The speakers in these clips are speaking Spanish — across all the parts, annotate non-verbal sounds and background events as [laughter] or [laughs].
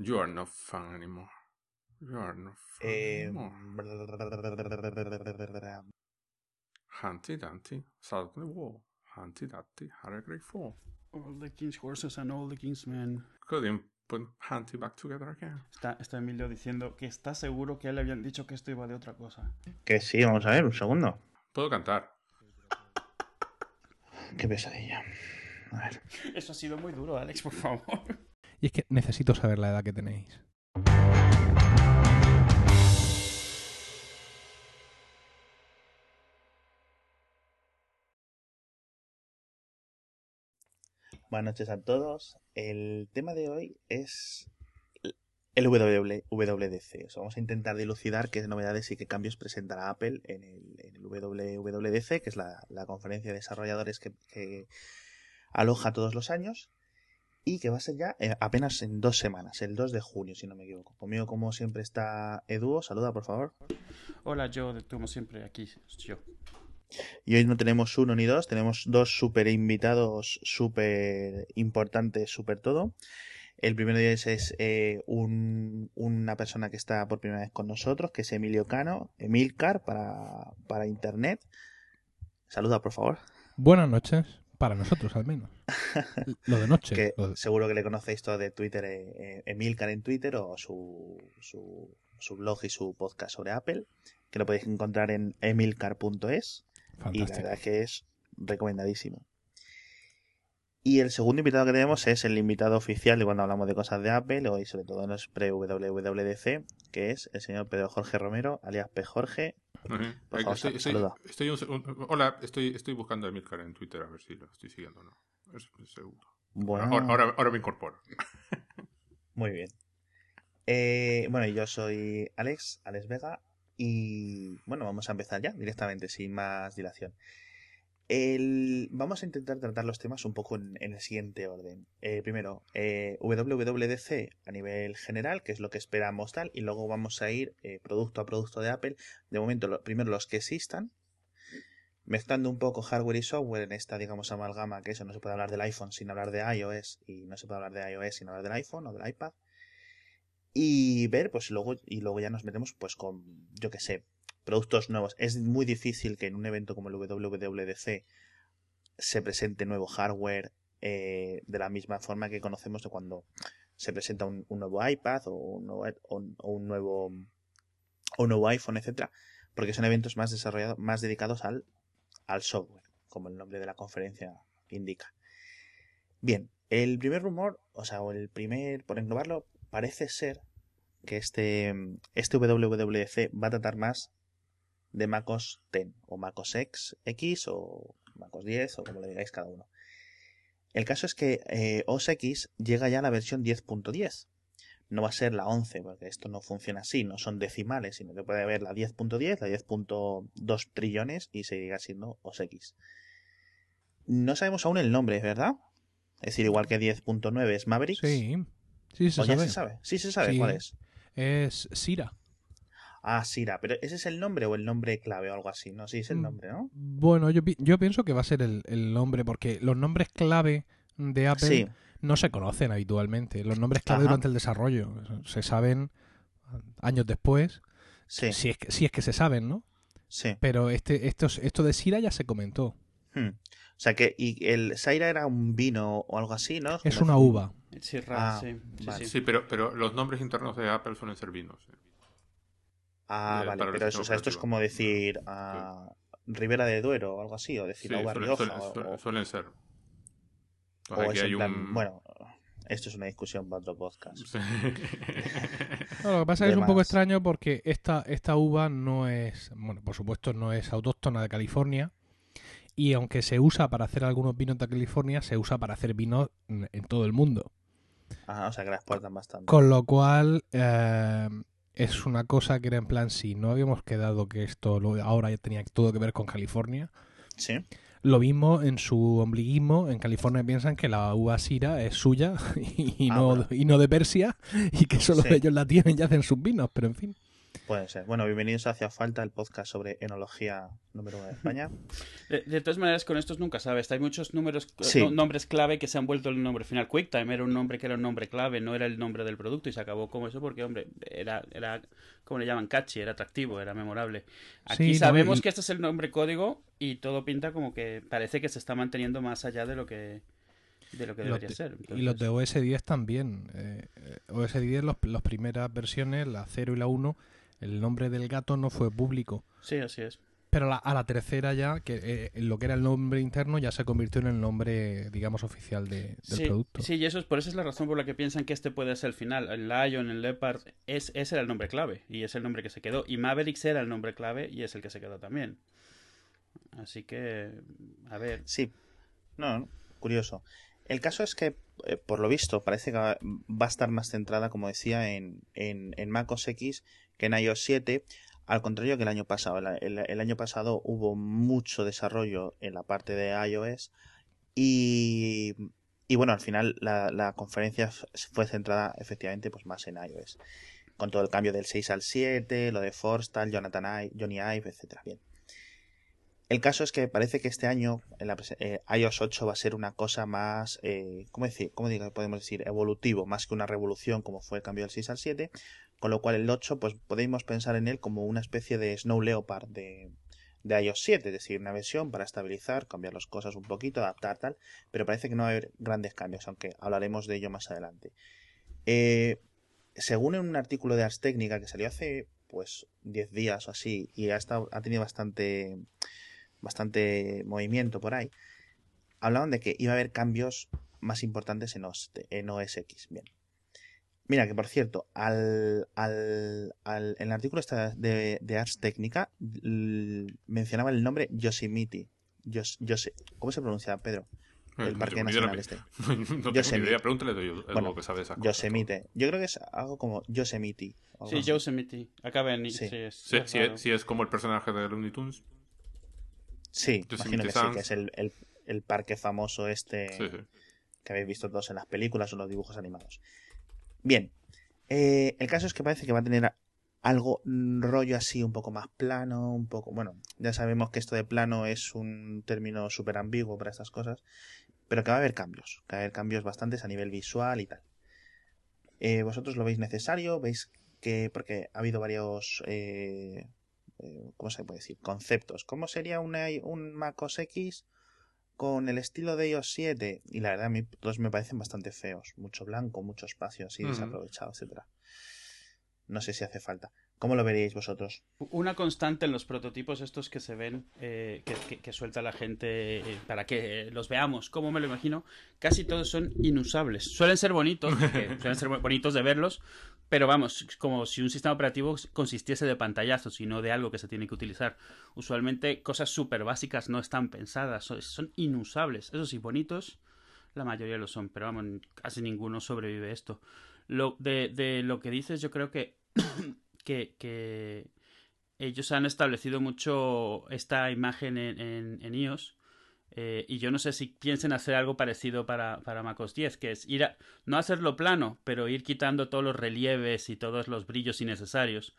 You are not fun anymore. You are not fun Eh, anymore. Humpty Dumpty sat on the wall. Humpty Dumpty had a great fall. All the king's horses and all the king's men. Couldn't put Humpty back together again. Está, está Emilio diciendo que está seguro que a él le habían dicho que esto iba de otra cosa. Que sí, vamos a ver, un segundo. Puedo cantar. Qué pesadilla. A ver. Eso ha sido muy duro, Alex, por favor. Y es que necesito saber la edad que tenéis. Buenas noches a todos. El tema de hoy es el WW WDC. O sea, vamos a intentar dilucidar qué novedades y qué cambios presentará Apple en el, en WWDC, que es la, conferencia de desarrolladores que aloja todos los años y que va a ser ya eh, apenas en dos semanas, el 2 de junio, si no me equivoco. Conmigo, como siempre, está Edu. Saluda, por favor. Hola, yo, como siempre, aquí, yo. Y hoy no tenemos uno ni dos, tenemos dos super invitados, súper importantes, súper todo. El primero de ellos es eh, un- una persona que está por primera vez con nosotros, que es Emilio Cano, Emilcar para, para Internet. Saluda, por favor. Buenas noches, para nosotros al menos. [laughs] Lo de noche. que lo de- seguro que le conocéis todo de Twitter, eh, eh, Emilcar en Twitter o su, su, su blog y su podcast sobre Apple, que lo podéis encontrar en emilcar.es. Y la verdad es que es recomendadísimo. Y el segundo invitado que tenemos es el invitado oficial de cuando hablamos de cosas de Apple, hoy sobre todo en los pre-WWDC, que es el señor Pedro Jorge Romero, alias P. Jorge. Favor, estoy, un un- hola, estoy, estoy buscando a Emilcar en Twitter a ver si lo estoy siguiendo o no. Es. Bueno, Ahora, ahora, ahora me incorporo. muy bien. Eh, bueno, yo soy Alex, Alex Vega, y bueno, vamos a empezar ya directamente, sin más dilación. Vamos a intentar tratar los temas un poco en, el siguiente orden. Eh, primero, eh, WWDC a nivel general, que es lo que esperamos tal, y luego vamos a ir eh, producto a producto de Apple. De momento, primero los que existan, mezclando un poco hardware y software en esta, digamos, amalgama, que eso no se puede hablar del iPhone sin hablar de iOS, y no se puede hablar de iOS sin hablar del iPhone o del iPad. Y ver, pues luego, y luego ya nos metemos pues con, yo que sé, productos nuevos. Es muy difícil que en un evento como el WWDC se presente nuevo hardware eh, de la misma forma que conocemos de cuando se presenta un, nuevo iPad o un nuevo, o un- o un nuevo, o un nuevo iPhone, etcétera, porque son eventos más desarrollados, más dedicados al, al software, como el nombre de la conferencia indica. Bien, el primer rumor, o sea, o el primer, por englobarlo, parece ser que este, este WWDC va a tratar más de MacOS 10 o MacOS X, X o MacOS 10 o como le digáis cada uno. El caso es que eh, OS X llega ya a la versión 10.10. No va a ser la 11, porque esto no funciona así, no son decimales, sino que puede haber la 10.10, la 10.2 trillones y seguirá siendo OS X. No sabemos aún el nombre, ¿verdad? Es decir, igual que 10.9 es Mavericks. Sí, sí se ¿O ya sabe. se sabe? Sí se sabe Sí. cuál es. Es Sira. Ah, Sira, pero ¿ese es el nombre o el nombre clave o algo así? No, sí, es el Mm. nombre, ¿no? Bueno, yo, pi- yo pienso que va a ser el, el nombre, porque los nombres clave de Apple Sí, no se conocen habitualmente. Los nombres clave Ajá. durante el desarrollo se saben años después, sí, si, es que, si es que se saben, ¿no? sí. Pero este, esto, esto de Sira ya se comentó. Hmm. O sea que y el Sira era un vino o algo así, ¿no? Es una uva. Sí, raro, Ah, sí. sí, vale. sí. Sí, pero, pero los nombres internos de Apple suelen ser vinos. Ah, Eh, vale, pero eso, o sea, esto es como decir ah, Ribera de Duero o algo así, o decir Sí, Uva suelen, Rioja, suelen- o- suelen- o- suelen ser. O es hay plan, un... bueno, esto es una discusión para otro podcast. Sí. [laughs] No, lo que pasa es que es un poco extraño porque esta, esta uva no es, bueno, por supuesto no es autóctona de California y aunque se usa para hacer algunos vinos de California, se usa para hacer vinos en en todo el mundo. Ajá, o sea que la exportan bastante. Con lo cual eh, es una cosa que era en plan, si no habíamos quedado que esto lo- ahora ya tenía todo que ver con California, Sí, lo mismo en su ombliguismo, en California piensan que la uva Sira es suya [laughs] y, Ah, no, bueno. y no de Persia y que solo Sí. ellos la tienen y hacen sus vinos, pero en fin. Puede ser. Bueno, bienvenidos a Hacia Falta, el podcast sobre enología número uno de España. [laughs] De, de todas maneras, con estos nunca sabes. Hay muchos números, Sí. no- nombres clave que se han vuelto el nombre final. QuickTime era un nombre que era un nombre clave, no era el nombre del producto y se acabó como eso porque, hombre, era, era como le llaman, catchy, era atractivo, era memorable. Aquí Sí, no, sabemos y- que este es el nombre código y todo pinta como que parece que se está manteniendo más allá de lo que de lo que los debería de- ser. Y los de OS 10 también. Eh, eh, OS 10, los- las primeras versiones, la 0 y la 1, el nombre del gato no fue público. Sí, así es. Pero la- a la tercera ya, que eh, lo que era el nombre interno ya se convirtió en el nombre, digamos, oficial de- del sí, producto. Sí, y eso es, por eso es la razón por la que piensan que este puede ser el final. El Lion, el Leopard, es, ese era el nombre clave y es el nombre que se quedó. Y Mavericks era el nombre clave y es el que se quedó también. Así que, a ver. Sí. No, no, curioso. El caso es que, eh, por lo visto, parece que va va a estar más centrada, como decía, en, en, en Mac OS X que en iOS 7, al contrario que el año pasado. El, año pasado hubo mucho desarrollo en la parte de iOS y, y bueno, al final la, conferencia fue centrada efectivamente pues más en iOS. Con todo el cambio del 6 al 7, lo de Forstal, Jonathan Johnny Ive, etcétera. Bien. El caso es que parece que este año en eh, iOS 8 va a ser una cosa más, eh, ¿cómo, decir? ¿cómo podemos decir? Evolutivo, más que una revolución como fue el cambio del 6 al 7, con lo cual el 8 pues podemos pensar en él como una especie de Snow Leopard de, de iOS 7, es decir, una versión para estabilizar, cambiar las cosas un poquito, adaptar tal, pero parece que no va a haber grandes cambios, aunque hablaremos de ello más adelante. Eh, según en un artículo de Ars Técnica que salió hace pues 10 días o así y ha, ha tenido bastante bastante movimiento por ahí, hablaban de que iba a haber cambios más importantes en OS, en OS X. Bien. Mira, que por cierto, al, al, al- en el artículo esta de, de Ars Técnica mencionaba el nombre Yosemite. Yos- Yose- ¿Cómo se pronuncia, Pedro? El No Parque Nacional este. [laughs] No tengo ni Yosemite. idea, pregúntale algo Bueno, que sabe de esas cosas. Yosemite. Yo creo que es algo como Yosemite. algo Sí, así. Yosemite. Acaba en... Sí. Sí, es, Sí, es sí, es, sí es como el personaje de Looney Tunes. Sí, Yosemite imagino que sí, que es el, el, el parque famoso este Sí, sí. que habéis visto todos en las películas o en los dibujos animados. Bien, eh, el caso es que parece que va a tener algo mm, rollo así, un poco más plano, un poco... Bueno, ya sabemos que esto de plano es un término súper ambiguo para estas cosas, pero que va a haber cambios, que va a haber cambios bastantes a nivel visual y tal. Eh, ¿Vosotros lo veis necesario? ¿Veis que...? Porque ha habido varios... eh, ¿Cómo se puede decir? Conceptos. ¿Cómo sería un Mac OS X con el estilo de iOS 7 y la verdad a mí todos me parecen bastante feos. Mucho blanco mucho espacio así desaprovechado etcétera. No sé si hace falta. Cómo lo veríais vosotros Una constante en los prototipos estos que se ven, eh, que, que- que suelta la gente eh, para que los veamos, como me lo imagino, casi todos son inusables. Suelen ser bonitos, porque [laughs] suelen ser bonitos de verlos, pero vamos, como si un sistema operativo consistiese de pantallazos y no de algo que se tiene que utilizar. Usualmente cosas súper básicas no están pensadas, son, inusables. Eso sí, bonitos, la mayoría lo son, pero vamos, casi ninguno sobrevive esto. Lo, de, lo que dices, yo creo [coughs] que, que, ellos han establecido mucho esta imagen en, en, en iOS. Eh, y yo no sé si piensen hacer algo parecido para, para MacOS 10, que es ir a, no hacerlo plano, pero ir quitando todos los relieves y todos los brillos innecesarios.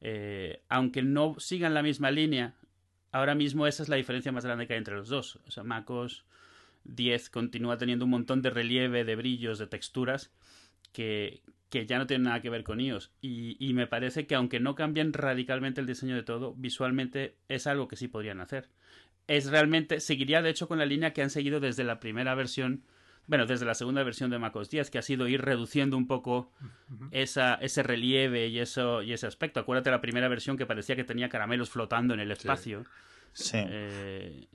Eh, aunque no sigan la misma línea, ahora mismo esa es la diferencia más grande que hay entre los dos. O sea, MacOS 10 continúa teniendo un montón de relieve, de brillos, de texturas que, que ya no tienen nada que ver con iOS. Y, y me parece que aunque no cambien radicalmente el diseño de todo, visualmente es algo que sí podrían hacer. Es realmente, seguiría de hecho con la línea que han seguido desde la primera versión, bueno, desde la segunda versión de macOS 10, que ha sido ir reduciendo un poco esa, ese relieve y, eso, y ese aspecto. Acuérdate la primera versión que parecía que tenía caramelos flotando en el espacio. sí Eh,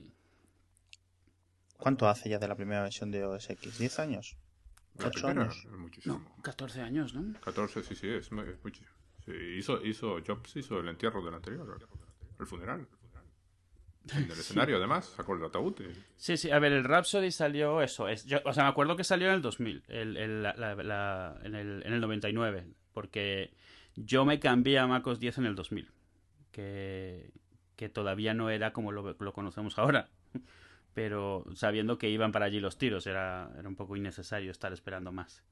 cuánto hace ya de la primera versión de OS X 10 años La 8 primera, años muchísimo. no, 14 años, ¿no? 14, sí, sí, es muchísimo. Sí, hizo, hizo, Jobs hizo el entierro del anterior, el funeral. En el [laughs] escenario, además, sacó el ataúd. y- Sí, sí, a ver, el Rhapsody salió eso. Es, yo, o sea, me acuerdo que salió en el 2000, el, el- la- la- la- en, el, en el 99, porque yo me cambié a MacOS 10 en el 2000, que, que todavía no era como lo, lo conocemos ahora, [laughs] pero sabiendo que iban para allí los tiros, era, era un poco innecesario estar esperando más.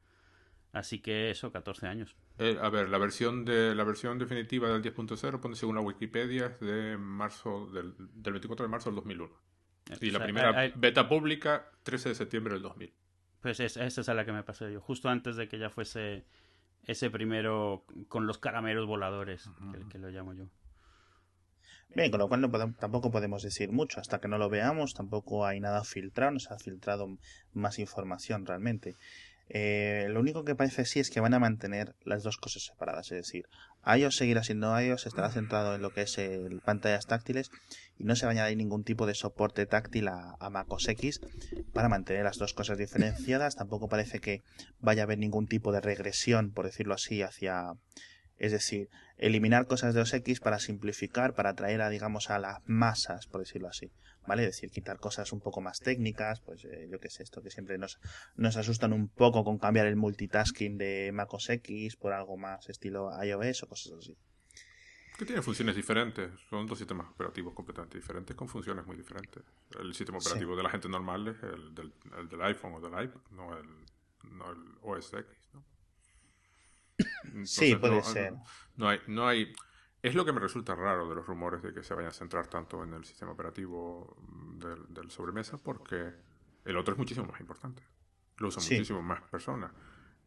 Así que eso, 14 años. Eh, a ver, la versión de la versión definitiva del 10.0 pone según la Wikipedia es de marzo del, del 24 de marzo del 2001. Y O la sea, primera hay- hay- beta pública 13 de septiembre del 2000. Pues es- esa es a la que me pasé yo, justo antes de que ya fuese ese primero con los caramelos voladores, que, que lo llamo yo. Bien, con lo cual no podemos- tampoco podemos decir mucho. Hasta que no lo veamos, tampoco hay nada filtrado, no se ha filtrado más información realmente. Eh, lo único que parece sí es que van a mantener las dos cosas separadas. Es decir, iOS seguirá siendo iOS, estará centrado en lo que es el pantallas táctiles y no se va a añadir ningún tipo de soporte táctil a, macOS X para mantener las dos cosas diferenciadas. Tampoco parece que vaya a haber ningún tipo de regresión, por decirlo así, hacia... Es decir, eliminar cosas de OS X para simplificar, para atraer a, digamos, a las masas, por decirlo así. ¿Vale? Es decir, quitar cosas un poco más técnicas, pues eh, yo qué sé, esto que siempre nos, nos asustan un poco con cambiar el multitasking de macOS X por algo más estilo iOS o cosas así. Que tiene funciones diferentes. Son dos sistemas operativos completamente diferentes con funciones muy diferentes. El sistema Sí. operativo de la gente normal es el del, el del iPhone o del iPad, no el, no el OS X. ¿no? Sí, puede no- ser. No, no hay, no hay. Es lo que me resulta raro de los rumores de que se vayan a centrar tanto en el sistema operativo del, del sobremesa, porque el otro es muchísimo más importante. Lo usan Sí. muchísimo más personas.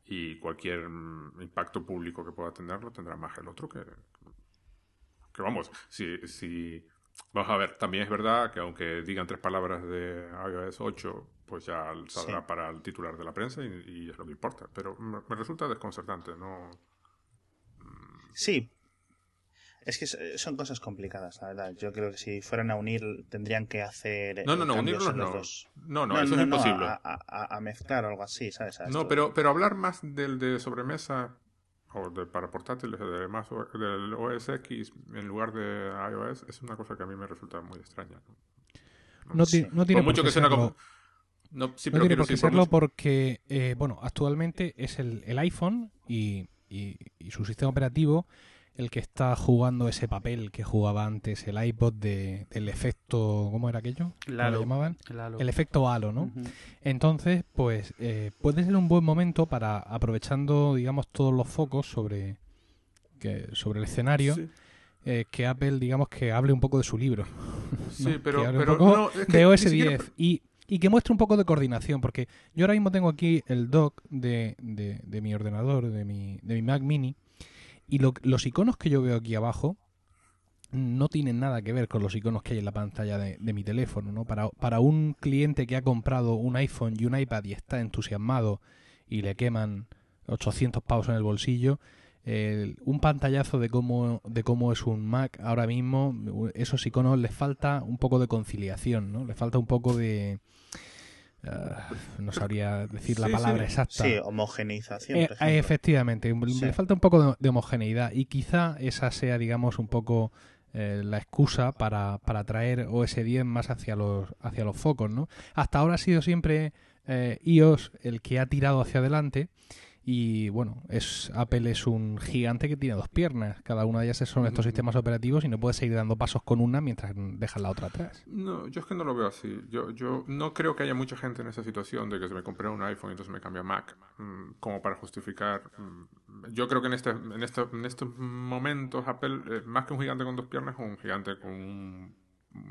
Y cualquier mm, impacto público que pueda tenerlo tendrá más el otro que, que vamos, si, si vamos a ver, también es verdad que aunque digan tres palabras de iOS 8, pues ya saldrá Sí. para el titular de la prensa y, y es lo que importa. Pero me, me resulta desconcertante, ¿no? Sí. Es que son cosas complicadas, la verdad. Yo creo que si fueran a unir, tendrían que hacer. No, no, eh, no, cambios unirlos no. dos. No, no, eso es imposible. a, a- a mezclar o algo así, ¿sabes? No, pero, pero hablar más del de sobremesa o de, para portátiles, de más del OS X en lugar de iOS, es una cosa que a mí me resulta muy extraña. ¿no? No, Sí. ti- no tiene Por mucho que serlo. como... No, sí, No pero tiene por qué por serlo porque, eh, bueno, actualmente es el, el iPhone y, y- y su sistema operativo el que está jugando ese papel que jugaba antes el iPod de, del efecto, ¿cómo era aquello? ¿Cómo Lalo. lo llamaban? El efecto halo, ¿no? Entonces, pues eh, puede ser un buen momento para, aprovechando, digamos, todos los focos sobre, que, sobre el escenario, Sí, eh, que Apple, digamos, que hable un poco de su libro. [laughs] sí, ¿no? pero, que hable pero un poco no, es que de OS siquiera- 10 y, y que muestre un poco de coordinación, porque yo ahora mismo tengo aquí el dock de, de- de mi ordenador, de mi, de mi Mac Mini, y lo- los iconos que yo veo aquí abajo no tienen nada que ver con los iconos que hay en la pantalla de, mi teléfono, ¿no? Para, para un cliente que ha comprado un iPhone y un iPad y está entusiasmado y le queman 800 pavos en el bolsillo, un pantallazo de cómo, de cómo es un Mac ahora mismo, esos iconos les falta un poco de conciliación, ¿no? Le falta un poco de... ah, no sabría decir la Sí, palabra sí. exacta. Sí, homogeneización. Eh, por efectivamente, Sí. le falta un poco de, de homogeneidad y quizá esa sea, digamos, un poco eh, la excusa para, para traer OS 10 más hacia los, hacia los focos, ¿no? Hasta ahora ha sido siempre eh, iOS el que ha tirado hacia adelante y, bueno, es Apple es un gigante que tiene dos piernas. Cada una de ellas son estos sistemas operativos y no puede seguir dando pasos con una mientras dejas la otra atrás. No, yo es que no lo veo así. Yo, yo no creo que haya mucha gente en esa situación de que se me compré un iPhone y entonces me cambio a Mac, mm, como para justificar. mm, Yo creo que en, este, en, este- en estos momentos Apple, eh, más que un gigante con dos piernas, es un gigante con un-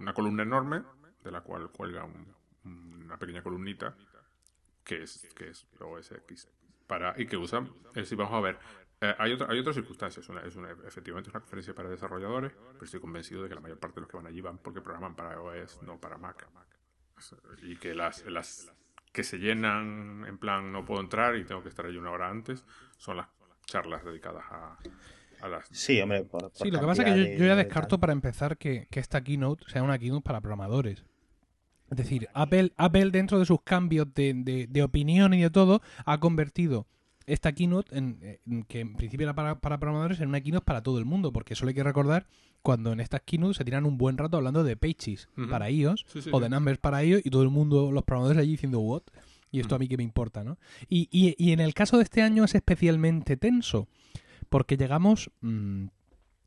una columna enorme, de la cual cuelga un- una pequeña columnita, que es, que es OS X. Para, y que usan, es decir, vamos a ver, eh, hay, otra- hay otras circunstancias. Una, es una, efectivamente es una conferencia para desarrolladores, pero estoy convencido de que la mayor parte de los que van allí van porque programan para iOS, no para Mac. Y que las, las que se llenan en plan no puedo entrar y tengo que estar allí una hora antes son las charlas dedicadas a, a las... Sí, hombre, por, por Sí, lo que pasa es que yo, yo ya de descarto para empezar que, que esta keynote sea una keynote para programadores. Es decir, Apple, Apple dentro de sus cambios de, de- de opinión y de todo, ha convertido esta keynote, en, en que en principio era para, para programadores, en una keynote para todo el mundo, porque solo hay que recordar cuando en estas keynotes se tiran un buen rato hablando de Pages para iOS Sí, sí, o sí. de Numbers para iOS y todo el mundo, los programadores allí diciendo what y esto a mí que me importa, ¿no? Y, y, y en el caso de este año es especialmente tenso porque llegamos mm,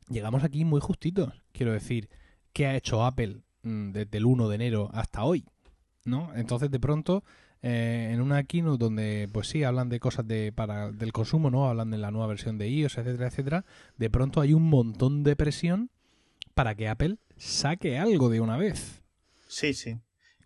llegamos aquí muy justitos. Quiero decir, ¿qué ha hecho Apple desde el 1 de enero hasta hoy? ¿No? Entonces, de pronto, eh, en una keynote donde, pues sí, hablan de cosas de para del consumo, ¿no? Hablan de la nueva versión de iOS, etcétera, etcétera. De pronto hay un montón de presión para que Apple saque algo de una vez. Sí, sí.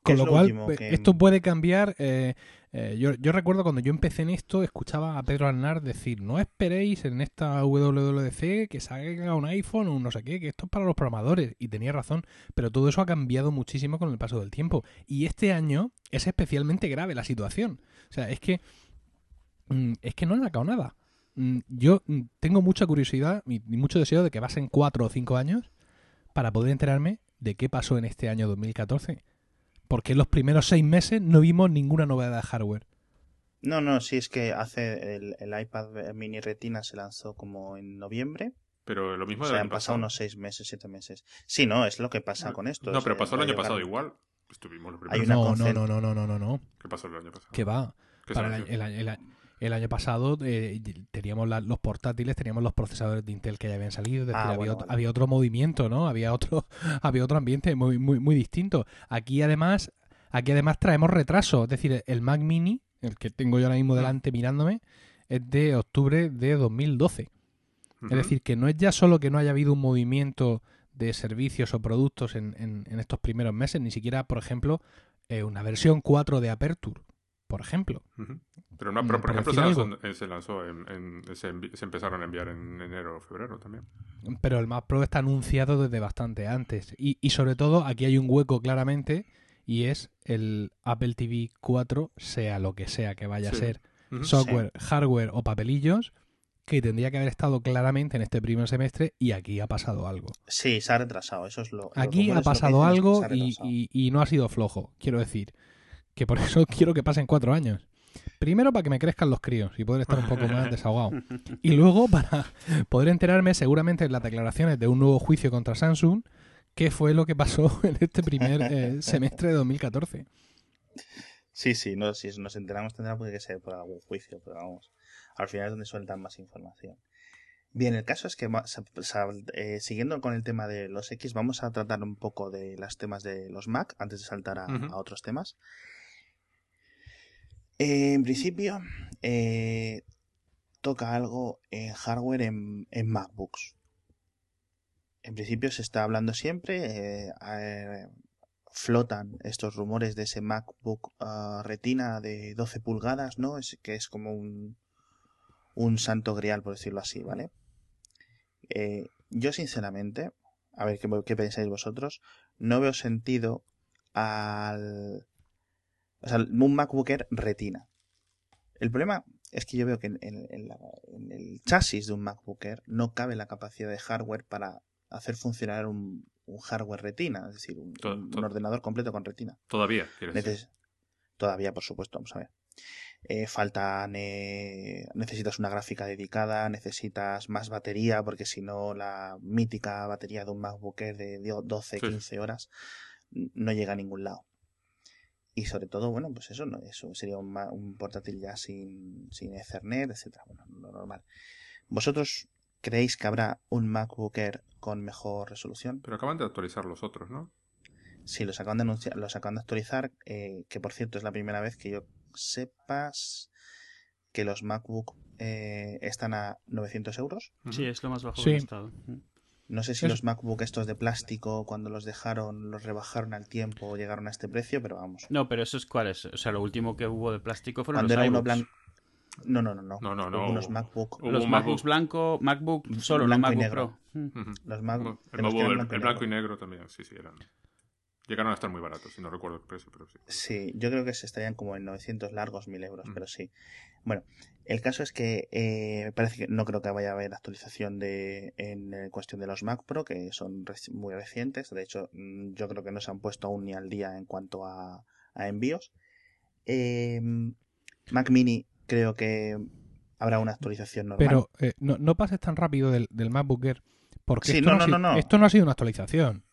Con lo lo cual, que- esto puede cambiar. eh, eh, yo, yo recuerdo cuando yo empecé en esto, escuchaba a Pedro Aznar decir: No esperéis en esta WWDC que salga un iPhone o un no sé qué, que esto es para los programadores. Y tenía razón, pero todo eso ha cambiado muchísimo con el paso del tiempo. Y este año es especialmente grave la situación. O sea, es que. mm, Es que no han sacado nada. Mm, Yo mm, tengo mucha curiosidad y y mucho deseo de que pasen cuatro o cinco años para poder enterarme de qué pasó en este año 2014. Porque en los primeros seis meses no vimos ninguna novedad de hardware. No, no, sí es que hace el, el iPad mini Retina se lanzó como en noviembre. Pero lo mismo O sea, han pasado pasado. unos seis meses, siete meses. Sí, no, es lo que pasa con esto. No, pero pasó el año pasado igual. Estuvimos los Hay primeros. una No, no, no, no, no, no, no, no. ¿Qué pasó el año pasado? Que va. ¿Qué Para el, el año- el año- el año pasado eh, teníamos la- los portátiles, teníamos los procesadores de Intel que ya habían salido, es decir, Ah, había, bueno, otro, vale. había otro movimiento, ¿no? Había otro, [laughs] había otro ambiente muy, muy, muy distinto. Aquí además, aquí además traemos retraso, es decir, el Mac Mini, el que tengo yo ahora mismo delante mirándome, es de octubre de 2012. Ujú. Es decir, que no es ya solo que no haya habido un movimiento de servicios o productos en, en- en estos primeros meses, ni siquiera, por ejemplo, eh, una versión 4 de Aperture, por ejemplo. Pero, no, pero por por ejemplo, se lanzó, se, lanzó en, en- se, empezaron a enviar en enero o febrero también. Pero el Mac Pro está anunciado desde bastante antes. Y, y sobre todo, aquí hay un hueco claramente, y es el Apple TV 4, sea lo que sea que vaya a ser, software, hardware o papelillos, que tendría que haber estado claramente en este primer semestre, y aquí ha pasado algo. Sí, se ha retrasado, eso es lo. Aquí ha pasado algo y- y no ha sido flojo, quiero decir. Que por eso quiero que pasen cuatro años. Primero para que me crezcan los críos y poder estar un poco más [laughs] desahogado. Y luego para poder enterarme seguramente en las declaraciones de un nuevo juicio contra Samsung, qué fue lo que pasó [laughs] en este primer eh, semestre de 2014. Sí, sí, no, si nos enteramos tendrá que ser por algún juicio, pero vamos, al final es donde sueltan más información. Bien, el caso es que eh, siguiendo con el tema de los X, vamos a tratar un poco de los temas de los Mac antes de saltar a otros temas. En principio, eh, toca algo en hardware en, MacBooks. En principio se está hablando siempre, eh, eh, flotan estos rumores de ese MacBook ah, Retina de 12 pulgadas, ¿no? Es, que es como un, un santo grial, por decirlo así, ¿vale? Yo, sinceramente, a ver ¿qué, qué pensáis vosotros, no veo sentido al. O sea, un MacBook Air Retina. El problema es que yo veo que en, en- en la- en el chasis de un MacBook Air no cabe la capacidad de hardware para hacer funcionar un, un hardware retina, es decir, un, To- un to- ordenador completo con retina. Todavía. Neces- Todavía, por supuesto, vamos a ver. Eh, faltan. eh, necesitas una gráfica dedicada, necesitas más batería, porque si no, la mítica batería de un MacBook Air de dio- 12, Sí. 15 horas no llega a ningún lado. Y sobre todo, bueno, pues eso no, eso sería un, ma- un portátil ya sin, sin Ethernet, etcétera. Bueno, lo normal. ¿Vosotros creéis que habrá un MacBook Air con mejor resolución? Pero acaban de actualizar los otros, ¿no? Sí, los acaban de anunciar, los acaban de actualizar, eh, que por cierto es la primera vez que yo sepas que los MacBook eh, están a 900 euros. Sí, es lo más bajo Sí. que estado. No sé si Es- los MacBook estos de plástico, cuando los dejaron, los rebajaron al tiempo o llegaron a este precio, pero vamos. No, pero eso es cuál es. O sea, lo último que hubo de plástico fueron Cuando los era uno blanco. No, no, no, no. No, no, no. unos MacBook. Hubo Los MacBooks MacBook- blanco, MacBook solo, Blanco no y negro. Pro. [laughs] Los MacBook. El, el- blanco y el blanco y negro. negro también, sí, sí, eran. Llegaron a estar muy baratos, si no recuerdo el precio, pero sí. Sí, yo creo que se estarían como en 900 largos, 1000 euros, Mm. pero sí. Bueno, el caso es que eh, parece que no creo que vaya a haber actualización de en eh, cuestión de los Mac Pro, que son reci- muy recientes. De hecho, mm, yo creo que no se han puesto aún ni al día en cuanto a, a envíos. Eh, Mac Mini, creo que habrá una actualización normal. Pero eh, no, no pases tan rápido del, del MacBook Air, porque Sí, esto, no, no, ha no, sido, no, no. esto no ha sido una actualización.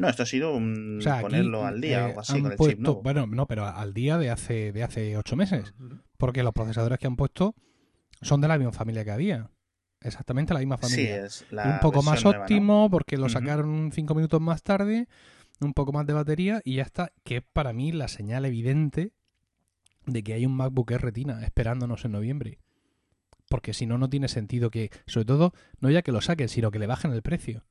No, esto ha sido un O sea, aquí, ponerlo al día o eh, algo así han con el puesto- chip nuevo. Bueno, no, pero al día de hace, de hace ocho meses. Porque los procesadores que han puesto son de la misma familia que había. Exactamente la misma sí, familia. es Y la un poco más versión nueva, ¿no? óptimo porque lo sacaron cinco minutos más tarde, un poco más de batería y ya está, que es para mí la señal evidente de que hay un MacBook Air Retina esperándonos en noviembre. Porque si no, no tiene sentido que, sobre todo, no ya que lo saquen, sino que le bajen el precio.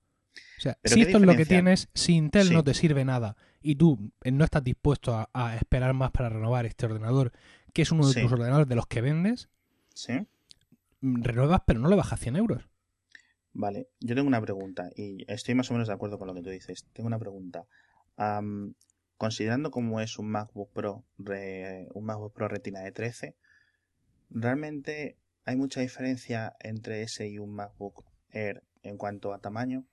O sea, si ¿qué esto es lo que tienes, si Intel Sí. no te sirve nada y tú eh, no estás dispuesto a, a esperar más para renovar este ordenador, que es uno de Sí. tus ordenadores de los que vendes, ¿Sí? mm, renuevas pero no le bajas 100 euros. Vale, yo tengo una pregunta y estoy más o menos de acuerdo con lo que tú dices. Tengo una pregunta. Considerando cómo es un MacBook Pro, re- un MacBook Pro Retina de 13, ¿realmente hay mucha diferencia entre ese y un MacBook Air en cuanto a tamaño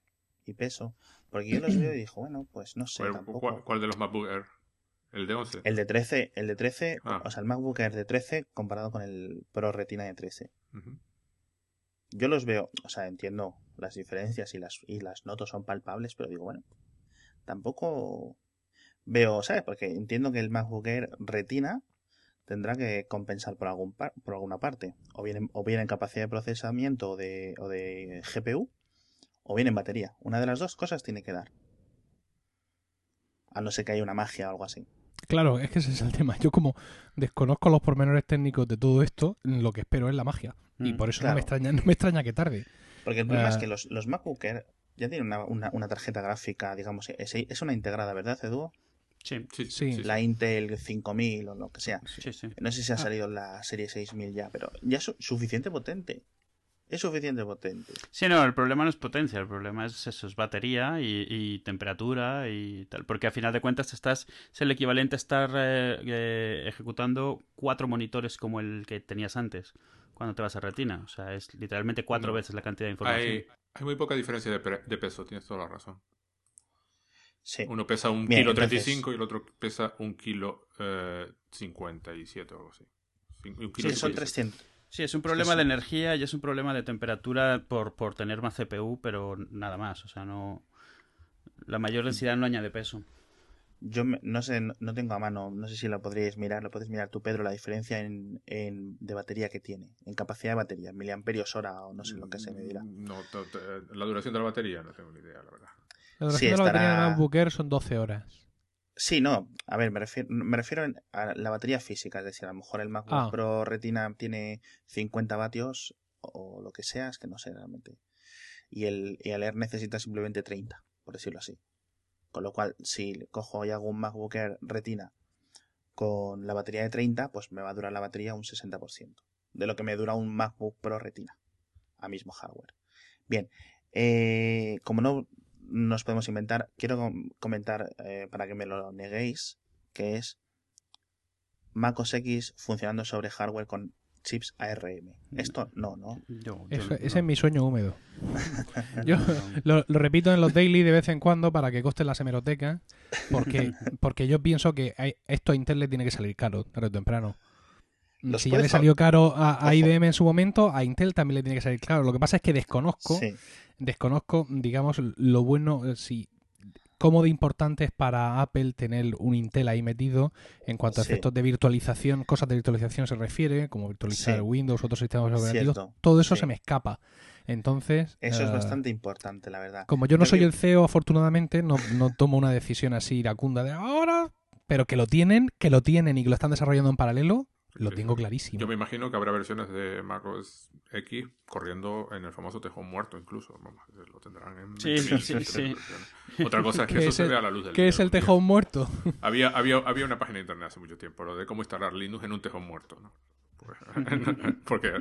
y peso? Porque yo los veo y digo, bueno, pues no sé, ¿Cuál, tampoco. cuál- cuál de los MacBook Air? ¿El de 11? El de 13, el de 13, Ah. o sea, el MacBook Air de 13 comparado con el Pro Retina de 13. Ujú. Yo los veo, o sea, entiendo las diferencias y las, y las notas son palpables, pero digo, bueno, tampoco veo, ¿sabes? Porque entiendo que el MacBook Air Retina tendrá que compensar por, algún par- por alguna parte, o bien, en, o bien en capacidad de procesamiento o de, o de GPU, o bien en batería. Una de las dos cosas tiene que dar. A no ser que haya una magia o algo así. Claro, es que ese es el tema. Yo como desconozco los pormenores técnicos de todo esto, lo que espero es la magia. Y Mm, por eso no, me extraña, no me extraña que tarde. Porque el problema es Ah. que los, los MacBook Air ya tienen una, una- una tarjeta gráfica, digamos, es, es una integrada, ¿verdad, Edu? Sí, Sí, Sí. La Intel 5000 o lo que sea. sí, sí. No sé si ha Ah. salido la serie 6000 ya, pero ya es su- suficiente potente. Es suficiente potente. Sí, no, el problema no es potencia, el problema es eso, es batería y, y temperatura y tal. Porque a final de cuentas estás, es el equivalente a estar eh, eh, ejecutando cuatro monitores como el que tenías antes cuando te vas a retina. O sea, es literalmente cuatro No. veces la cantidad de información. Hay, hay muy poca diferencia de, pre- de peso, tienes toda la razón. Sí. Uno pesa un Bien, kilo entonces- 35 y el otro pesa un kilo eh, 57 o algo así. Cin- un kilo Sí, son 57. 300. Sí, es un problema sí. de energía y es un problema de temperatura por, por tener más CPU, pero nada más. O sea, no. La mayor densidad no añade peso. Yo me- no sé, no, no tengo a mano, no sé si lo podríais mirar, lo podéis mirar tú, Pedro, la diferencia en, en- de batería que tiene, en capacidad de batería, miliamperios hora o no sé lo que se me dirá. No, te- la duración de la batería no tengo ni idea, la verdad. La duración Sí, de la batería de estará- MacBook Air son 12 horas. Sí, no, a ver, me refiero, me refiero a la batería física, es decir, a lo mejor el MacBook Ah. Pro Retina tiene 50 vatios o lo que sea, es que no sé realmente. Y el, y el Air necesita simplemente 30, por decirlo así. Con lo cual, si cojo y hago un MacBook Air Retina con la batería de 30, pues me va a durar la batería un 60% de lo que me dura un MacBook Pro Retina a mismo hardware. Bien, eh, como no nos podemos inventar, quiero com- comentar eh, para que me lo neguéis, que es Mac OS X funcionando sobre hardware con chips ARM. Esto no, ¿no? Yo, yo Eso- no- ese es mi sueño húmedo. [laughs] Yo lo, lo repito en los daily de vez en cuando para que costen las hemerotecas, porque, [laughs] porque yo pienso que hay- esto a Intel le tiene que salir caro, tarde o temprano. Los Si ya le salió caro a, a. IBM en su momento, a Intel también le tiene que salir caro. Lo que pasa es que desconozco, Sí, desconozco, digamos, lo bueno, eh, si cómo de importante es para Apple tener un Intel ahí metido en cuanto a Sí. efectos de virtualización, cosas de virtualización se refiere, como virtualizar Sí. Windows, otros sistemas operativos, cierto. todo eso Sí. se me escapa. Entonces, Eso es eh, bastante importante, la verdad. como yo no soy que- el CEO, afortunadamente, no, no tomo una decisión así iracunda de ahora, pero que lo tienen, que lo tienen y que lo están desarrollando en paralelo, lo Sí, tengo clarísimo. Yo me imagino que habrá versiones de macOS X corriendo en el famoso tejón muerto, incluso. Vamos, lo tendrán en Sí, [laughs] 20.000, sí, 23 sí. Otra cosa es que ¿Qué eso es se el- vea a la luz del ¿Qué día es el día. tejón muerto? Había, había, había una página de internet hace mucho tiempo, lo de cómo instalar Linux en un tejón muerto, ¿no? [laughs] Porque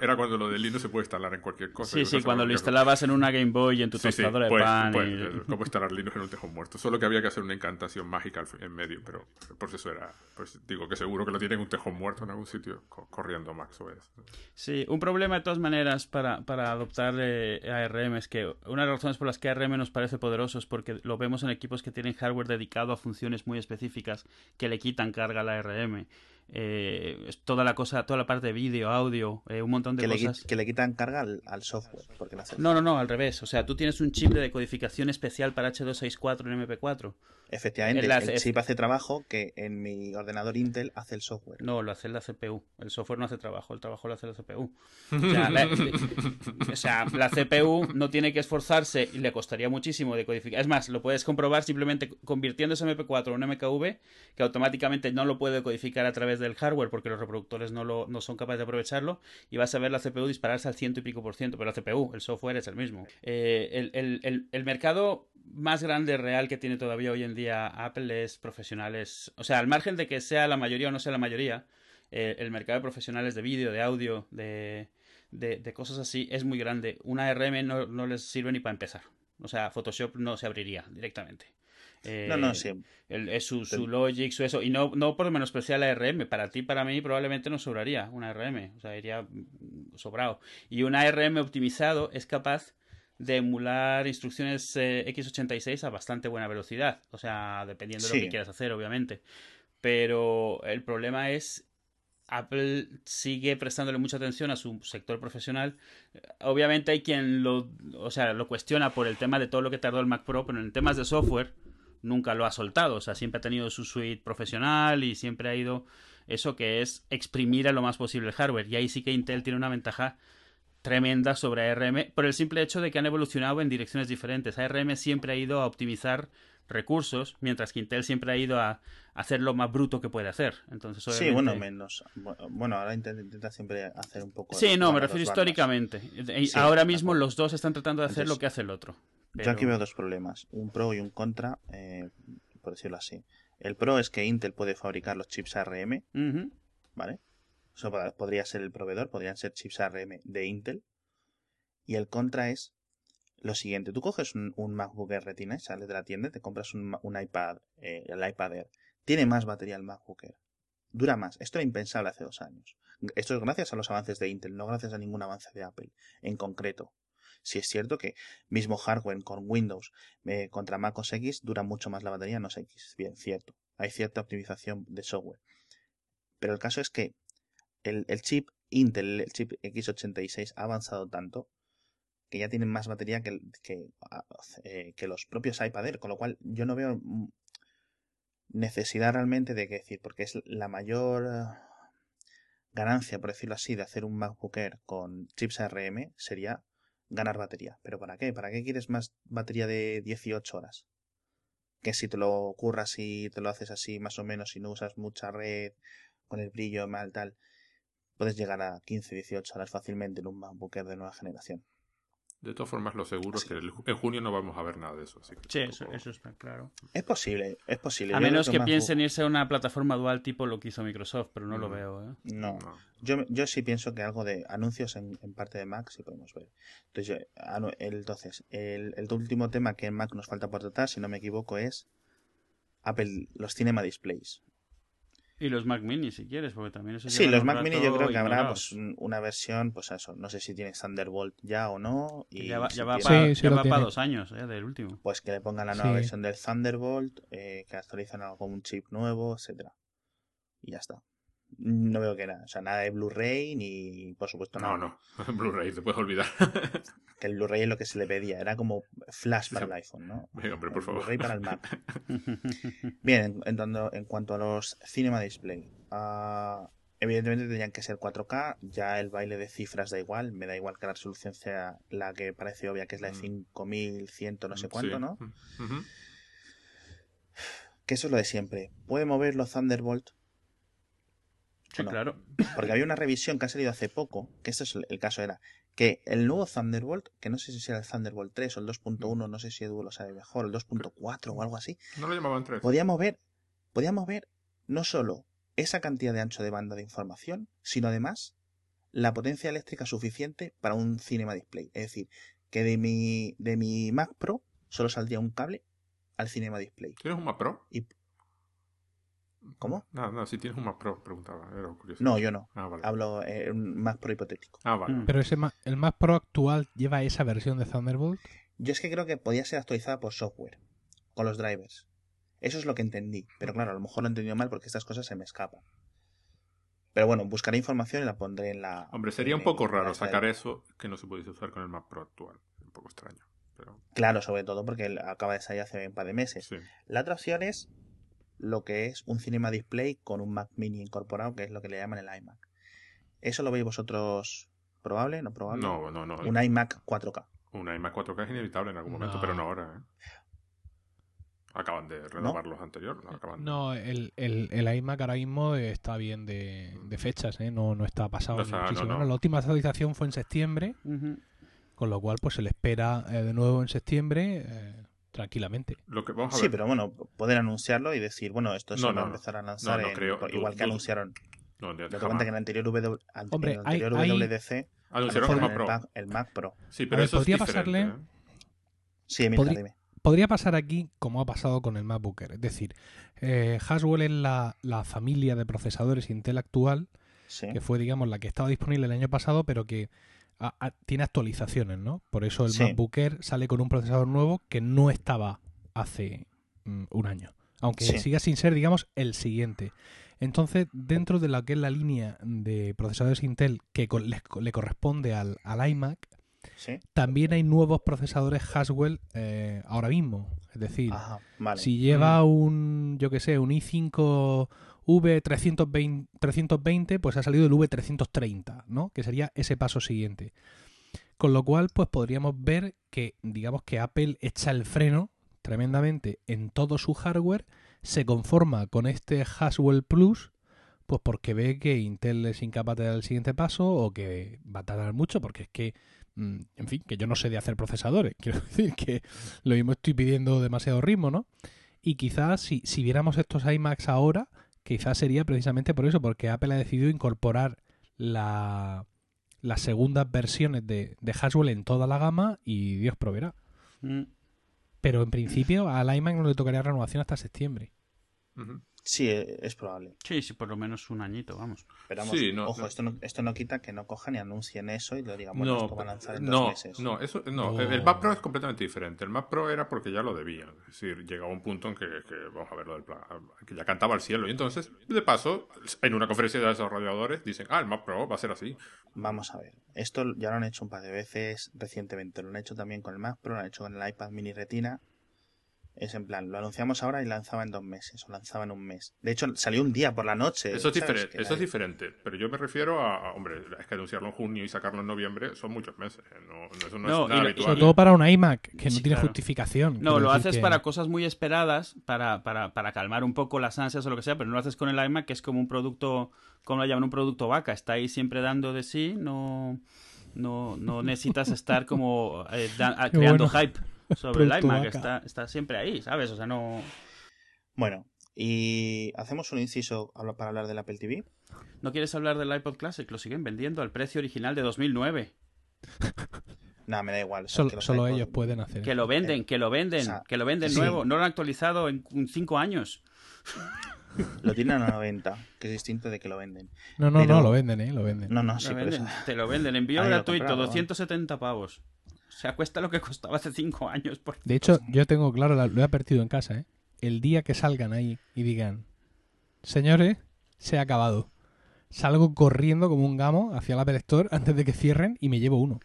era cuando lo de Linux se puede instalar en cualquier cosa. Sí, sí, cuando lo instalabas en una Game Boy y en tu Sí, sí, tostadora de pues, pan. pues, y- eh, cómo instalar Linux en un tejón muerto. Solo que había que hacer una encantación mágica en medio, pero por eso era. Pues digo que seguro que lo tienen en un tejón muerto en algún sitio co- corriendo Max OS. Sí, un problema de todas maneras para, para adoptar eh, ARM es que una de las razones por las que ARM nos parece poderoso es porque lo vemos en equipos que tienen hardware dedicado a funciones muy específicas que le quitan carga a la ARM. Eh, es toda la cosa, toda la parte de vídeo, audio, eh, un montón de Que cosas. que le quitan carga al, al software. Porque. No, no, no, al revés. O sea, tú tienes un chip de decodificación especial para H264 en MP4. Efectivamente, el- el chip hace trabajo que en mi ordenador Intel hace el software. No, lo hace la CPU. El software no hace trabajo, el trabajo lo hace la CPU. [laughs] O sea, la, o sea, la CPU no tiene que esforzarse y le costaría muchísimo decodificar. Es más, lo puedes comprobar simplemente convirtiendo ese MP4 en un MKV, que automáticamente no lo puede decodificar a través del hardware porque los reproductores no, lo, no son capaces de aprovecharlo y vas a ver la CPU dispararse al ciento y pico por ciento, pero la CPU, el software es el mismo. Eh, el, el, el, mercado más grande real que tiene todavía hoy en día Apple es profesionales, o sea, al margen de que sea la mayoría o no sea la mayoría, eh, el mercado de profesionales de vídeo, de audio, de, de, de, cosas así es muy grande. Una RM no, no les sirve ni para empezar. O sea, Photoshop no se abriría directamente. Eh, no, no, sí. El, su, su Logic, su eso. Y no, no por menospreciar la RM. Para ti, para mí, probablemente no sobraría una RM. O sea, iría sobrado. Y una RM optimizado es capaz de emular instrucciones eh, x86 a bastante buena velocidad. O sea, dependiendo de lo que quieras hacer, obviamente. Pero el problema es Apple sigue prestándole mucha atención a su sector profesional. Obviamente hay quien lo, o sea, lo cuestiona por el tema de todo lo que tardó el Mac Pro, pero en temas de software nunca lo ha soltado. O sea, siempre ha tenido su suite profesional y siempre ha ido eso que es exprimir a lo más posible el hardware. Y ahí sí que Intel tiene una ventaja tremenda sobre ARM por el simple hecho de que han evolucionado en direcciones diferentes. ARM siempre ha ido a optimizar recursos, mientras que Intel siempre ha ido a hacer lo más bruto que puede hacer. Entonces, obviamente... Sí, bueno, menos. Bueno, ahora intenta siempre hacer un poco... Sí, no, me refiero históricamente. Sí, ahora mismo los dos están tratando de hacer Entonces, lo que hace el otro. Pero... Yo aquí veo dos problemas, un pro y un contra, eh, por decirlo así. El pro es que Intel puede fabricar los chips ARM, uh -huh. ¿vale? Eso podría ser el proveedor, podrían ser chips ARM de Intel. Y el contra es lo siguiente, tú coges un, un MacBook Air Retina, sales de la tienda, te compras un, un iPad, eh, el iPad Air. Tiene más batería el MacBook Air. Dura más. Esto era impensable hace dos años. Esto es gracias a los avances de Intel, no gracias a ningún avance de Apple en concreto. Si es cierto que mismo hardware con Windows eh, contra Mac OS X dura mucho más la batería, no sé X. Bien, cierto. Hay cierta optimización de software. Pero el caso es que el, el chip Intel, el chip X86, ha avanzado tanto que ya tienen más batería que, que, eh, que, los propios iPad Air, con lo cual yo no veo necesidad realmente de que decir, porque es la mayor ganancia, por decirlo así, de hacer un MacBook Air con chips ARM sería ganar batería. ¿Pero para qué? ¿Para qué quieres más batería de 18 horas? Que si te lo curras y te lo haces así más o menos, si no usas mucha red, con el brillo mal tal, puedes llegar a 15, 18 horas fácilmente en un MacBook Air de nueva generación. De todas formas, lo seguro es que en junio no vamos a ver nada de eso. Así que sí, eso, eso, está claro. Es posible, es posible. A yo menos que, que piensen irse a una plataforma dual tipo lo que hizo Microsoft, pero no, no. lo veo. ¿eh? No. no. Yo, yo sí pienso que algo de anuncios en, en parte de Mac sí podemos ver. Entonces, el, entonces el, el, último tema que en Mac nos falta por tratar, si no me equivoco, es Apple, los Cinema Displays. Y los Mac Mini, si quieres, porque también eso Sí, los Mac Mini yo creo que habrá pues, una versión, pues eso, no sé si tiene Thunderbolt ya o no. Y ya va, si ya va para sí, pa dos años eh, del último. Pues que le pongan la nueva sí. versión del Thunderbolt, eh, que actualizan algo con un chip nuevo, etcétera Y ya está. No veo que nada, o sea, nada de Blu-ray ni, por supuesto, nada. No, no, [laughs] Blu-ray, te puedes olvidar. [laughs] que el Blu-ray es lo que se le pedía, era como flash para el iPhone, ¿no? Venga, hombre, por favor. Blu-ray para el Mac. [laughs] Bien, en, en, cuanto a los Cinema Display, uh, evidentemente tendrían que ser 4K, ya el baile de cifras da igual, me da igual que la resolución sea la que parece obvia, que es la de 5100 no sé cuánto, sí. ¿no? Uh -huh. Que eso es lo de siempre. ¿Puede mover los Thunderbolt? Sí, no? claro. Porque había una revisión que ha salido hace poco, que este es el caso era que el nuevo Thunderbolt, que no sé si será el Thunderbolt 3 o el 2.1, no sé si Edu lo sabe mejor, el 2.4 o algo así. No lo llamaban 3. Podía mover, podía mover no solo esa cantidad de ancho de banda de información, sino además la potencia eléctrica suficiente para un cinema display. Es decir, que de mi, de mi Mac Pro solo saldría un cable al cinema display. ¿Tienes un Mac Pro? Y, ¿Cómo? No, no, si tienes un Mac Pro, preguntaba, era curioso. No, yo no. Ah, vale. Hablo eh, un Mac Pro hipotético. Ah, vale. Pero ese Mac, el Mac Pro actual lleva esa versión de Thunderbolt. Yo es que creo que podía ser actualizada por software, con los drivers. Eso es lo que entendí. Pero claro, a lo mejor lo he entendido mal porque estas cosas se me escapan. Pero bueno, buscaré información y la pondré en la. Hombre, sería un poco raro sacar de... eso que no se pudiese usar con el Mac Pro actual. Un poco extraño. Pero... Claro, sobre todo porque acaba de salir hace un par de meses. Sí. La otra opción es lo que es un Cinema Display con un Mac Mini incorporado, que es lo que le llaman el iMac. ¿Eso lo veis vosotros probable? ¿No probable? No, no, no. Un iMac 4K. Un iMac 4K es inevitable en algún momento, no. pero no ahora. ¿eh? Acaban de renovar los anteriores. No, acaban de- No, el, el, el iMac ahora mismo está bien de, de fechas, ¿eh? no, no está pasado No ni está- no, muchísimo. no. Bueno, La última actualización fue en septiembre, con lo cual pues se le espera eh, de nuevo en septiembre eh, tranquilamente. Lo que vamos a Sí, pero bueno, poder anunciarlo y decir, bueno, esto se No, va no, a empezar a lanzar No, no en- creo. igual que anunciaron. No, de- cuenta que en el anterior, w, an- Hombre, en el anterior hay- hay- WDC Anunciaron el Mac Pro. Mac, el Mac Pro. Sí, pero ver, eso es podría pasarle- ¿eh? Sí, Podría- dime. Podría pasar aquí como ha pasado con el MacBook Air. Es decir, eh, Haswell es la, la familia de procesadores Intel actual, Sí. que fue, digamos, la que estaba disponible el año pasado, pero que a- a- tiene actualizaciones, ¿no? Por eso el Sí. MacBook Air sale con un procesador nuevo que no estaba hace mm, un año. Aunque Sí. siga sin ser, digamos, el siguiente. Entonces, dentro de lo que es la línea de procesadores Intel que co- le corresponde al, al iMac, Sí. también hay nuevos procesadores Haswell eh, ahora mismo. Es decir, Ajá, vale. si lleva un, yo que sé, un i5 V320, 320, pues ha salido el V330, ¿no? Que sería ese paso siguiente. Con lo cual, pues podríamos ver que, digamos que Apple echa el freno tremendamente en todo su hardware, se conforma con este Haswell Plus, pues porque ve que Intel es incapaz de dar el siguiente paso o que va a tardar mucho, porque es que, mm, en fin, que yo no sé de hacer procesadores. [laughs] Quiero decir que lo mismo estoy pidiendo demasiado ritmo, ¿no? Y quizás si, si viéramos estos iMacs ahora, quizás sería precisamente por eso, porque Apple ha decidido incorporar la, las segundas versiones de, de Haswell en toda la gama y Dios proveerá. Mm. Pero en principio al iMac no le tocaría renovación hasta septiembre. Sí, eh, es probable. Sí, sí, por lo menos un añito, vamos. Pero vamos, Sí, no, ojo, no. Esto, no, esto no quita que no cojan y anuncien eso y lo digan, bueno, No, esto va a lanzar en dos no, meses. no, eso, no, el Mac Pro es completamente diferente. El Mac Pro era porque ya lo debían. Es decir, llegaba un punto en que, que, vamos a ver, lo del plan, que ya cantaba al cielo. Y entonces, de paso, en una conferencia de desarrolladores dicen, ah, el Mac Pro va a ser así. Vamos a ver. Esto ya lo han hecho un par de veces recientemente. Lo han hecho también con el Mac Pro, lo han hecho con el iPad mini Retina. Es en plan, lo anunciamos ahora y lanzaba en dos meses, o lanzaba en un mes. De hecho, salió un día por la noche. Eso es, diferente, eso es diferente. Pero yo me refiero a, a- hombre, es que anunciarlo en junio y sacarlo en noviembre son muchos meses. ¿eh? No, no, eso no, No, es nada y habitual. Sobre todo para un iMac, que no Sí, tiene claro. justificación. No, lo haces que- para cosas muy esperadas, para, para, para calmar un poco las ansias o lo que sea, pero no lo haces con el iMac, que es como un producto, como lo llaman, un producto vaca. Está ahí siempre dando de sí, no, no, no necesitas estar como eh, da- [laughs] creando bueno. hype sobre el iMac. Está, está siempre ahí, ¿sabes? O sea, no, Bueno, y hacemos un inciso para hablar del Apple TV. no quieres hablar del iPod Classic, lo siguen vendiendo al precio original de 2009. [laughs] Nada, me da igual. o sea, Solo, que los solo iPod- ellos pueden hacer Que lo venden, que lo venden, o sea, que lo venden sí. nuevo. No lo han actualizado en en cinco años. [laughs] Lo tienen a 90, que es distinto de que lo venden. No, no, pero- no, lo venden, ¿eh? Lo venden. No, no, Lo sí, por venden, eso. Te lo venden, envío [laughs] lo gratuito, compraba, 270 pavos. O sea, cuesta lo que costaba hace cinco años. Por... De hecho, yo tengo claro, la- lo he advertido en casa, ¿eh? El día que salgan ahí y digan, señores, se ha acabado. Salgo corriendo como un gamo hacia la Apple Store antes de que cierren y me llevo uno.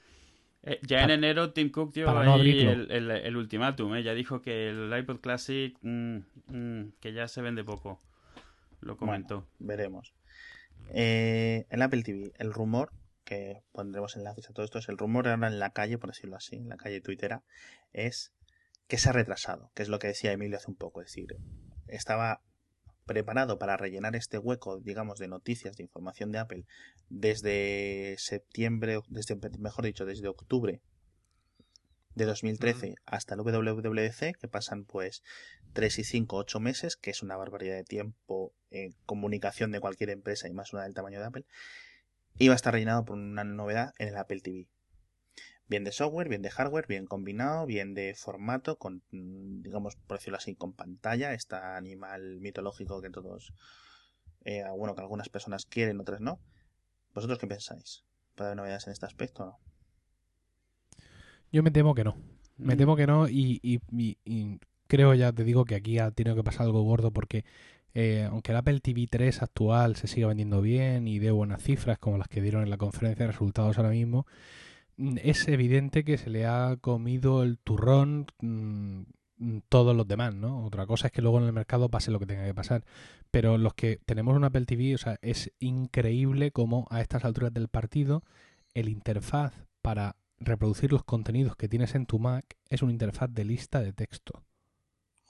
Eh, ya en enero Tim Cook dio para no el, el, el ultimátum. ¿eh? Ya dijo que el iPod Classic, mm, mm, que ya se vende poco. Lo comentó. Veremos. Eh, el Apple TV, el rumor, que pondremos enlaces a todo esto, es el rumor ahora en la calle, por decirlo así, en la calle tuitera, es que se ha retrasado, que es lo que decía Emilio hace un poco, es decir, estaba preparado para rellenar este hueco, digamos, de noticias, de información de Apple, desde septiembre, desde, mejor dicho, desde octubre de 2013 hasta el WWDC, que pasan pues 3 y 5, 8 meses, que es una barbaridad de tiempo en comunicación de cualquier empresa y más una del tamaño de Apple, iba a estar rellenado por una novedad en el Apple TV. Bien de software, bien de hardware, bien combinado, bien de formato, con, digamos, por decirlo así, con pantalla, este animal mitológico que todos, eh, bueno, que algunas personas quieren, otras no. ¿Vosotros qué pensáis? ¿Puede haber novedades en este aspecto o no? Yo me temo que no. Me Mm, temo que no y, y- y- y creo, ya te digo, que aquí ha tenido que pasar algo gordo porque eh, aunque el Apple TV 3 actual se siga vendiendo bien y dé buenas cifras como las que dieron en la conferencia de resultados ahora mismo, mm, es evidente que se le ha comido el turrón mm, mm, todos los demás, ¿no? Otra cosa es que luego en el mercado pase lo que tenga que pasar. Pero los que tenemos un Apple TV, o sea, es increíble cómo a estas alturas del partido el interfaz para reproducir los contenidos que tienes en tu Mac es una interfaz de lista de texto.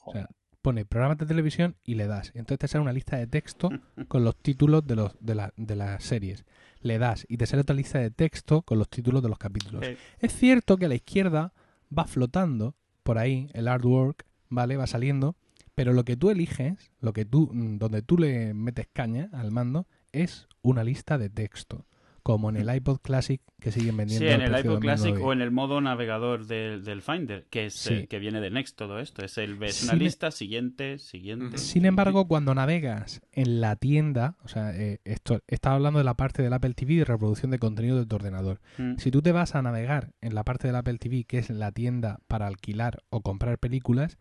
O sea, pone programas de televisión y le das. Entonces te sale una lista de texto [laughs] con los títulos de, los, de, la- de las series. Le das y te sale otra lista de texto con los títulos de los capítulos. Es cierto que a la izquierda va flotando por ahí el artwork, ¿vale? Va saliendo, pero lo que tú eliges, lo que tú, mm, donde tú le metes caña al mando, es una lista de texto, como en el iPod Classic que siguen vendiendo. Sí, en el iPod Classic 2009. o en el modo navegador del, del Finder, que es Sí. que viene de Next todo esto. Es el ves una Sin- lista, siguiente, siguiente. Sin embargo, cuando navegas en la tienda, o sea, eh, esto estaba hablando de la parte del Apple TV de reproducción de contenido de tu ordenador. Mm. Si tú te vas a navegar en la parte del Apple TV, que es la tienda para alquilar o comprar películas,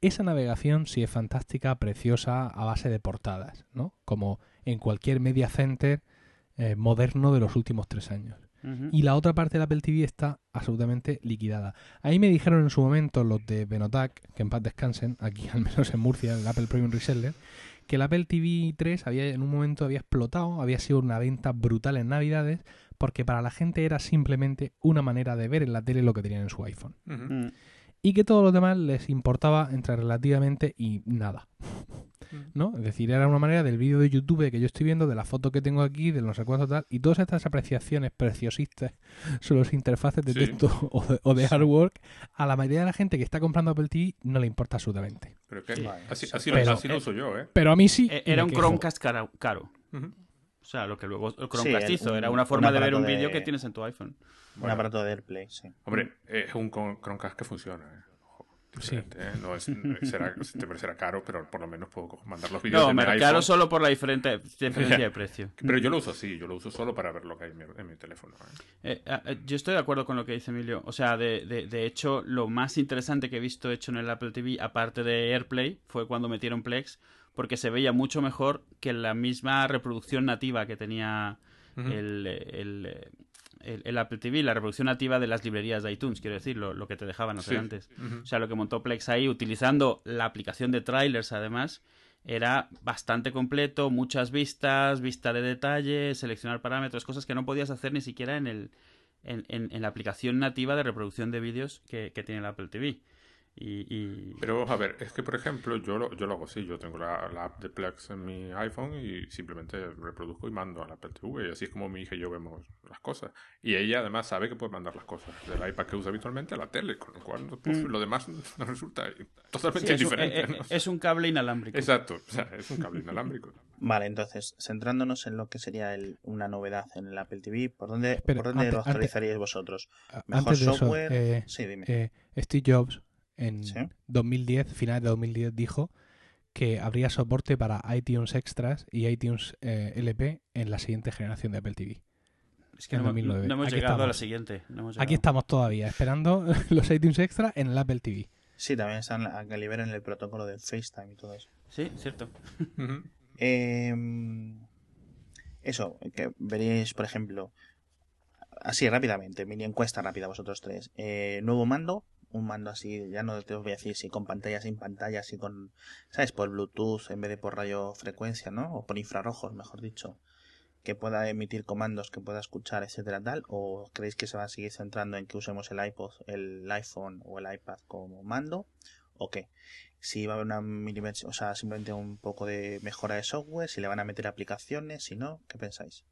esa navegación sí es fantástica, preciosa, a base de portadas, ¿no? Como en cualquier media center eh, moderno de los últimos tres años. Y la otra parte del Apple TV está absolutamente liquidada. Ahí me dijeron en su momento los de Benotac, que en paz descansen, aquí [laughs] al menos en Murcia, en el Apple Premium Reseller, que el Apple TV 3 había, en un momento había explotado, había sido una venta brutal en Navidades, porque para la gente era simplemente una manera de ver en la tele lo que tenían en su iPhone. Mm. Y que todo lo demás les importaba entre relativamente y nada. [laughs] ¿No? Es decir, era una manera del vídeo de YouTube que yo estoy viendo, de la foto que tengo aquí, de no sé cuánto tal, y todas estas apreciaciones preciosistas [laughs] sobre los interfaces de Sí. texto o de, o de Sí. artwork, a la mayoría de la gente que está comprando Apple TV no le importa absolutamente. Pero que Sí. así, Sí. así, Pero- lo, así lo uso yo, ¿eh? Pero a mí sí. Eh, Era un quejo. Chromecast caro. O sea, lo que luego el Chromecast hizo. un- Era una un forma de ver un vídeo de- que tienes en tu iPhone. Un Bueno, aparato de AirPlay, sí. Hombre, es un Chrome- Chromecast que funciona, ¿eh? Sí. ¿eh? No es, será, [laughs] te parecerá caro, pero por lo menos puedo mandar los vídeos No, me caro solo por la diferente diferencia [laughs] de precio. Pero yo lo uso así, yo lo uso solo para ver lo que hay en mi, en mi teléfono. ¿eh? Eh, ah, eh, yo estoy de acuerdo con lo que dice Emilio. O sea, de, de, de hecho, lo más interesante que he visto hecho en el Apple TV, aparte de AirPlay, fue cuando metieron Plex, porque se veía mucho mejor que la misma reproducción nativa que tenía el, el- el Apple TV, la reproducción nativa de las librerías de iTunes, quiero decir, lo, lo que te dejaban hacer Sí. antes. O sea, lo que montó Plex ahí, utilizando la aplicación de trailers, además, era bastante completo, muchas vistas, vista de detalle, seleccionar parámetros, cosas que no podías hacer ni siquiera en el en, en- en la aplicación nativa de reproducción de vídeos que, que tiene el Apple TV. Y, y- Pero a ver, es que por ejemplo, yo lo, yo lo hago así, yo tengo la, la app de Plex en mi iPhone y simplemente reproduzco y mando a la Apple TV, y así es como mi hija y yo vemos las cosas. Y ella además sabe que puede mandar las cosas del iPad que usa habitualmente a la tele, con lo cual pues, Mm. lo demás [laughs] nos resulta Sí, totalmente es, un, diferente. eh, ¿no? eh, es un cable inalámbrico. Exacto, o sea, es un cable inalámbrico. [laughs] Vale, entonces, centrándonos en lo que sería el- una novedad en el Apple TV, ¿por dónde, Espera, ¿por dónde antes- lo antes- actualizaríais vosotros? A- ¿Mejor Antes de eso, software? eh, sí, dime. eh, Steve Jobs en Sí. 2010, finales de 2010, dijo que habría soporte para iTunes Extras y iTunes eh, LP en la siguiente generación de Apple TV. Es que en no, 2009. no hemos Aquí llegado a la siguiente. no hemos Aquí estamos todavía esperando [laughs] los iTunes Extra en el Apple TV. Sí, también están a que liberen el protocolo de FaceTime y todo eso. Sí, cierto. [laughs] Eh, eso, que veréis, por ejemplo, así rápidamente, mini encuesta rápida vosotros tres. Eh, nuevo mando, un mando así, ya no te os voy a decir si con pantalla, sin pantalla, así con, ¿sabes? Por Bluetooth en vez de por radiofrecuencia, ¿no? O por infrarrojos, mejor dicho. Que pueda emitir comandos, que pueda escuchar, etcétera, tal. ¿O creéis que se va a seguir centrando en que usemos el iPod, el iPhone o el iPad como mando? ¿O qué? si va a haber una mini o sea, simplemente un poco de mejora de software, si le van a meter aplicaciones, si no, ¿qué pensáis?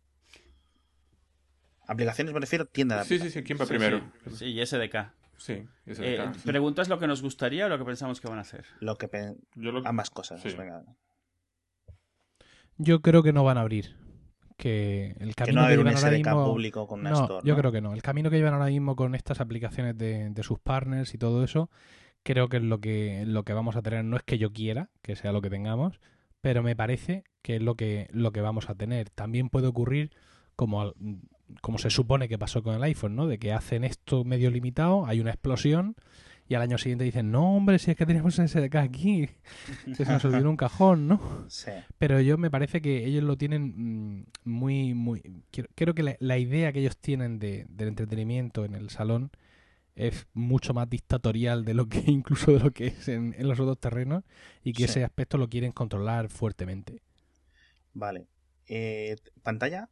Aplicaciones me refiero tienda de Sí, aplicaciones. sí, sí, ¿quién va Sí, primero? Sí, sí, y SDK. Sí, ese Eh, acá. ¿Preguntas lo que nos gustaría o lo que pensamos que van a hacer? Lo que Yo lo- ambas cosas, Sí. venga. Yo creo que no van a abrir. Que el Que camino no va a haber un llevan ahora SDK mismo- público con una no, store. yo ¿no? creo que no. El camino que llevan ahora mismo con estas aplicaciones de, de sus partners y todo eso, creo que es lo que, lo que vamos a tener. No es que yo quiera que sea lo que tengamos, pero me parece que es lo que, lo que vamos a tener. También puede ocurrir como, como se supone que pasó con el iPhone, ¿no? De que hacen esto medio limitado, hay una explosión y al año siguiente dicen, no, hombre, si es que tenemos un SDK aquí, [laughs] se nos olvidó un cajón, ¿no? Sí. Pero yo me parece que ellos lo tienen mm, muy, muy... Creo que la, la idea que ellos tienen de, del entretenimiento en el salón es mucho más dictatorial de lo que [laughs] incluso de lo que es en, en los otros terrenos y que Sí. ese aspecto lo quieren controlar fuertemente. Vale. Eh, ¿Pantalla?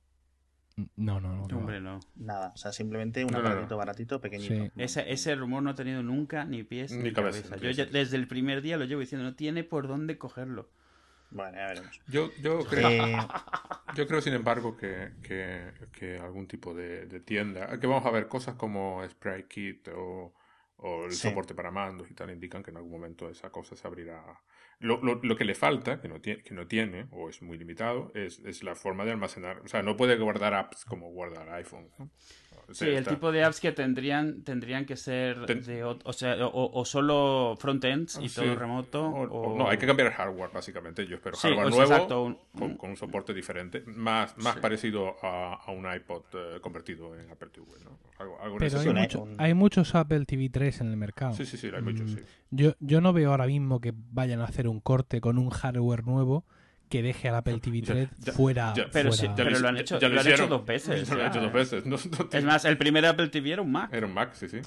No, no, no. no. Hombre, no. Nada, o sea, simplemente un No, no, no. aparatito baratito, pequeñito. Sí. Ese, ese rumor no ha tenido nunca ni pies ni, Ni cabeza, Yo ya- desde el primer día lo llevo diciendo, no tiene por dónde cogerlo. Bueno, ya veremos. Yo, yo creo, Eh, [laughs] yo creo, sin embargo, que, que, que algún tipo de, de tienda, que vamos a ver cosas como Spray Kit o, o el Sí. soporte para mandos y tal, indican que en algún momento esa cosa se abrirá. Lo, lo, lo que le falta, que no, tiene, que no tiene, o es muy limitado, es, es la forma de almacenar. O sea, no puede guardar apps como guarda el iPhone. ¿no? O Sí, el está- tipo de apps que tendrían tendrían que ser Ten- de, ot- o, sea, o, o solo frontends y Sí. todo remoto. O- O, o- no, hay que cambiar el hardware, básicamente. Yo espero Sí, hardware o nuevo exacto, un- con, con un soporte diferente, más, más Sí. parecido a, a un iPod eh, convertido en Apple TV. ¿no? Algo, algo en Pero hay, un- sentido. mucho- un- hay muchos Apple TV 3 en el mercado. Sí, sí, sí, hay mucho, Mm, sí. Yo, yo no veo ahora mismo que vayan a hacer un corte con un hardware nuevo que deje al Apple TV Ya- 3 ya- fuera. ya- Pero fuera- sí, pero lo han hecho- ya lo han hecho dos veces, lo han hecho dos veces. No, no Es más, el primer Apple TV era un Mac. Era un Mac, sí, sí.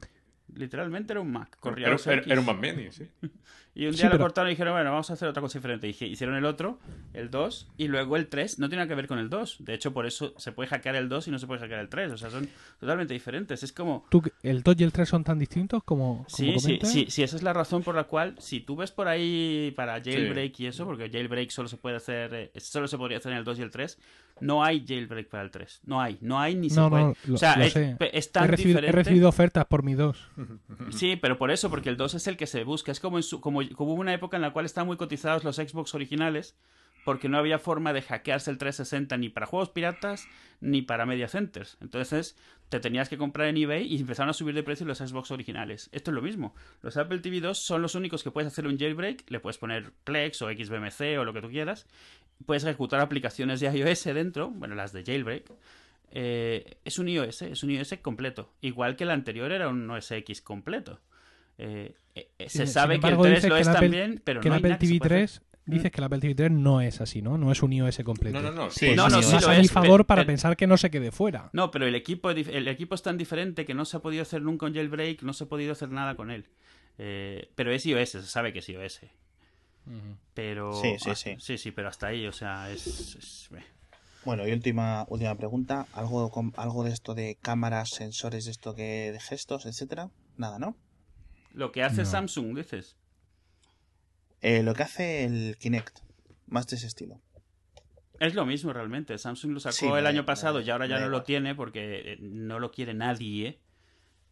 Literalmente era un Mac. Corría Era, los era- era un Mac Mini, sí. [laughs] Y un Sí, día lo pero- cortaron y dijeron, bueno, vamos a hacer otra cosa diferente. Y hicieron el otro, el 2, y luego el 3 no tiene nada que ver con el 2. De hecho, por eso se puede hackear el 2 y no se puede hackear el 3. O sea, son totalmente diferentes. Es como... ¿Tú, ¿El 2 y el 3 son tan distintos como, como Sí, sí, comentas? sí, sí, esa es la razón por la cual, si tú ves por ahí para jailbreak y eso, porque jailbreak solo se puede hacer, eh, solo se podría hacer en el 2 y el 3, no hay jailbreak para el 3. No hay, no hay ni se No, puede. no, lo, o sea, es, es tan he, recibido, he diferente. recibido ofertas por mi 2. Sí, pero por eso, porque el 2 es el que se busca. Es como, en su, como, hubo una época en la cual estaban muy cotizados los Xbox originales, porque no había forma de hackearse el 360 ni para juegos piratas ni para media centers. Entonces te tenías que comprar en eBay y empezaron a subir de precio los Xbox originales. Esto es lo mismo. Los Apple TV 2 son los únicos que puedes hacer un jailbreak. Le puedes poner Plex o XBMC o lo que tú quieras. Puedes ejecutar aplicaciones de iOS dentro, bueno, las de jailbreak. Eh, es un iOS, es un iOS completo. Igual que el anterior era un OS X completo. Eh, eh, eh, se sabe embargo, que el 3 dices lo es Apple- también, pero que no el Apple TV pueda hacer. 3, dices que el Apple TV 3 no es así, ¿no? No es un iOS completo. No, no, no. Sí, pues- No, no, sí Más lo a mi es, favor para pe- pensar que no se quede fuera. No, pero el equipo, el equipo es tan diferente que no se ha podido hacer nunca un jailbreak, no se ha podido hacer nada con él. Eh, pero es iOS, se sabe que es iOS. Pero. Sí, sí, ah, sí. Sí, sí, pero hasta ahí, o sea, es. es- eh. Bueno, y última, última pregunta. ¿Algo, con, ¿Algo de esto de cámaras, sensores, de esto que de gestos, etcétera? Nada, ¿no? Lo que hace No. Samsung, dices. Eh, lo que hace el Kinect, más de ese estilo. Es lo mismo realmente. Samsung lo sacó Sí, el año pasado y ahora ya no lo tiene porque eh, no lo quiere nadie.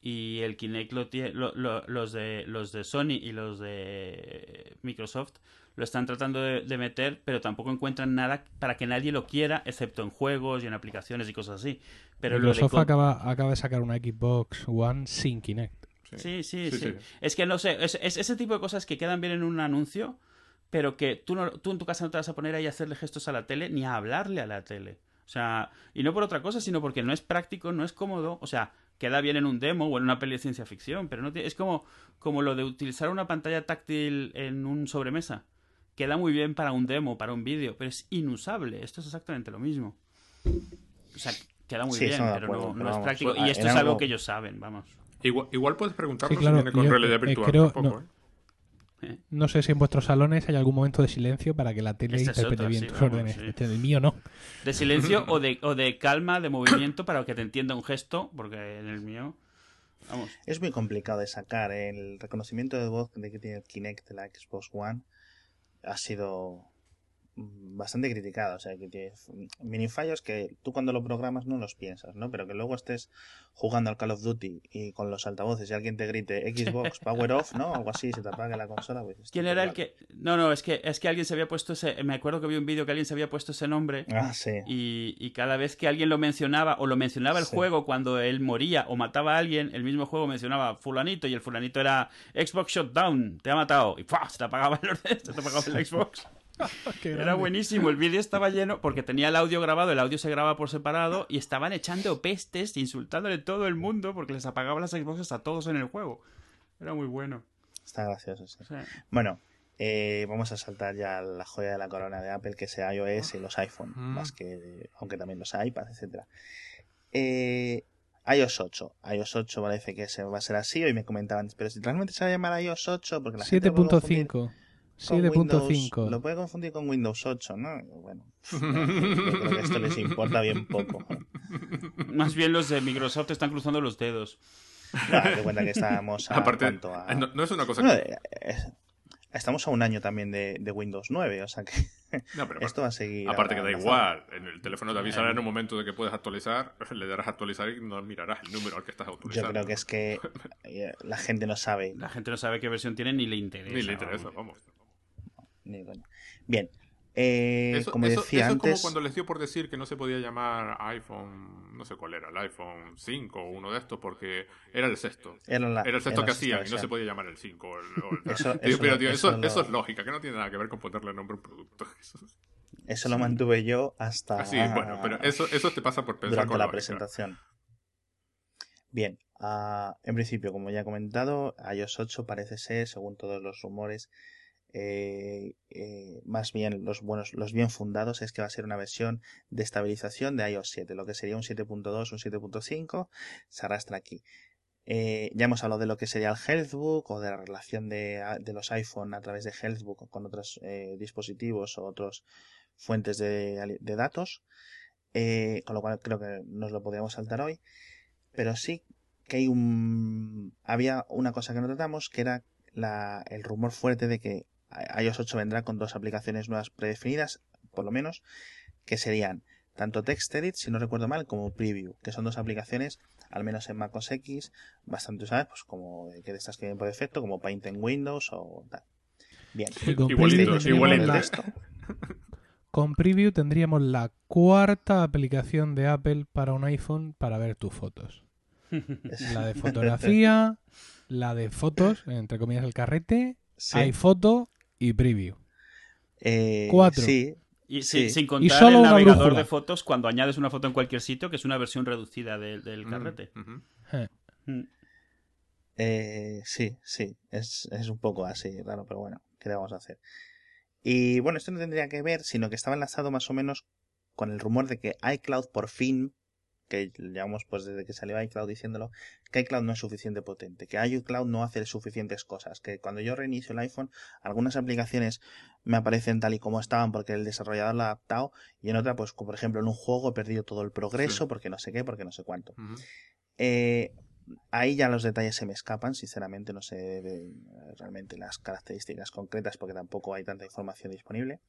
Y el Kinect lo tiene, lo- lo- los, de, los de Sony y los de Microsoft lo están tratando de, de meter, pero tampoco encuentran nada para que nadie lo quiera, excepto en juegos y en aplicaciones y cosas así. Pero lo de Microsoft acaba, acaba de sacar una Xbox One sin Kinect. Sí, sí, Sí. Es que no sé, es, es ese tipo de cosas que quedan bien en un anuncio, pero que tú, no, tú en tu casa no te vas a poner ahí a hacerle gestos a la tele ni a hablarle a la tele. O sea, y no por otra cosa, sino porque no es práctico, no es cómodo. O sea, queda bien en un demo o en una peli de ciencia ficción, pero no tiene- es como, como lo de utilizar una pantalla táctil en un sobremesa. Queda muy bien para un demo, para un vídeo, pero es inusable. Esto es exactamente lo mismo. O sea, queda muy Sí, bien, pero acuerdo, no, pero es práctico. Y esto es algo que ellos saben, vamos. Igual, igual puedes preguntarnos Sí, claro, si viene con yo- realidad eh, virtual. creo- tampoco, no. ¿eh? No sé si en vuestros salones hay algún momento de silencio para que la tele Esta es interprete bien sí, tus vamos, órdenes. sí. Este, el mío no. De silencio [laughs] o de, o de calma, de movimiento, para que te entienda un gesto, porque en el mío. Vamos. Es muy complicado de sacar. El reconocimiento de voz de que tiene el Kinect de la Xbox One ha sido bastante criticado. O sea, que tiene mini fallos que tú cuando lo programas no los piensas, ¿no? Pero que luego estés jugando al Call of Duty y con los altavoces y alguien te grite Xbox [laughs] Power Off, ¿no? Algo así, se te apague la consola. Pues, ¿Quién era el que.? No, no, es que, es que alguien se había puesto ese. Me acuerdo que vi un vídeo que alguien se había puesto ese nombre. Ah, sí. Y, y cada vez que alguien lo mencionaba, o lo mencionaba el Sí. juego cuando él moría o mataba a alguien, el mismo juego mencionaba fulanito y el fulanito era Xbox Shutdown, te ha matado. Y ¡fua! se te apagaba el, orden- se te apagaba el [laughs] Xbox. [laughs] Era buenísimo, el vídeo estaba lleno porque tenía el audio grabado, el audio se graba por separado y estaban echando pestes, insultándole a todo el mundo porque les apagaba las Xboxes a todos en el juego. Era muy bueno. Está gracioso, sí. O sea, Bueno, eh, vamos a saltar ya a la joya de la corona de Apple, que es iOS y los iPhone, Mm. más que, aunque también los iPads, etcétera. Eh, iOS 8. iOS 8 parece que se va a ser así. Hoy me comentaban, pero si realmente se va a llamar iOS 8, porque la gente lo puede confundir 7.5. con Windows- 7.5. Lo puede confundir con Windows 8, ¿no? Bueno, [laughs] yo creo que esto les importa bien poco. Más bien los de Microsoft están cruzando los dedos. No, cuenta que estamos a, Aparte, a... No, es una cosa bueno, que... Estamos a un año también de, de Windows 9, o sea que [laughs] no, pero esto va a seguir. Aparte que da igual, en el teléfono te avisará en un momento de que puedes actualizar, [laughs] le darás a actualizar y no mirarás el número al que estás actualizando. Yo creo que es que eh, la gente no sabe. La gente no sabe qué versión tiene ni le interesa. Ni le interesa, vamos. Ni Bien, eh, como decía eso antes... es como cuando les dio por decir que no se podía llamar iPhone, no sé cuál era, el iPhone 5 o uno de estos, porque era el sexto. Era, el sexto que hacían y no se podía llamar el 5. O el, [laughs] eso, pero, tío, eso, eso, es lógica, que no tiene nada que ver con ponerle nombre a un producto. [laughs] Eso lo mantuve yo hasta... Sí, bueno, pero [laughs] eso, eso te pasa por pensar Durante la presentación. Bien, uh, en principio, como ya he comentado, iOS 8 parece ser, según todos los rumores, eh, eh, más bien los buenos, los bien fundados es que va a ser una versión de estabilización de iOS 7, lo que sería un 7.2, un 7.5, se arrastra aquí. Eh, ya hemos hablado de lo que sería el Healthbook o de la relación de, de los iPhone a través de Healthbook con otros dispositivos o otras fuentes de, datos, con lo cual creo que nos lo podríamos saltar hoy, pero sí que hay un había una cosa que no tratamos que era el rumor fuerte de que iOS 8 vendrá con dos aplicaciones nuevas predefinidas, por lo menos, que serían tanto TextEdit, si no recuerdo mal, como Preview, que son dos aplicaciones, al menos en macOS X, bastante usadas, pues como que de estas que vienen por defecto, como Paint en Windows o tal. Bien. [laughs] con Preview tendríamos la cuarta aplicación de Apple para un iPhone para ver tus fotos. [laughs] la de fotografía, la de fotos, entre comillas el carrete, hay foto y preview. Eh, Cuatro. Sí. Y sin contar el navegador de fotos cuando añades una foto en cualquier sitio, que es una versión reducida del mm, carrete. Eh. Mm. Eh, sí, sí, es, un poco así, raro, pero bueno, ¿qué le vamos a hacer? Y bueno, esto no tendría que ver, sino que estaba enlazado más o menos con el rumor de que iCloud por fin que llevamos pues desde que salió iCloud diciéndolo, que iCloud no es suficiente potente, que iCloud no hace suficientes cosas, que cuando yo reinicio el iPhone, algunas aplicaciones me aparecen tal y como estaban porque el desarrollador lo ha adaptado y en otra, pues por ejemplo en un juego he perdido todo el progreso porque no sé qué, porque no sé cuánto. Eh, ahí ya los detalles se me escapan, sinceramente no sé realmente las características concretas porque tampoco hay tanta información disponible.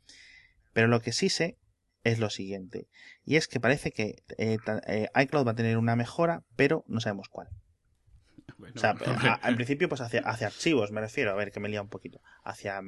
Pero lo que sí sé es lo siguiente. Y es que parece que eh, eh, iCloud va a tener una mejora, pero no sabemos cuál o sea, al principio, pues hacia, hacia, archivos, me refiero, a ver que me lía un poquito. Hacia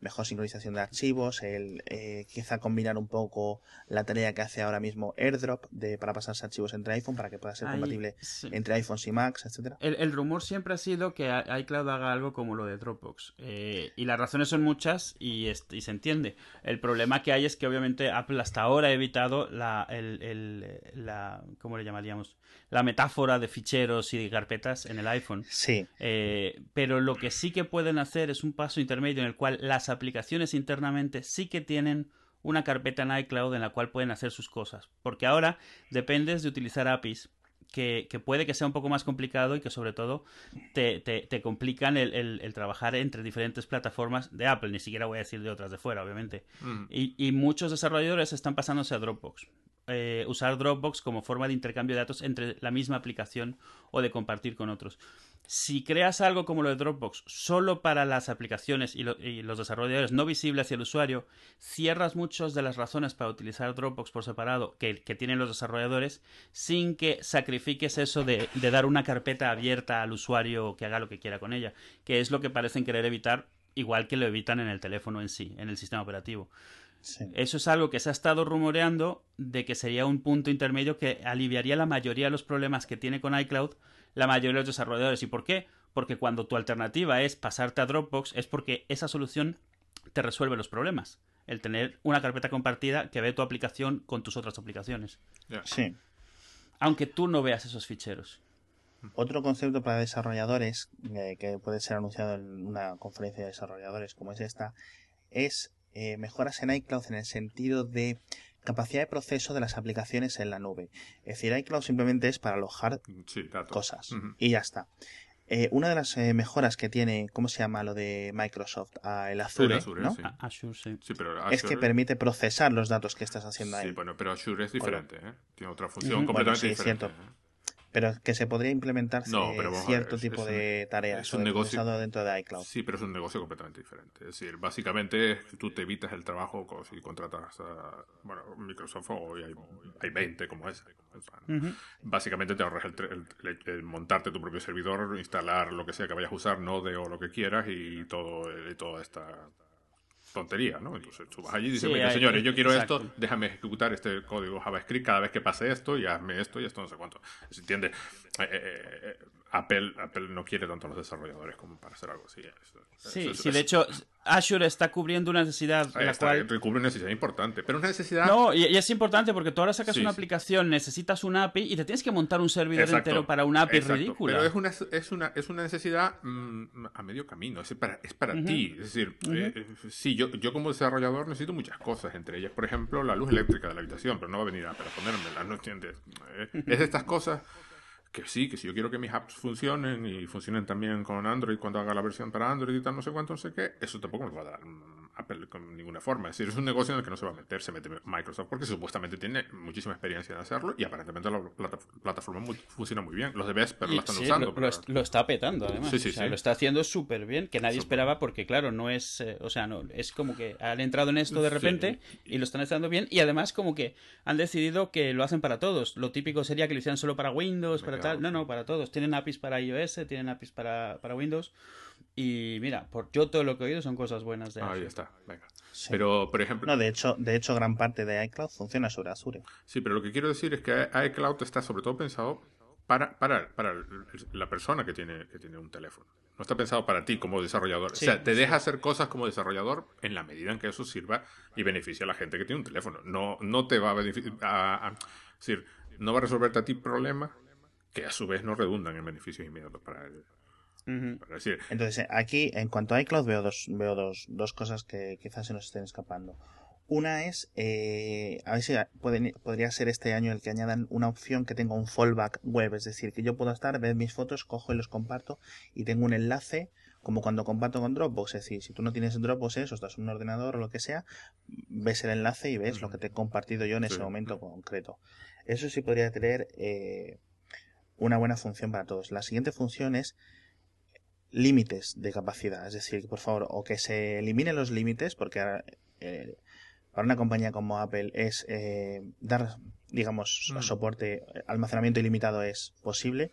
mejor sincronización de archivos, el eh, quizá combinar un poco la tarea que hace ahora mismo AirDrop de, para pasarse archivos entre iPhone para que pueda ser compatible entre iPhones y Macs, etcétera. El, rumor siempre ha sido que iCloud haga algo como lo de Dropbox. Eh, y las razones son muchas y, y, se entiende. El problema que hay es que obviamente Apple hasta ahora ha evitado la, el, el, la ¿cómo le llamaríamos? La metáfora de ficheros y de carpetas en el iPhone. Sí. Eh, pero lo que sí que pueden hacer es un paso intermedio en el cual las aplicaciones internamente sí que tienen una carpeta en iCloud en la cual pueden hacer sus cosas. Porque ahora dependes de utilizar APIs que, puede que sea un poco más complicado y que sobre todo te, te, complican el, trabajar entre diferentes plataformas de Apple, ni siquiera voy a decir de otras de fuera, obviamente. Mm. Y, y, muchos desarrolladores están pasándose a Dropbox. Eh, usar Dropbox como forma de intercambio de datos entre la misma aplicación o de compartir con otros. Si creas algo como lo de Dropbox solo para las aplicaciones y, los desarrolladores no visibles hacia el usuario, cierras muchas de las razones para utilizar Dropbox por separado que, tienen los desarrolladores sin que sacrifiques eso de, de dar una carpeta abierta al usuario que haga lo que quiera con ella, que es lo que parecen querer evitar, igual que lo evitan en el teléfono en sí, en el sistema operativo. Eso es algo que se ha estado rumoreando de que sería un punto intermedio que aliviaría la mayoría de los problemas que tiene con iCloud la mayoría de los desarrolladores. ¿Y por qué? Porque cuando tu alternativa es pasarte a Dropbox es porque esa solución te resuelve los problemas. El tener una carpeta compartida que ve tu aplicación con tus otras aplicaciones. Sí. Aunque tú no veas esos ficheros. Otro concepto para desarrolladores eh, que puede ser anunciado en una conferencia de desarrolladores como es esta es eh, mejoras en iCloud en el sentido de capacidad de proceso de las aplicaciones en la nube. Es decir, iCloud simplemente es para alojar cosas y ya está. Eh, una de las eh, mejoras que tiene, ¿cómo se llama lo de Microsoft? Ah, el Azure, El Azure, ¿no? sí. Azure, sí. Sí, pero Es que permite procesar los datos que estás haciendo ahí. Sí, bueno, pero Azure es diferente, ¿eh? Tiene otra función Ujú, bueno, completamente sí, es diferente. cierto. Pero que se podría implementar No, ver, cierto es- tipo es un- de tareas es un negocio- dentro de iCloud. Sí, pero es un negocio completamente diferente. Es decir, básicamente tú te evitas el trabajo si contratas a bueno, Microsoft o hay, hay 20 como ese. Básicamente te ahorras el- el- el montarte tu propio servidor, instalar lo que sea que vayas a usar, Node o lo que quieras y todo y toda esta tontería, ¿no? Entonces tú vas allí y dices, Sí, "Mira, hay- señores, yo quiero exacto. esto, déjame ejecutar este código JavaScript cada vez que pase esto y hazme esto y esto no sé cuánto. ¿Se entiende? Eh, eh, eh, Apple, Apple no quiere tanto a los desarrolladores como para hacer algo así. Es- Sí, sí, de hecho, Azure está cubriendo una necesidad la está, cual... cubre una necesidad importante, pero una necesidad... No, y, y es importante porque tú ahora sacas Sí, una sí. aplicación, necesitas un API y te tienes que montar un servidor Exacto, entero para una API exacto, ridícula. Pero es una, es una, es una necesidad mm, a medio camino, es para, es para ti. Es decir, eh, sí, yo, yo como desarrollador necesito muchas cosas, entre ellas, por ejemplo, la luz eléctrica de la habitación, pero no va a venir a para ponérmela, ¿no entiendes? Eh, es de estas cosas que sí, que si yo quiero que mis apps funcionen y funcionen también con Android cuando haga la versión para Android y tal, no sé cuánto, no sé qué, eso tampoco me va a dar Apple con ninguna forma. Es decir, es un negocio en el que no se va a meter, se mete Microsoft porque supuestamente tiene muchísima experiencia en hacerlo y aparentemente la plata- plataforma muy- funciona muy bien. Los de Vesper la están sí, usando. lo, pero- lo est- lo está petando, además. Sí, sí, O sea, sí. Lo está haciendo súper bien, que nadie esperaba, porque, claro, no es. eh, o sea, no es como que han entrado en esto de repente y lo están haciendo bien. Y además, como que han decidido que lo hacen para todos. Lo típico sería que lo hicieran solo para Windows, Me para tal. No, no, para todos. Tienen APIs para iOS, tienen APIs para, para Windows. Y mira, por yo todo lo que he oído son cosas buenas de Ahí Azure. está, venga. Sí. Pero, por ejemplo, No, de hecho, de hecho, gran parte de iCloud funciona sobre Azure. sí, pero lo que quiero decir es que iCloud está sobre todo pensado para, para, para el- la persona que tiene, que tiene un teléfono. No está pensado para ti como desarrollador. Sí, o sea, te sí. deja hacer cosas como desarrollador en la medida en que eso sirva y beneficia a la gente que tiene un teléfono. No, no te va a beneficiar. A, a- es decir, no va a resolverte a ti problemas que a su vez no redundan en beneficios inmediatos para Entonces, eh, aquí, en cuanto a iCloud, veo dos, veo dos, dos cosas que quizás se nos estén escapando. Una es, eh, a ver si pueden- podría ser este año el que añadan una opción que tenga un fallback web, es decir, que yo puedo estar, ver mis fotos, cojo y los comparto y tengo un enlace como cuando comparto con Dropbox, es decir, si tú no tienes Dropbox eso, estás en un ordenador o lo que sea, ves el enlace y ves lo que te he compartido yo en ese Sí. momento concreto. Eso sí podría tener eh, una buena función para todos. La siguiente función es límites de capacidad. Es decir, por favor, o que se eliminen los límites, porque ahora, eh, para una compañía como Apple es eh, dar, digamos, Mm. soporte, almacenamiento ilimitado es posible.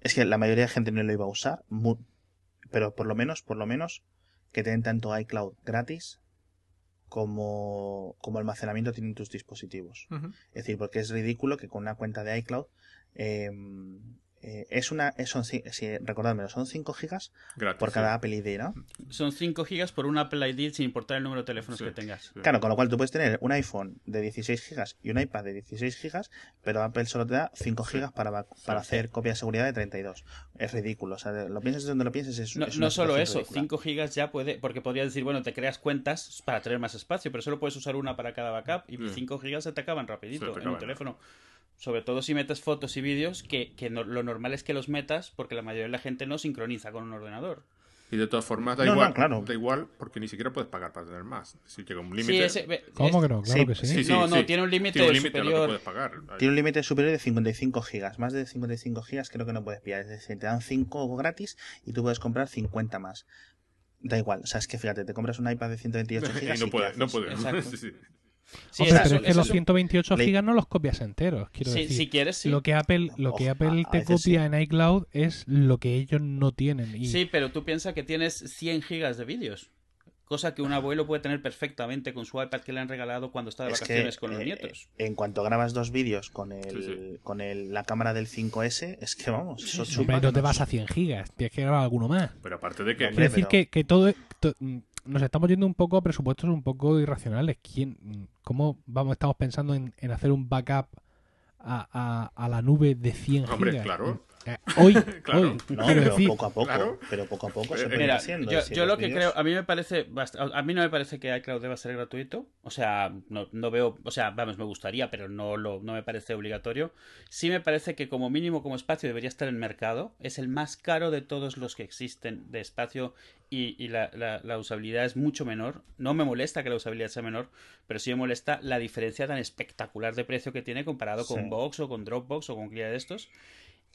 Es que la mayoría de gente no lo iba a usar, pero por lo menos, por lo menos, que te den tanto iCloud gratis como, como almacenamiento tienen tus dispositivos. Es decir, porque es ridículo que con una cuenta de iCloud eh, eh, es una, es- son, sí, recordadmelo, son 5 gigas gratis. por sí. cada Apple ID, ¿no? Son 5 gigas por un Apple ID sin importar el número de teléfonos Sí, que tengas. sí. Claro, con lo cual tú puedes tener un iPhone de 16 gigas y un iPad de 16 gigas, pero Apple solo te da 5 Sí. gigas para, para Sí. hacer copia de seguridad de 32. Es ridículo, o sea, lo pienses donde lo pienses, es, No, es no solo eso, ridícula. 5 gigas ya puede, porque podrías decir, bueno, te creas cuentas para tener más espacio, pero solo puedes usar una para cada backup y Sí. 5 gigas se te acaban rapidito te en un acaban. teléfono. Sobre todo si metes fotos y vídeos, que, que no- lo normal es que los metas porque la mayoría de la gente no sincroniza con un ordenador. Y de todas formas, da No, no, igual. Da Da igual porque ni siquiera puedes pagar para tener más. Si llega un Sí, límite. ese- ve- ¿Cómo que no? Claro sí, que sí. Sí, sí, No, no, sí. tiene un límite superior. puedes pagar. Tiene un límite superior de 55 gigas. Más de 55 gigas creo que no puedes pillar. Es decir, te dan 5 gratis y tú puedes comprar 50 más. Da igual. O sea, es que fíjate, te compras un iPad de 128 [laughs] gigas y no ¿qué puede, haces? no puede. Sí, Hombre, pero eso, es que los es un- 128 Le- gigas no los copias enteros. Quiero Sí, decir, si quieres, sí. lo que Apple, lo que Apple a te copia en iCloud es lo que ellos no tienen. Y Sí, pero tú piensas que tienes 100 gigas de vídeos. Cosa que un abuelo puede tener perfectamente con su iPad que le han regalado cuando está de Es que, vacaciones con los eh, nietos. En cuanto grabas dos vídeos con el, Sí, sí. con el, la cámara del 5S, es que vamos, eso sí. hombre, que no te vas a 100 gigas. Tienes que grabar alguno más. Pero aparte de que. Hombre, decir pero- que, que todo, to- nos estamos yendo un poco a presupuestos un poco irracionales. ¿Quién, ¿Cómo vamos, estamos pensando en, en hacer un backup a, a- a la nube de 100 Hombre, gigas? claro. Eh, hoy, [laughs] Claro. hoy, No, pero decir, poco a poco, claro. pero poco a poco se Eh, Mira, haciendo. yo, lo que creo, a mí me parece, a mí no me parece que iCloud deba ser gratuito, o sea, no, no veo, o sea, vamos, me gustaría, pero no lo, no me parece obligatorio. Sí me parece que como mínimo como espacio debería estar en mercado, es el más caro de todos los que existen de espacio y, y la, la- la usabilidad es mucho menor. No me molesta que la usabilidad sea menor, pero sí me molesta la diferencia tan espectacular de precio que tiene comparado Sí. con Box o con Dropbox o con cualquiera de estos.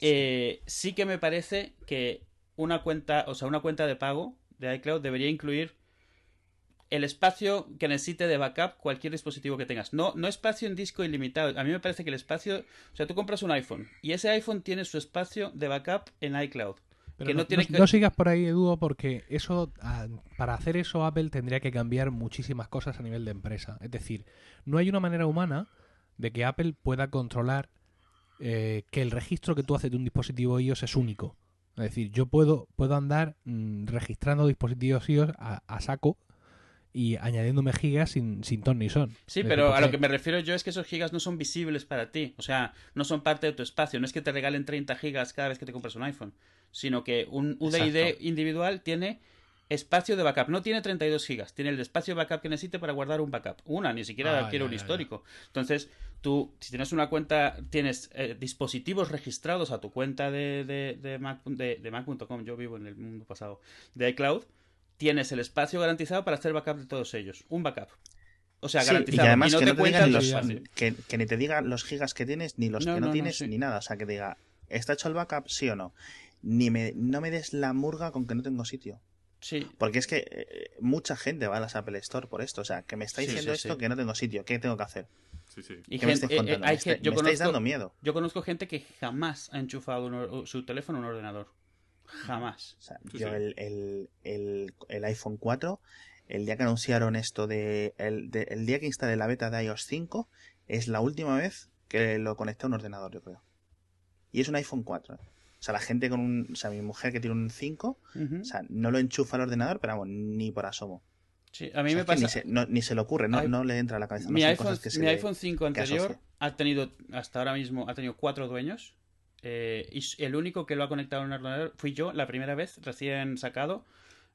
Eh, sí que me parece que una cuenta, o sea, una cuenta de pago de iCloud debería incluir el espacio que necesite de backup cualquier dispositivo que tengas. No, no espacio en disco ilimitado. A mí me parece que el espacio, o sea, tú compras un iPhone y ese iPhone tiene su espacio de backup en iCloud. pero que no, no tiene no- que- no sigas por ahí, Edu, porque eso, ah, para hacer eso, Apple tendría que cambiar muchísimas cosas a nivel de empresa. Es decir, no hay una manera humana de que Apple pueda controlar eh, que el registro que tú haces de un dispositivo iOS es único. Es decir, yo puedo, puedo andar mm, registrando dispositivos iOS a, a saco y añadiéndome gigas sin, sin ton ni son. Sí, Es pero decir, a lo que me refiero yo es que esos gigas no son visibles para ti. O sea, no son parte de tu espacio. No es que te regalen 30 gigas cada vez que te compras un iPhone. Sino que un UDID Exacto. individual tiene espacio de backup. No tiene 32 gigas. Tiene el espacio de backup que necesite para guardar un backup. Una, ni siquiera Ah, quiere ya, un ya, ya. histórico. Entonces, tú, si tienes una cuenta, tienes eh, dispositivos registrados a tu cuenta de, de, de Mac, de, de Mac.com. Yo vivo en el mundo pasado. De iCloud. Tienes el espacio garantizado para hacer backup de todos ellos. Un backup. O sea, Sí, garantizado. y además no que te no te digan los que, que ni te diga los gigas que tienes ni los No, que no, no, no, tienes sí. ni nada. O sea, que diga, ¿está hecho el backup? Sí o no. Ni me, no me des la murga con que no tengo sitio. Sí, Porque es que eh, mucha gente va a las Apple Store por esto. O sea, que me está diciendo sí, esto sí. que no tengo sitio. ¿Qué tengo que hacer? Sí, sí. y ¿Qué me gente- estáis eh, eh, contando? hay me yo me estáis dando miedo. Yo conozco gente que jamás ha enchufado un su teléfono a un ordenador. Jamás. O sea, Sí, yo sí. El, el, el, el iPhone 4, el día que anunciaron esto de el, de- el día que instalé la beta de iOS 5, es la última vez que lo conecté a un ordenador, yo creo. Y es un iPhone 4. O sea, la gente con un... O sea, mi mujer que tiene un 5, Ujú. o sea, no lo enchufa al ordenador, pero vamos, ni por asomo. Sí, a mí O sea, me pasa. Ni se, no, ni se le ocurre, no, Ay, no le entra a la cabeza. no mi iPhone, cosas que mi iPhone 5 que anterior ha tenido, hasta ahora mismo, ha tenido cuatro dueños. eh, y el único que lo ha conectado a un ordenador fui yo la primera vez, recién sacado.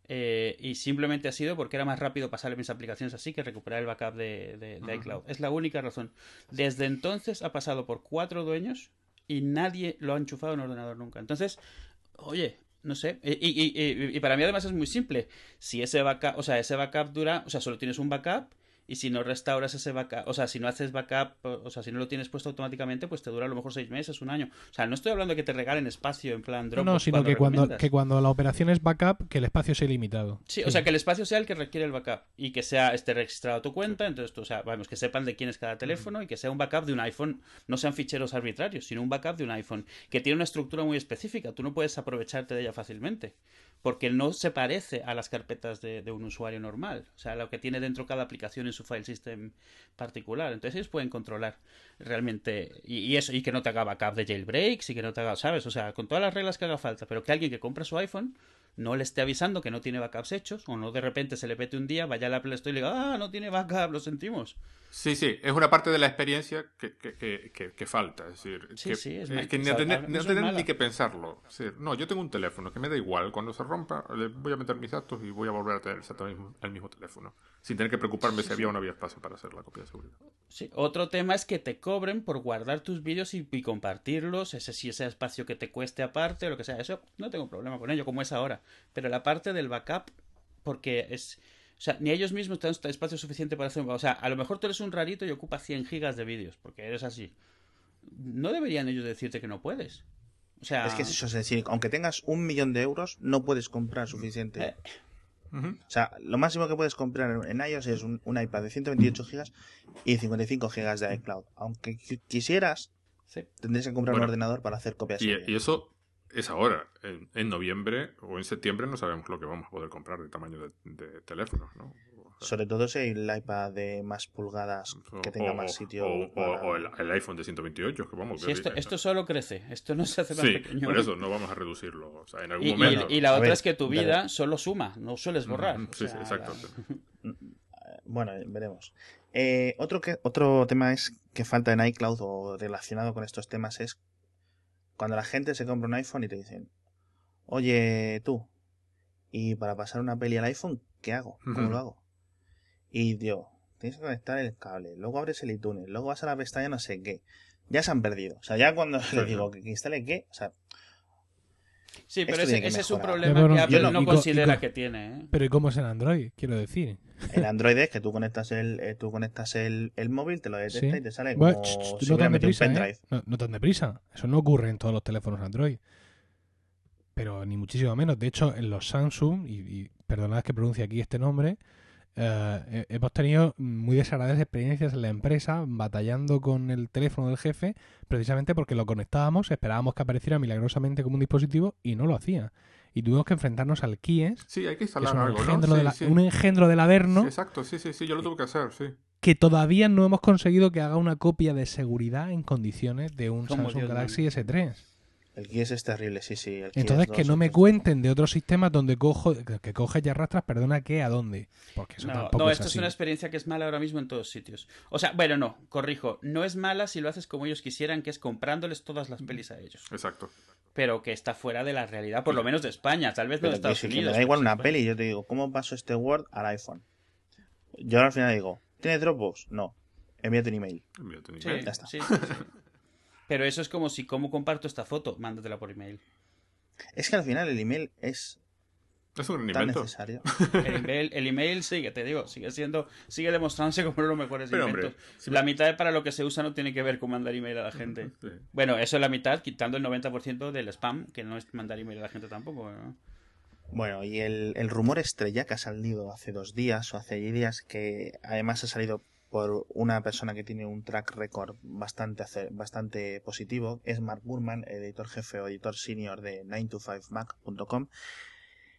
eh, y simplemente ha sido porque era más rápido pasarle mis aplicaciones así que recuperar el backup de, de- de Ujú. iCloud. Es la única razón. Desde entonces ha pasado por cuatro dueños y nadie lo ha enchufado en un ordenador nunca. Entonces, oye, no sé. Y, y- para mí además es muy simple. Si ese backup, o sea, ese backup dura, o sea, solo tienes un backup y si no restauras ese backup, o sea, si no haces backup, o sea, si no lo tienes puesto automáticamente, pues te dura a lo mejor seis meses, un año. O sea, no estoy hablando de que te regalen espacio en plan No, Dropbox no, sino que cuando, que cuando la operación es backup, que el espacio sea ilimitado. Sí, o sea, que el espacio sea el que requiere el backup y que sea esté registrado a tu cuenta, entonces, tú, o sea, vamos, que sepan de quién es cada teléfono y que sea un backup de un iPhone, no sean ficheros arbitrarios, sino un backup de un iPhone que tiene una estructura muy específica, tú no puedes aprovecharte de ella fácilmente, porque no se parece a las carpetas de, de un usuario normal, o sea, lo que tiene dentro cada aplicación en su file system particular, entonces ellos pueden controlar realmente y, eso, y que no te haga backup de jailbreaks y que no te haga, ¿sabes? O sea, con todas las reglas que haga falta, pero que alguien que compra su iPhone no le esté avisando que no tiene backups hechos, o no de repente se le pete un día, vaya a la Apple Store y le diga, ah, no tiene backup, lo sentimos. Sí, sí, es una parte de la experiencia que, que, que, que- que falta. Es decir, Sí, que, sí, es que sea, tener, no tener ni que pensarlo. Decir, no, yo tengo un teléfono que me da igual. Cuando se rompa, le voy a meter mis datos y voy a volver a tener exactamente el mismo, el mismo teléfono. Sin tener que preocuparme si había o no había espacio para hacer la copia de seguridad. Sí. Otro tema es que te cobren por guardar tus vídeos y, y compartirlos, ese si ese espacio que te cueste aparte o lo que sea, eso no tengo problema con ello, como es ahora. Pero la parte del backup, porque es... O sea, ni ellos mismos tienen espacio suficiente para hacer... O sea, a lo mejor tú eres un rarito y ocupas 100 gigas de vídeos, porque eres así. No deberían ellos decirte que no puedes. O sea... Es que es eso, es decir, aunque tengas un millón de euros, no puedes comprar suficiente. Eh. O sea, lo máximo que puedes comprar en iOS es un, un iPad de 128 gigas y 55 gigas de iCloud. Aunque qui- quisieras, Sí. tendrías que comprar Bueno. un ordenador para hacer copias. Y eso es ahora. En, en noviembre o en septiembre no sabemos lo que vamos a poder comprar de tamaño de, de teléfonos, ¿no? O sea, Sobre todo si el iPad de más pulgadas que tenga o- más sitio. O, o- para- o el, el iPhone de 128, que vamos. Sí, que- esto, esto solo crece, esto no se hace más Sí, pequeño. por eso no vamos a reducirlo. O sea, en algún Y, momento. y la A otra ver, es que tu dale. vida solo suma, no sueles borrar. Sí, sí, sea, exacto. la- [laughs] Bueno, veremos. Eh, otro, que, otro tema es que falta en iCloud o relacionado con estos temas es cuando la gente se compra un iPhone y te dicen, oye tú, y para pasar una peli al iPhone, ¿qué hago? ¿Cómo lo hago? Y tío, tienes que conectar el cable, luego abres el iTunes, luego vas a la pestaña no sé qué. Ya se han perdido. O sea, ya cuando [laughs] le digo que instale qué, o sea, Sí, pero ese, es un problema Pero que Apple yo no, considera y que tiene. ¿eh? Pero ¿y cómo es en Android? Quiero decir. el [laughs] Android es que tú conectas el, eh, tú conectas el, el móvil, te lo detecta Sí. y te sale Bueno, como ch, ch, si no tan metido un deprisa, ¿eh? pendrive. No, no tan deprisa. Eso no ocurre en todos los teléfonos Android. Pero ni muchísimo menos. De hecho, en los Samsung, y, y perdonad que pronuncie aquí este nombre, eh, he- hemos tenido muy desagradables experiencias en la empresa batallando con el teléfono del jefe, precisamente porque lo conectábamos, esperábamos que apareciera milagrosamente como un dispositivo y no lo hacía. Y tuvimos que enfrentarnos al Kies, Sí, hay que que instalar un algo, ¿no? engendro, Sí, de la- sí. un engendro del Averno. Sí, exacto, sí, sí, sí, yo lo tuve que hacer, sí. que todavía no hemos conseguido que haga una copia de seguridad en condiciones de un Samsung Dios Galaxy manda. S3. El Kies es terrible, sí, sí. el Entonces, que 2 no me cuenten de otros sistemas donde cojo, que coges y arrastras, perdona, que a dónde. Porque eso No, tampoco no, es esto es así. una experiencia que es mala ahora mismo en todos sitios. O sea, bueno, no, corrijo. No es mala si lo haces como ellos quisieran, que es comprándoles todas las pelis a ellos. Exacto. Pero que está fuera de la realidad, por lo menos de España, tal vez no Pero de que Estados sí, que Unidos. me da igual sí una peli, yo te digo, ¿cómo paso este Word al iPhone? Yo al final digo, ¿tiene Dropbox? No. Envíate un email. Envíate un Sí, email. Ya está. sí, sí, sí. [laughs] Pero eso es como si, ¿cómo comparto esta foto? Mándatela por email. Es que al final el email es Es un tan necesario. [laughs] El email, el email sigue, te digo, sigue siendo, sigue demostrándose como uno de los mejores Pero, inventos. hombre, si La me- mitad de para lo que se usa no tiene que ver con mandar email a la gente. [laughs] Sí. Bueno, eso es la mitad, quitando el 90% del spam, que no es mandar email a la gente tampoco. ¿no? Bueno, y el, el rumor estrella que ha salido hace dos días o hace allí días, que además ha salido por una persona que tiene un track record bastante, bastante positivo, es Mark Gurman, editor jefe o editor senior de 9to5mac.com,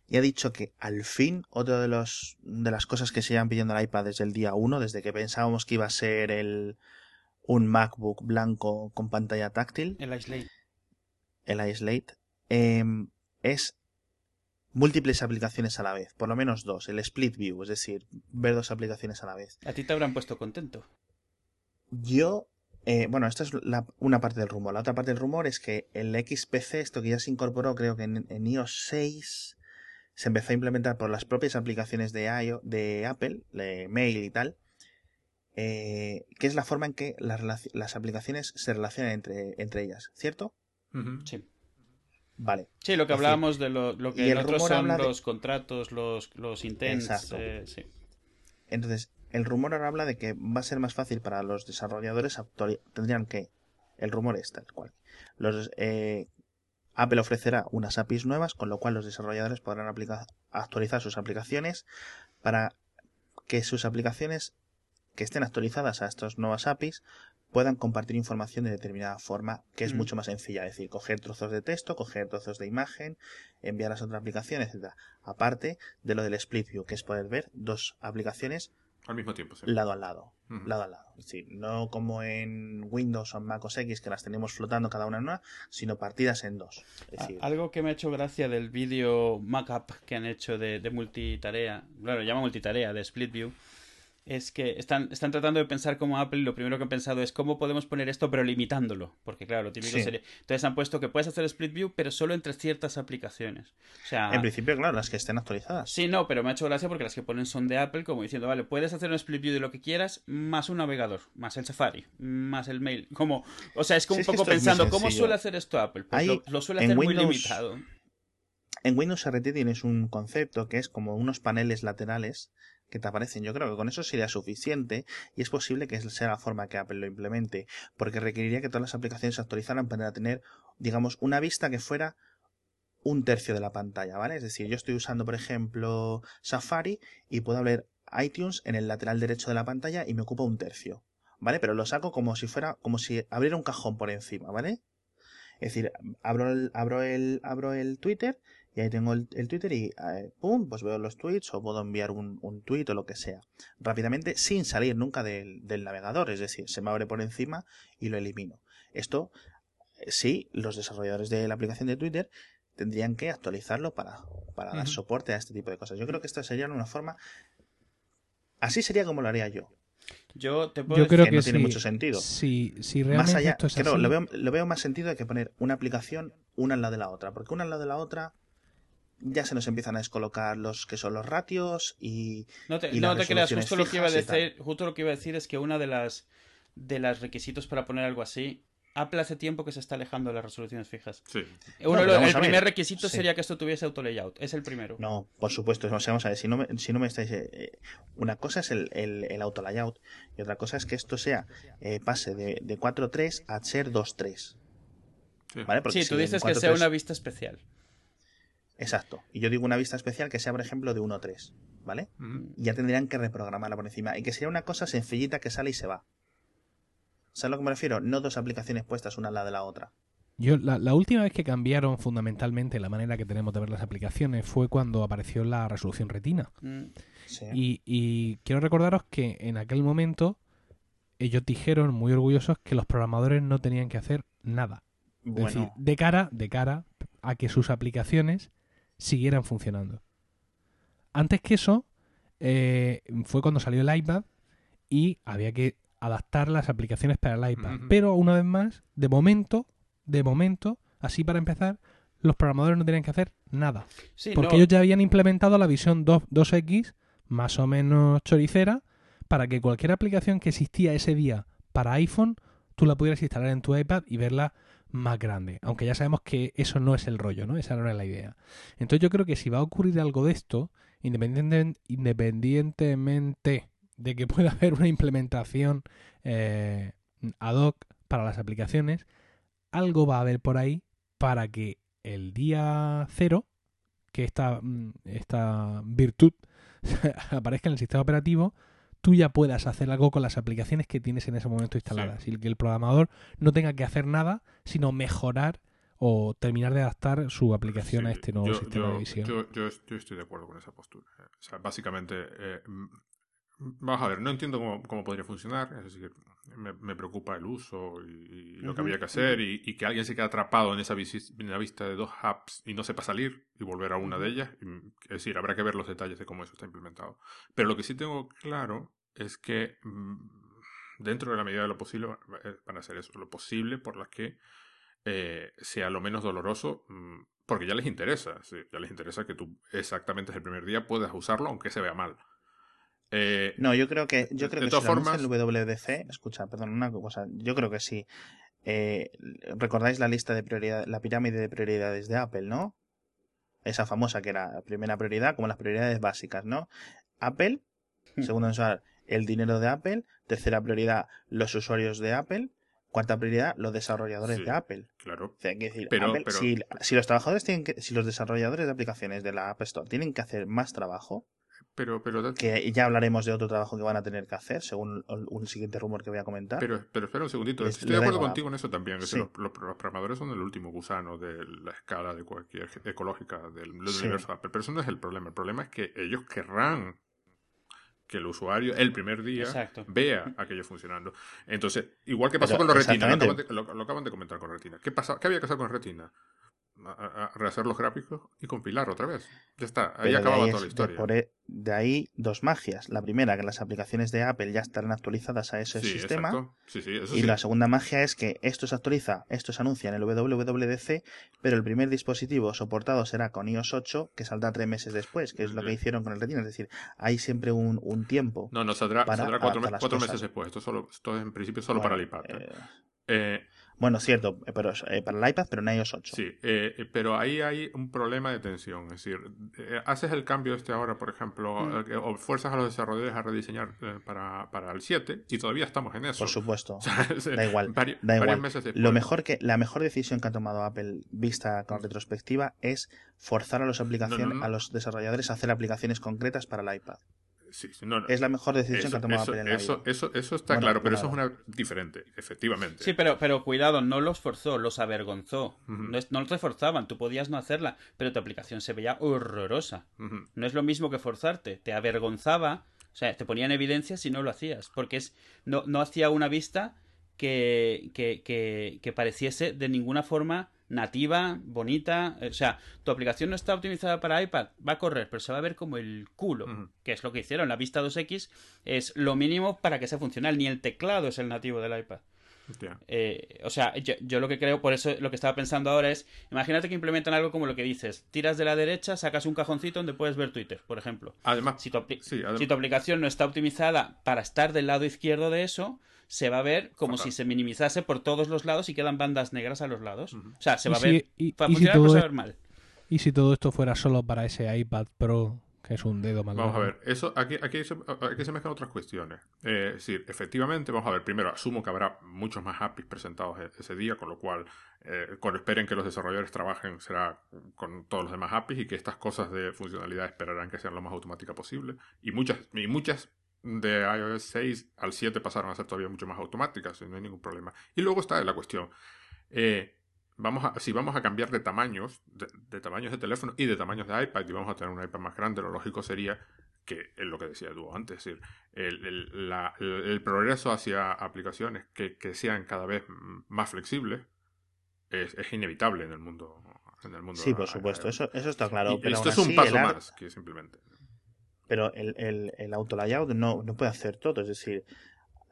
y ha dicho que al fin, otra de, los, de las cosas que se llevan pidiendo al iPad desde el día 1, desde que pensábamos que iba a ser el, un MacBook blanco con pantalla táctil, El iSlate. el iSlate, em, es múltiples aplicaciones a la vez, por lo menos dos, el split view, es decir, ver dos aplicaciones a la vez. A ti te habrán puesto contento. Yo, eh, bueno, esta es la- una parte del rumor. La otra parte del rumor es que el XPC, esto que ya se incorporó creo que en, en iOS 6, se empezó a implementar por las propias aplicaciones de, iO- de Apple, de Mail y tal, eh, que es la forma en que las, las aplicaciones se relacionan entre, entre ellas, ¿cierto? Sí. Vale. Sí, lo que decir, hablábamos de lo, lo que y en el otros rumor son de- los contratos, los, los intents. Eh, sí. Entonces, el rumor ahora habla de que va a ser más fácil para los desarrolladores actuali- tendrían que el rumor es tal cual. Los eh, Apple ofrecerá unas APIs nuevas, con lo cual los desarrolladores podrán aplicar, actualizar sus aplicaciones para que sus aplicaciones que estén actualizadas a estas nuevas APIs puedan compartir información de determinada forma que es Mm. mucho más sencilla, es decir, coger trozos de texto, coger trozos de imagen, enviarlas a otra aplicación, etcétera. Aparte de lo del split view, que es poder ver dos aplicaciones Al mismo tiempo, sí. lado a lado, lado a lado. Es decir, no como en Windows o en Mac OS X que las tenemos flotando cada una en una, sino partidas en dos. Es A- decir, Algo que me ha hecho gracia del vídeo mockup que han hecho de, de multitarea, claro, llama multitarea, de split view, es que están, están tratando de pensar como Apple y lo primero que han pensado es cómo podemos poner esto pero limitándolo, porque claro, lo típico Sí. sería... Entonces han puesto que puedes hacer split view pero solo entre ciertas aplicaciones. O sea... en principio, claro, las que estén actualizadas. Sí, no, pero me ha hecho gracia porque las que ponen son de Apple, como diciendo, vale, puedes hacer un split view de lo que quieras, más un navegador, más el Safari, más el mail. Como, o sea, es como Sí, un poco pensando, ¿cómo suele hacer esto Apple? Pues Hay- lo, lo suele hacer muy limitado. En Windows RT tienes un concepto que es como unos paneles laterales que te aparecen. Yo creo que con eso sería suficiente y es posible que sea la forma que Apple lo implemente, porque requeriría que todas las aplicaciones se actualizaran para tener, digamos, una vista que fuera un tercio de la pantalla, ¿vale? Es decir, yo estoy usando, por ejemplo, Safari y puedo abrir iTunes en el lateral derecho de la pantalla y me ocupa un tercio, ¿vale? Pero lo saco como si fuera, como si abriera un cajón por encima, ¿vale? Es decir, abro el, abro el, abro el Twitter y ahí tengo el, el Twitter y eh, pum, pues veo los tweets o puedo enviar un, un tweet o lo que sea rápidamente sin salir nunca del, del navegador, es decir, se me abre por encima y lo elimino. Esto eh, sí, los desarrolladores de la aplicación de Twitter tendrían que actualizarlo para, para dar Ujú. soporte a este tipo de cosas. Yo creo que esta sería una forma... Así sería como lo haría yo. Yo te puedo Yo creo que que, no tiene sí. mucho sentido. Si, si Más realmente allá, esto es creo, así, lo, veo, lo veo más sentido de que poner una aplicación una al lado de la otra, porque una al lado de la otra ya se nos empiezan a descolocar los que son los ratios y No te, y no las te creas, justo lo que iba a decir, justo lo que iba a decir es que una de las de las requisitos para poner algo así, Apple hace tiempo que se está alejando de las resoluciones fijas. Sí. Uno los- el primer requisito Sí. sería que esto tuviese auto layout, es el primero. No, por supuesto, o sea, vamos a ver, si no me, si no me estáis... eh, eh, una cosa es el, el, el auto layout y otra cosa es que esto sea, eh, pase de, de 4.3 a ser 2.3. Sí. ¿Vale? Porque sí, si tú en dices que 4.3 sea una vista especial. Exacto. Y yo digo una vista especial que sea, por ejemplo, de 1.3. ¿Vale? Y ya tendrían que reprogramarla por encima. Y que sería una cosa sencillita que sale y se va. ¿Sabes a lo que me refiero? No dos aplicaciones puestas una al lado de la otra. Yo, la, la última vez que cambiaron fundamentalmente la manera que tenemos de ver las aplicaciones fue cuando apareció la resolución retina. Mm. Sí. Y, y quiero recordaros que en aquel momento ellos dijeron muy orgullosos que los programadores no tenían que hacer nada. Es bueno, decir, de cara, de cara a que sus aplicaciones siguieran funcionando. Antes que eso, eh, fue cuando salió el iPad y había que adaptar las aplicaciones para el iPad. Pero una vez más, de momento, de momento, así para empezar, los programadores no tenían que hacer nada. Sí, Porque no, ellos ya habían implementado la visión 2, 2X, más o menos choricera, para que cualquier aplicación que existía ese día para iPhone, tú la pudieras instalar en tu iPad y verla más grande. Aunque ya sabemos que eso no es el rollo, ¿no? Esa no era la idea. Entonces yo creo que si va a ocurrir algo de esto, independiente- independientemente de que [laughs] pueda haber una implementación eh, ad hoc para las aplicaciones, algo va a haber por ahí para que el día cero, que esta, mm, esta virtud [laughs] aparezca en el sistema operativo, tú ya puedas hacer algo con las aplicaciones que tienes en ese momento instaladas. Y que el programador no tenga que hacer nada, sino mejorar o terminar de adaptar su aplicación a Sí, este nuevo yo, sistema yo- de visión. Yo, estoy de acuerdo con esa postura. O sea, básicamente, eh, vamos a ver, no entiendo cómo, cómo podría funcionar, es decir, me, me preocupa el uso y, y lo que Ujú, habría que hacer y, y que alguien se quede atrapado en esa en la vista de dos apps y no sepa salir y volver a una de ellas. y- es decir, habrá que ver los detalles de cómo eso está implementado. Pero lo que sí tengo claro es que mm, dentro de la medida de lo posible eh, van a hacer eso, lo posible por las que eh, sea lo menos doloroso, mm, porque ya les interesa, sí, ya les interesa que tú exactamente desde el primer día puedas usarlo aunque se vea mal. Eh, No, yo creo que, yo De- creo de que todas si formas- el escucha, perdón, una cosa, yo creo que sí. Eh, ¿Recordáis la lista de prioridad, la pirámide de prioridades de Apple, no? Esa famosa que era primera prioridad, como las prioridades básicas, ¿no? Apple, Hmm. segundo usuario, el dinero de Apple, tercera prioridad, los usuarios de Apple, cuarta prioridad, los desarrolladores Sí. de Apple. claro. O sea, hay que decir, Pero- Apple, pero- si, si los trabajadores tienen que, si los desarrolladores de aplicaciones de la App Store tienen que hacer más trabajo, Pero, pero, que ya hablaremos de otro trabajo que van a tener que hacer, según un siguiente rumor que voy a comentar. pero, pero espera un segundito. Les- Estoy de acuerdo contigo en eso también. que Sí. los, programadores son el último gusano de la escala de cualquier ecológica del, del Sí. universo Apple. Pero eso no es el problema. El problema es que ellos querrán que el usuario el primer día Exacto. vea aquello funcionando. Entonces, igual que pasó Pero, con los Retina, lo exactamente. acaban, de, lo- lo acaban de comentar con Retina. ¿Qué, pasa, ¿Qué había que hacer con Retina? A- a- a rehacer los gráficos y compilar otra vez. Ya está, ahí Pero acababa ahí toda la historia. De, por e- de ahí dos magias. La primera, que las aplicaciones de Apple ya estarán actualizadas a ese sí, sistema. exacto. Sí, sí, eso Y la segunda magia es que esto se actualiza, esto se anuncia en el WWDC, pero el primer dispositivo soportado será con iOS 8, que saldrá tres meses después, que es lo que hicieron con el Retina. Es decir, hay siempre un, un tiempo. No, no, saldrá, para saldrá cuatro, meses después. Esto, solo, esto es en principio solo Bueno, para el iPad. eh, Eh, bueno, cierto, pero eh, para el iPad, pero en iOS 8. sí, eh, eh, pero ahí hay un problema de tensión. Es decir, eh, haces el cambio este ahora, por ejemplo, Mm. eh, o fuerzas a los desarrolladores a rediseñar eh, para, para el 7 y todavía estamos en eso. Por supuesto. [laughs] O sea, es, eh, Da igual, vari- da varios igual. meses. Lo mejor que, la mejor decisión que ha tomado Apple vista con retrospectiva es forzar a los aplicaciones, No, no, no. a los desarrolladores a hacer aplicaciones concretas para el iPad. Sí, no, no. Es la mejor decisión Eso, que ha tomado eso, Apple en la eso, vida. eso, eso está Bueno, claro, pero eso es una diferente, efectivamente. Sí, pero, pero cuidado, no los forzó, los avergonzó. No, es- no te forzaban, tú podías no hacerla, pero tu aplicación se veía horrorosa. No es lo mismo que forzarte, te avergonzaba, o sea, te ponía en evidencia si no lo hacías, porque es no, no hacía una vista que, que, que, que pareciese de ninguna forma nativa, bonita. O sea, tu aplicación no está optimizada para iPad, va a correr, pero se va a ver como el culo, que es lo que hicieron. La vista 2X es lo mínimo para que sea funcional, ni el teclado es el nativo del iPad. Eh, o sea, yo, yo lo que creo, por eso lo que estaba pensando ahora es, imagínate que implementan algo como lo que dices, tiras de la derecha, sacas un cajoncito donde puedes ver Twitter, por ejemplo. Además, Si tu, apli- sí, adem- si tu aplicación no está optimizada para estar del lado izquierdo de eso, se va a ver como Fatal. si se minimizase por todos los lados y quedan bandas negras a los lados. O sea, se va a si- ver... y- para y si funcionar, todo pues a ver mal. ¿Y si todo esto fuera solo para ese iPad Pro, que es un dedo más Vamos a ver, eso aquí, aquí, se, aquí se mezclan otras cuestiones. Eh, es decir, efectivamente, vamos a ver, primero, asumo que habrá muchos más APIs presentados e- ese día, con lo cual, eh, cuando esperen que los desarrolladores trabajen, será con todos los demás APIs y que estas cosas de funcionalidad esperarán que sean lo más automática posible. Y muchas, y muchas de iOS 6 al 7 pasaron a ser todavía mucho más automáticas, y no hay ningún problema. Y luego está la cuestión. eh, vamos a, si vamos a cambiar de tamaños, de, de tamaños de teléfono y de tamaños de iPad, y vamos a tener un iPad más grande, lo lógico sería que es lo que decía tú antes, es decir, el, el- la- el- el progreso hacia aplicaciones que, que sean cada vez más flexibles es, es inevitable en el mundo. En el mundo Sí, por supuesto, eso, eso está claro. Y pero esto es un así, paso más que simplemente. Pero el, el, el auto layout no, no puede hacer todo. Es decir,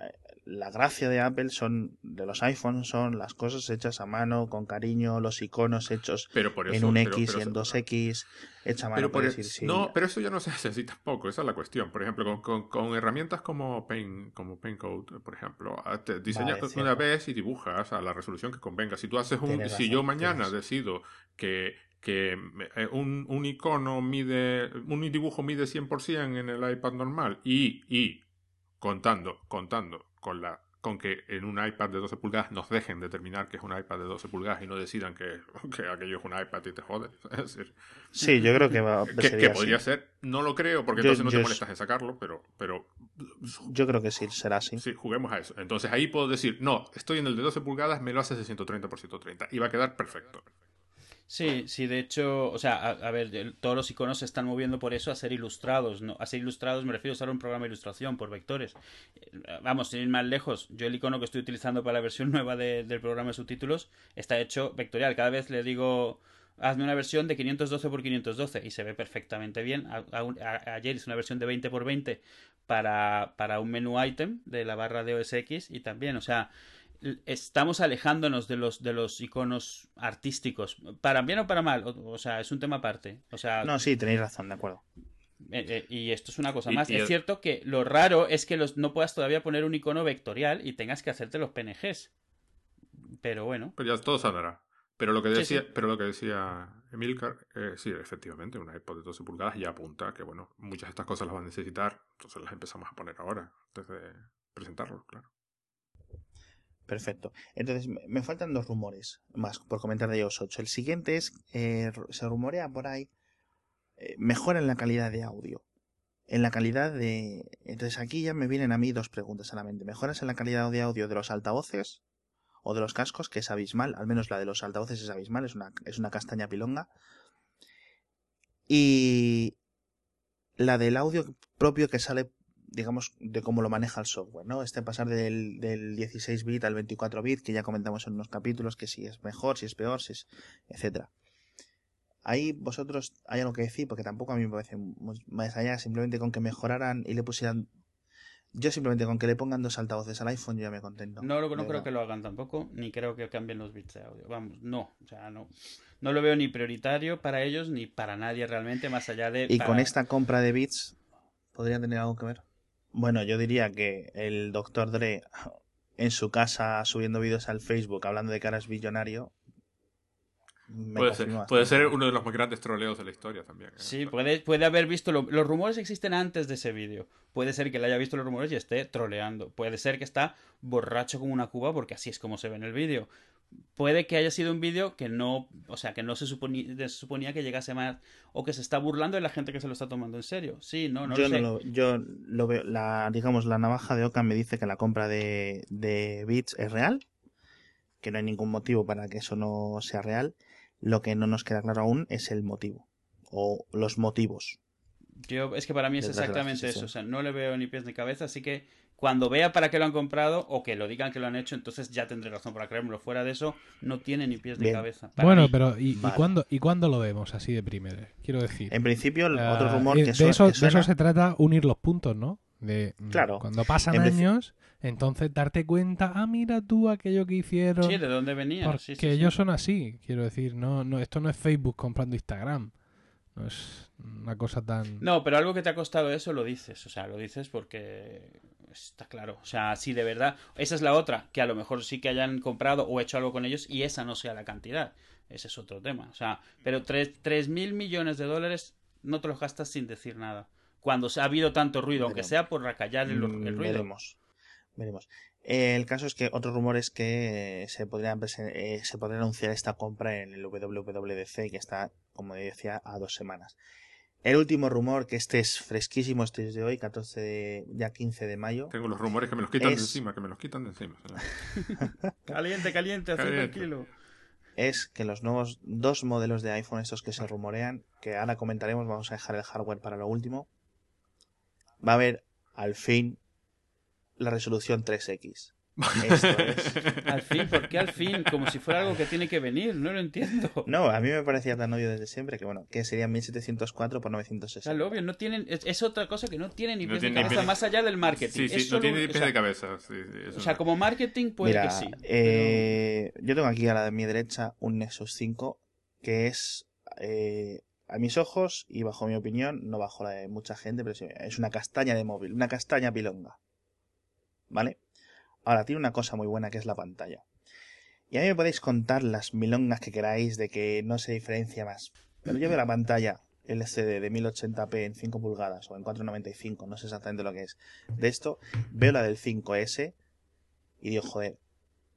eh, la gracia de Apple son, de los iPhones, son las cosas hechas a mano, con cariño, los iconos hechos Pero por eso, en un X pero y en eso- 2X, hecha a mano. Pero por e- decir, sí. No, pero eso ya no se hace así tampoco, esa es la cuestión. Por ejemplo, con, con- con herramientas como Paint, como Paint Code, por ejemplo, ah, te diseñas Vale, una vez y dibujas a la resolución que convenga. Si tú haces un, Tienes si razón, yo mañana decido que, que eh, un, un icono mide, un dibujo mide 100% en el iPad normal y, y contando, contando con la con que en un iPad de 12 pulgadas nos dejen determinar que es un iPad de 12 pulgadas y no decidan que, [laughs] que aquello es un iPad y te jode. [laughs] Es decir, Sí, yo creo que va, que, sería que así. podría ser, no lo creo, porque Yo- entonces no te es- molestas en sacarlo, pero, pero Yo creo que sí, será así. sí, juguemos a eso. Entonces ahí puedo decir, no, estoy en el de 12 pulgadas, me lo haces de 130 por 130 y va a quedar perfecto. Sí, sí, de hecho, o sea, a, a ver, todos los iconos se están moviendo por eso a ser ilustrados, ¿no? A ser ilustrados me refiero a usar un programa de ilustración por vectores. Eh, Vamos, sin ir más lejos, yo el icono que estoy utilizando para la versión [laughs] nueva de- del programa de subtítulos está hecho vectorial. Cada vez le digo, hazme una versión de 512 por 512 y se ve perfectamente bien. A- ayer hice una versión de 20 por 20 para, para un menú item de la barra de OS X y también, o sea, estamos alejándonos de los de los iconos artísticos para bien o para mal o, o sea es un tema aparte o sea No, sí, tenéis razón, de acuerdo. eh, eh, y esto es una cosa más y es cierto que lo raro es que los, no puedas todavía poner un icono vectorial y tengas que hacerte los PNGs pero bueno Pero ya todo saldrá. Pero lo que Sí, decía, sí. pero lo que decía Emilcar, eh, sí, efectivamente, una iPod de 12 pulgadas ya apunta que bueno, muchas de estas cosas las van a necesitar, entonces las empezamos a poner ahora, antes de presentarlo, claro. Perfecto. Entonces, me- faltan dos rumores más por comentar de iOS 8. El siguiente es, eh, se rumorea por ahí, eh, mejora en la calidad de audio. En la calidad de... Entonces aquí ya me vienen a mí dos preguntas a la mente. ¿Mejoras en la calidad de audio de los altavoces o de los cascos, que es abismal? Al menos la de los altavoces es abismal, es una, es una castaña pilonga. Y la del audio propio que sale digamos, de cómo lo maneja el software, ¿no? Este pasar del, del 16 bit al 24 bit, que ya comentamos en unos capítulos, que si es mejor, si es peor, si es, etcétera. Ahí vosotros hay algo que decir, porque tampoco a mí me parece más allá, simplemente con que mejoraran y le pusieran, yo simplemente con que le pongan dos altavoces al iPhone yo ya me contento. no, De no creo que lo hagan tampoco ni creo que cambien los bits de audio vamos no o sea no no lo veo ni prioritario para ellos ni para nadie realmente más allá de Y para- con esta compra de bits, ¿podrían tener algo que ver? Bueno, yo diría que el Dr. Dre en su casa subiendo vídeos al Facebook hablando de que ahora es billonario. Puede ser, puede ser uno de los más grandes troleos de la historia también. ¿eh? Sí, puede, puede haber visto. lo- los rumores existen antes de ese vídeo. Puede ser que le haya visto los rumores y esté troleando. Puede ser que está borracho como una cuba, porque así es como se ve en el vídeo. Puede que haya sido un vídeo que no. O sea, que no se suponía, se suponía que llegase más. O que se está burlando de la gente que se lo está tomando en serio. Sí, no, no yo, lo sé. no lo, yo lo veo, la, digamos, la navaja de Ocan me dice que la compra de, de bits es real, que no hay ningún motivo para que eso no sea real. Lo que no nos queda claro aún es el motivo, o los motivos. Yo, es que para mí es exactamente eso. O sea, no le veo ni pies ni cabeza, así que cuando vea para qué lo han comprado o que lo digan que lo han hecho, entonces ya tendré razón para creérmelo. Fuera de eso, no tiene ni pies ni cabeza. Para Bueno, mí. pero ¿y, y Vale. cuándo, ¿y cuándo lo vemos así de primero? Quiero decir. En principio, el otro rumor eh, que, de, eso, que de eso se trata unir los puntos, ¿no? De, mm, Claro. Cuando pasan En años, entonces darte cuenta, ah, mira tú aquello que hicieron. Sí, ¿de dónde venía? Porque Sí, sí, sí. ellos son así, quiero decir, no, no, esto no es Facebook comprando Instagram. No es una cosa tan... No, pero algo que te ha costado eso lo dices. O sea, lo dices porque está claro. O sea, si de verdad. Esa es la otra, que a lo mejor sí que hayan comprado o hecho algo con ellos y esa no sea la cantidad. Ese es otro tema. O sea, pero 3 mil millones de dólares no te los gastas sin decir nada. Cuando ha habido tanto ruido, aunque sea por acallar el, Mm, el ruido. Veremos. Veremos. Eh, el caso es que otro rumor es que se podría, eh, se podría anunciar esta compra en el WWDC que está, como decía, a dos semanas. El último rumor, que este es fresquísimo, este es de hoy, 14 de, ya 15 de mayo. Tengo los rumores que me los quitan Es- de encima, que me los quitan de encima. [laughs] Caliente, caliente, así tranquilo. es que los nuevos dos modelos de iPhone, estos que se rumorean, que ahora comentaremos, vamos a dejar el hardware para lo último, va a haber al fin la resolución 3X. Esto es. [laughs] Al fin, ¿por qué al fin? Como si fuera algo que tiene que venir, no lo entiendo. No, a mí me parecía tan obvio desde siempre que bueno, que sería 1704 por O sea, 960. lo obvio, no tienen, es, es otra cosa que no tiene ni No pies tiene ni ni cabeza pies- más allá del marketing. Sí, sí, Es no tiene ni o pies sea, de cabeza. sí, sí, eso O sea, como marketing puede Mira, que sí. eh, yo tengo aquí a la de mi derecha un Nexus 5 que es eh, a mis ojos y bajo mi opinión, no bajo la de mucha gente, pero sí, es una castaña de móvil, una castaña pilonga. ¿Vale? Ahora, tiene una cosa muy buena que es la pantalla. Y a mí me podéis contar las milongas que queráis de que no se diferencia más. Pero yo veo la pantalla LCD de 1080p en 5 pulgadas o en 495, no sé exactamente lo que es. De esto, veo la del 5S y digo, joder,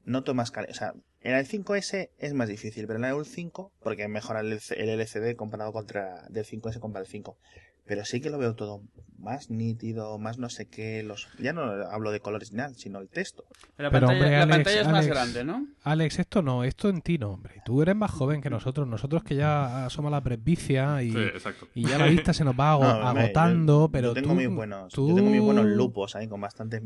noto más calidad. O sea, en el 5S es más difícil, pero en el 5, porque mejora el LCD comparado contra del 5S contra el 5. Pero sí que lo veo todo más nítido, más no sé qué. Los, ya no hablo de colores ni nada, sino el texto. La Pero, pantalla, hombre, la Alex, pantalla es más Alex. grande, ¿no? Alex, esto no, esto en ti no, hombre. Tú eres más joven que nosotros, nosotros que ya somos la presbicia y, Sí, exacto. y ya la vista se nos va [laughs] No, agotando, yo- pero yo tengo tú, muy buenos, tú- yo tengo muy buenos lupos ahí con bastantes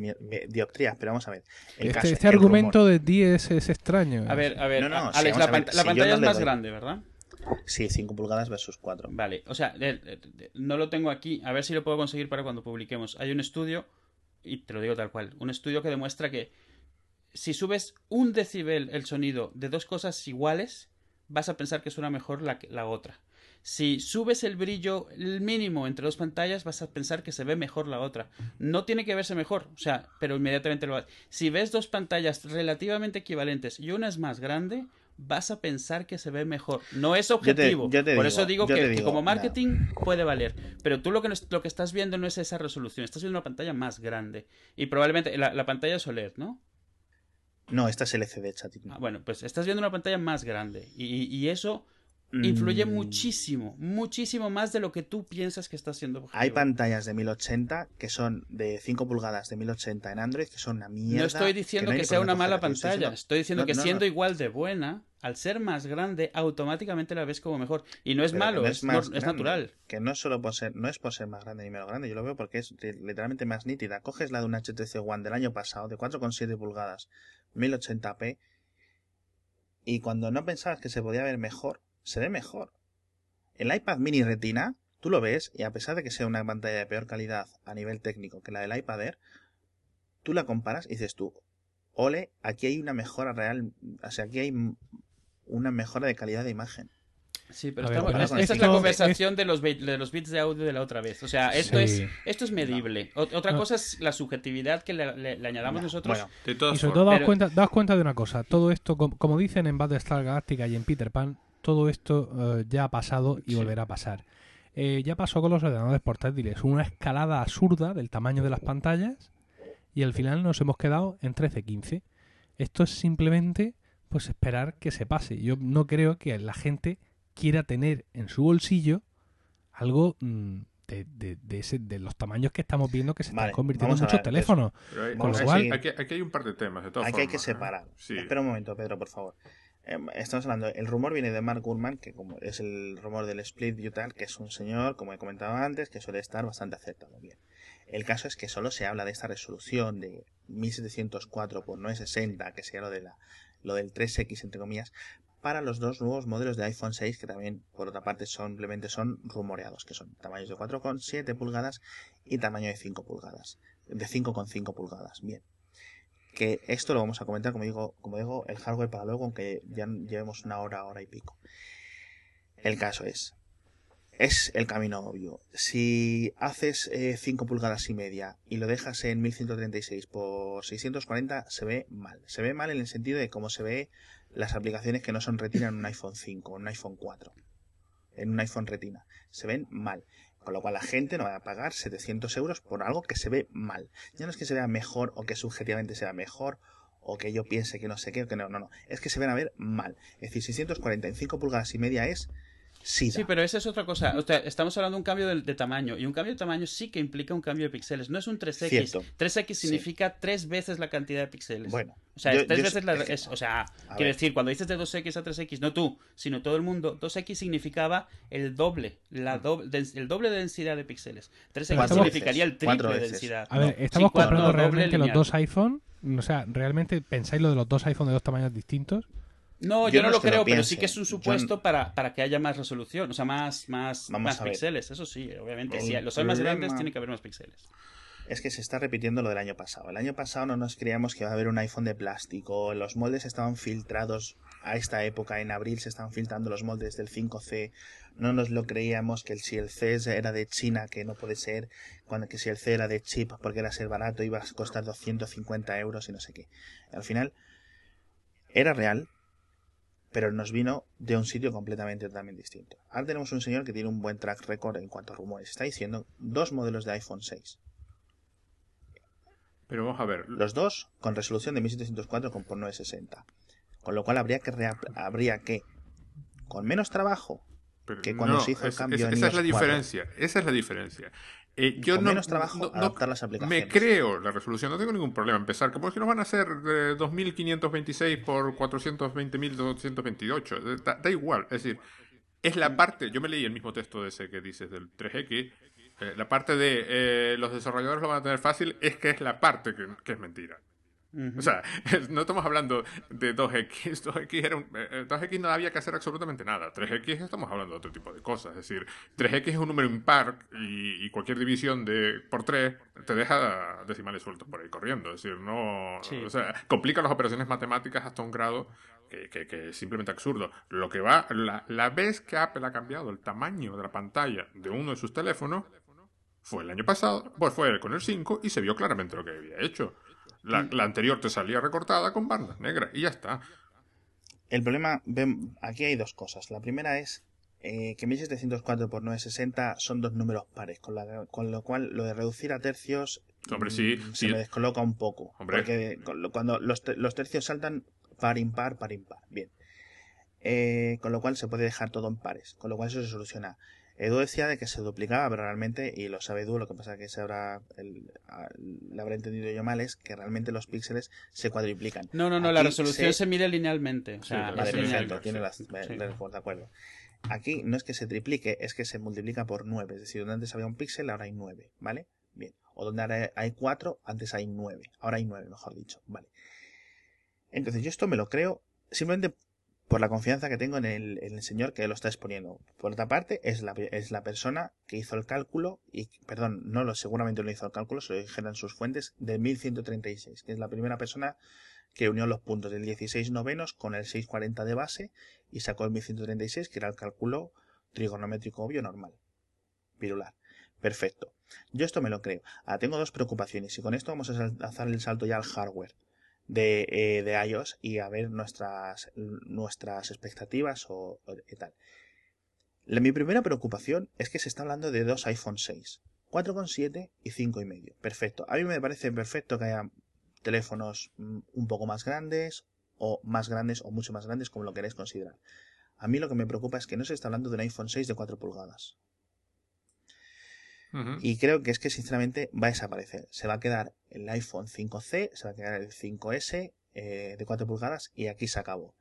dioptrías, pero vamos a ver. El Este, caso, este el argumento rumor. de ti es, es extraño. A ver, a ver, No, no, Alex, la, a ver, pant- si la yo pantalla no es más doy- grande, ¿verdad? Sí, 5 pulgadas versus 4. Vale, o sea, no lo tengo aquí, a ver si lo puedo conseguir para cuando publiquemos. Hay un estudio, y te lo digo tal cual, un estudio que demuestra que si subes un decibel el sonido de dos cosas iguales, vas a pensar que suena mejor la, la otra. Si subes el brillo el mínimo entre dos pantallas, vas a pensar que se ve mejor la otra. No tiene que verse mejor, o sea, pero inmediatamente lo vas. Si ves dos pantallas relativamente equivalentes y una es más grande, vas a pensar que se ve mejor. No es objetivo. yo te Por digo, eso digo que, como marketing puede valer. Pero tú lo que, lo que estás viendo no es esa resolución, estás viendo una pantalla más grande. Y probablemente la, la pantalla es OLED, ¿no? No, esta es LCD, chatín. Ah, bueno, pues estás viendo una pantalla más grande. Y, y- y eso influye Mm, muchísimo, muchísimo más de lo que tú piensas que está siendo objetivo. Hay pantallas de 1080 que son de 5 pulgadas de 1080 en Android que son una mierda. No estoy diciendo no que, sea una mala pantalla. estoy Estoy diciendo No, que no, siendo igual de buena, al ser más grande, automáticamente la ves como mejor. Y no es Pero malo, es, natural. Que no es solo por ser, no es por ser más grande ni menos grande, yo lo veo porque es li- literalmente más nítida. Coges la de un HTC One del año pasado, de 4,7 pulgadas, 1080p, y cuando no pensabas que se podía ver mejor, se ve mejor. El iPad mini Retina, tú lo ves, y a pesar de que sea una pantalla de peor calidad a nivel técnico que la del iPad Air, tú la comparas y dices tú, ole, aquí hay una mejora real, o sea, aquí hay una mejora de calidad de imagen. Sí, pero A ver, estamos- pero es- esta es la conversación de, los, de los bits de audio de la otra vez. O sea, esto, Sí. es, esto es medible. Otra No. cosa es la subjetividad que le, le- le añadamos No, nosotros. bueno, Y sobre todo daos Pero- cuenta, daos cuenta de una cosa, todo esto, com- como dicen en Battlestar Galactica y en Peter Pan, todo esto eh, ya ha pasado y Sí. volverá a pasar. Eh, ya pasó con los ordenadores portátiles, una escalada absurda del tamaño de las pantallas y al final nos hemos quedado en 13-15. Esto es simplemente pues esperar que se pase. Yo no creo que la gente quiera tener en su bolsillo algo mm, de, de- de ese- de los tamaños que estamos viendo que se Vale, están convirtiendo en muchos teléfonos. hay- Con lo hay- cual- aquí, aquí hay un par de temas, de todas Aquí hay que ¿eh? separar. Sí. Espera un momento, Pedro, por favor. Em, estamos hablando, el rumor viene de Mark Gurman, que como es el rumor del Split Utah, que es un señor, como he comentado antes, que suele estar bastante acertado. Bien. El caso es que solo se habla de esta resolución de 1704 por 960, que sea lo, de la, lo del 3X, entre comillas, para los dos nuevos modelos de iPhone 6, que también, por otra parte, simplemente son rumoreados, que son tamaños de 4,7 pulgadas y tamaño de 5 pulgadas. De 5,5 pulgadas. Bien que esto lo vamos a comentar, como digo, como digo, el hardware para luego, aunque ya llevemos una hora, hora y pico. El caso es, es el camino obvio. Si haces 5 eh, pulgadas y media y lo dejas en 1136 por 640, se ve mal. Se ve mal en el sentido de cómo se ve las aplicaciones que no son retina en un iPhone 5, en un iPhone 4, en un iPhone retina. Se ven mal. Con lo cual la gente no va a pagar 700 euros por algo que se ve mal. Ya no es que se vea mejor o que subjetivamente sea mejor o que yo piense que no sé qué o que no, no, no. Es que se ven a ver mal. Es decir, 645 pulgadas y media es Sí, pero esa es otra cosa. estamos hablando de un cambio de, tamaño. Y un cambio de tamaño sí que implica un cambio de píxeles. No es un 3X. 3X significa tres veces la cantidad de píxeles. Bueno. O sea, tres veces la. o sea, quiero decir, cuando dices de 2X a 3X, no tú, sino todo el mundo, 2X significaba el doble. La el doble de densidad de píxeles. 3X significaría el triple de densidad. A ver, estamos comprando realmente los dos iPhone. O sea, ¿realmente pensáis lo de los dos iPhone de dos tamaños distintos? No, yo, no, lo creo, pero sí que es un supuesto para, para que haya más resolución, o sea, más, más, más píxeles. Eso sí, obviamente. Si los hay más grandes, tiene que haber más píxeles. Es que se está repitiendo lo del año pasado. El año pasado no nos creíamos que iba a haber un iPhone de plástico. Los moldes estaban filtrados a esta época. En abril se estaban filtrando los moldes del 5C. No nos lo creíamos que el, si el C era de China, que no puede ser. Cuando que si el C era de chip, porque era ser barato, iba a costar 250 euros y no sé qué. Al final, era real, pero nos vino de un sitio completamente totalmente distinto. Ahora tenemos un señor que tiene un buen track record en cuanto a rumores. Está diciendo dos modelos de iPhone 6. Pero vamos a ver. Los dos con resolución de 1704 con por 960. Con lo cual habría que, habría que con menos trabajo que cuando se hizo el cambio Esa es la diferencia. Esa es la diferencia. Eh, yo no, menos trabajo adaptar las aplicaciones. Me creo la resolución, no tengo ningún problema empezar. Como es que nos van a hacer de 2526 por 420.228. Da, da igual. Es decir, es la parte. Yo me leí el mismo texto de ese que dices del 3X. Eh, la parte de eh, los desarrolladores lo van a tener fácil es que es la parte que es mentira. O sea, [laughs] no estamos hablando de 2X. 2X, era 2X eh, no había que hacer absolutamente nada. 3X estamos hablando de otro tipo de cosas. Es decir, 3X es un número impar y, cualquier división de por 3 te deja decimales sueltos por ahí corriendo. Es decir, no. O sea, complica las operaciones matemáticas hasta un grado que, es simplemente absurdo. Lo que va. La, la vez que Apple ha cambiado el tamaño de la pantalla de uno de sus teléfonos fue el año pasado, pues fue con el 5 y se vio claramente lo que había hecho. La, anterior te salía recortada con bandas negras y ya está. El problema, aquí hay dos cosas. La primera es eh, que 1704 por 960 son dos números pares, con, con, lo cual lo de reducir a tercios Hombre, sí, mm, se me descoloca un poco. Porque cuando los, los, tercios saltan par impar, par impar. Bien. Eh, con lo cual se puede dejar todo en pares, con lo cual eso se soluciona. Edu decía de que se duplicaba, pero realmente, y lo sabe Edu, lo que pasa que se habrá, el, le habrá entendido yo mal, es que realmente los píxeles se cuadriplican. No, no, no, la resolución se... mide linealmente. O sea, tiene las, de acuerdo. Aquí no es que se triplique, es que se multiplica por 9. Es decir, donde antes había un píxel, ahora hay 9, ¿vale? Bien. O donde ahora hay 4, antes hay 9. Ahora hay 9, mejor dicho, ¿vale? Entonces yo esto me lo creo simplemente por la confianza que tengo en el, señor que lo está exponiendo. Por otra parte, es la, es la persona que hizo el cálculo, y perdón, no lo, seguramente no hizo el cálculo, se lo dijeron sus fuentes, de 1136, que es la primera persona que unió los puntos del 16 novenos con el 640 de base y sacó el 1136, que era el cálculo trigonométrico obvio normal. Pirular. Perfecto. Yo esto me lo creo. Ahora tengo dos preocupaciones y con esto vamos a hacer el salto ya al hardware de, eh, iOS y a ver nuestras, nuestras expectativas o, tal. mi primera preocupación es que se está hablando de dos iPhone 6, 4,7 y 5,5. Perfecto. A mí me parece perfecto que haya teléfonos mm, un poco más grandes o más grandes o mucho más grandes como lo queréis considerar. A mí lo que me preocupa es que no se está hablando de un iPhone 6 de 4 pulgadas. Y creo que es que sinceramente va a desaparecer. Se va a quedar el iPhone 5C, se va a quedar el 5S eh, de 4 pulgadas y aquí se acabó.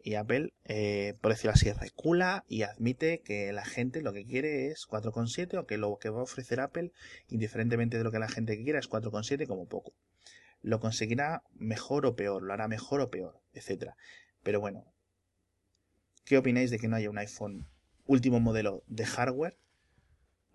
Y Apple, eh, por decirlo así, recula y admite que la gente lo que quiere es 4,7 o que lo que va a ofrecer Apple, indiferentemente de lo que la gente quiera, es 4,7 como poco. Lo conseguirá mejor o peor, lo hará mejor o peor, etcétera. Pero bueno, ¿qué opináis de que no haya un iPhone último modelo de hardware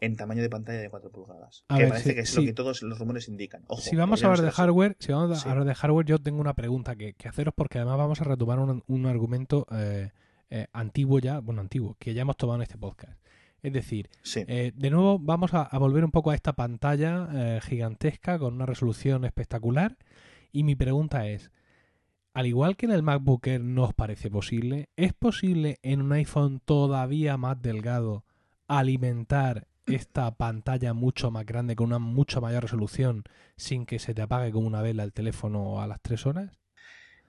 en tamaño de pantalla de 4 pulgadas. que parece que es lo que todos los rumores indican. si vamos a hablar de hardware, si vamos a hablar de hardware, yo tengo una pregunta que, haceros porque además vamos a retomar un, argumento eh, eh, antiguo ya, bueno, antiguo, que ya hemos tomado en este podcast. Es decir, eh, de nuevo vamos a, volver un poco a esta pantalla gigantesca con una resolución espectacular. Y mi pregunta es, al igual que en el MacBook Air no os parece posible, ¿es posible en un iPhone todavía más delgado alimentar esta pantalla mucho más grande con una mucho mayor resolución sin que se te apague como una vela el teléfono a las 3 horas?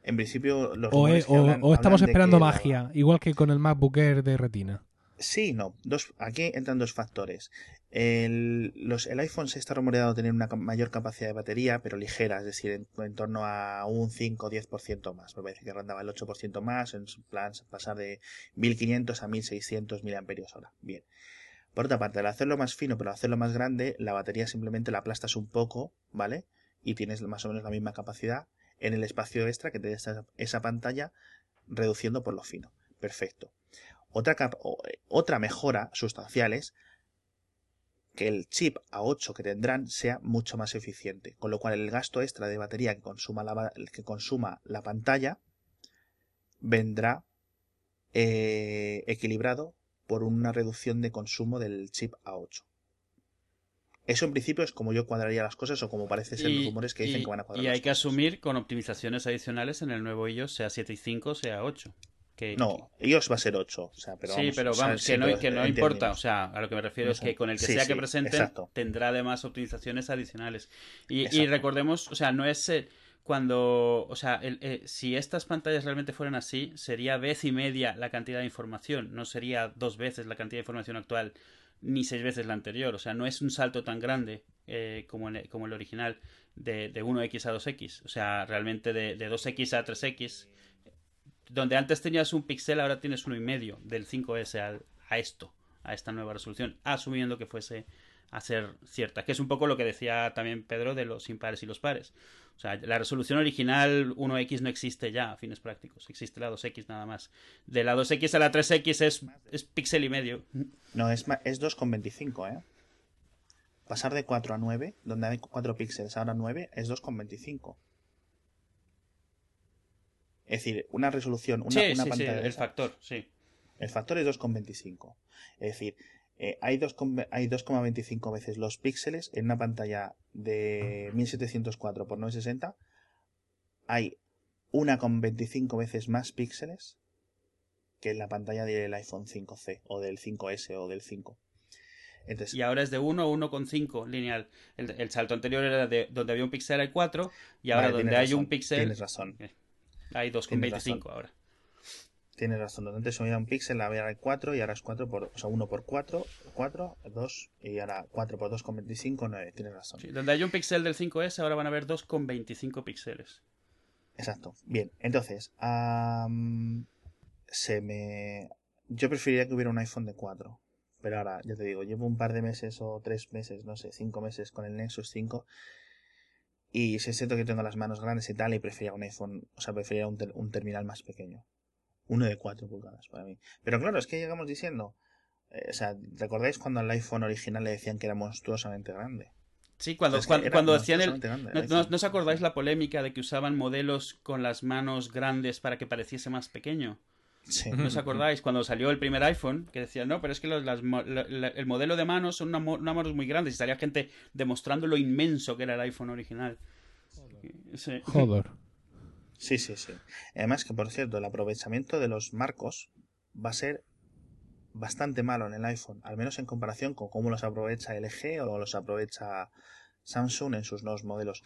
En principio, los o, o, estamos esperando magia, igual que con el MacBook Air de retina. Sí, no. Dos, aquí entran dos factores. El, los, el iPhone se está rumoreado tener una mayor capacidad de batería, pero ligera, es decir, en, torno a un 5 o 10% más. Me parece que rondaba el 8% más, en plan pasar de 1500 a 1600 mAh. Bien. Por otra parte, al hacerlo más fino pero al hacerlo más grande, la batería simplemente la aplastas un poco, ¿vale? Y tienes más o menos la misma capacidad en el espacio extra que te da esa, pantalla reduciendo por lo fino. Perfecto. Otra, eh, otra mejora sustancial es que el chip A8 que tendrán sea mucho más eficiente, con lo cual el gasto extra de batería que consuma la, que consuma la pantalla vendrá eh, equilibrado por una reducción de consumo del chip A8. Eso en principio es como yo cuadraría las cosas o como parece ser los rumores que dicen que van a cuadrar. Y hay que asumir con optimizaciones adicionales en el nuevo iOS, sea 7.5 o sea 8. Que, no, iOS va a ser 8. O sea, pero sí, pero vamos, que, no, que no importa. O sea, a lo que me refiero es que con el que sea que presenten tendrá además optimizaciones adicionales. Y, y, recordemos, o sea, no es cuando, o sea, eh, si estas pantallas realmente fueran así, sería vez y media la cantidad de información, no sería dos veces la cantidad de información actual, ni seis veces la anterior. O sea, no es un salto tan grande eh, como, el, el original de, de 1X a 2X. O sea, realmente de, de 2X a 3X, donde antes tenías un píxel, ahora tienes uno y medio del 5S a, a esto, a esta nueva resolución, asumiendo que fuese a ser cierta, que es un poco lo que decía también Pedro de los impares y los pares. O sea, la resolución original 1X no existe ya a fines prácticos, existe la 2X nada más. De la 2X a la 3X es, es píxel y medio. No, es, es 2,25, ¿eh? Pasar de 4 a 9, donde hay 4 píxeles, ahora 9, es 2,25. Es decir, una resolución, una, sí, una sí, pantalla. Sí, el factor, sí. El factor es 2,25. Es decir, eh, hay 2,25 veces los píxeles en una pantalla de 1704 x 960. Hay 1,25 veces más píxeles que en la pantalla del iPhone 5C o del 5S o del 5. y ahora es de 1 a 1,5 lineal. El, salto anterior era de donde había un píxel hay 4 y ahora donde hay un píxel... Tienes razón. Eh, hay 2,25 ahora. Tienes razón, antes subía un píxel, ahora hay 4 y ahora es 4 por, o sea, 1 por 4, 4, 2 y ahora 4 por 2,25, 9, tienes razón. Sí, donde hay un píxel del 5S ahora van a haber 2,25 píxeles. Exacto, bien, entonces, se me... Yo preferiría que hubiera un iPhone de 4, pero ahora, ya te digo, llevo un par de meses o 3 meses, no sé, 5 meses con el Nexus 5 y si siento que tengo las manos grandes y tal y prefería un iPhone, o sea, prefería un, un terminal más pequeño. Uno de 4 pulgadas para mí. Pero claro, es que llegamos diciendo. Eh, o sea, ¿recordáis cuando al iPhone original le decían que era monstruosamente grande? Sí, cuando, cuando, decían el. no, os acordáis la polémica de que usaban modelos con las manos grandes para que pareciese más pequeño? Sí. ¿No os acordáis? Cuando salió el primer iPhone, que decían, no, pero es que el modelo de manos son unas manos muy grandes y salía gente demostrando lo inmenso que era el iPhone original. Sí. Joder. Sí, sí, sí. Además que, por cierto, el aprovechamiento de los marcos va a ser bastante malo en el iPhone, al menos en comparación con cómo los aprovecha LG o los aprovecha Samsung en sus nuevos modelos.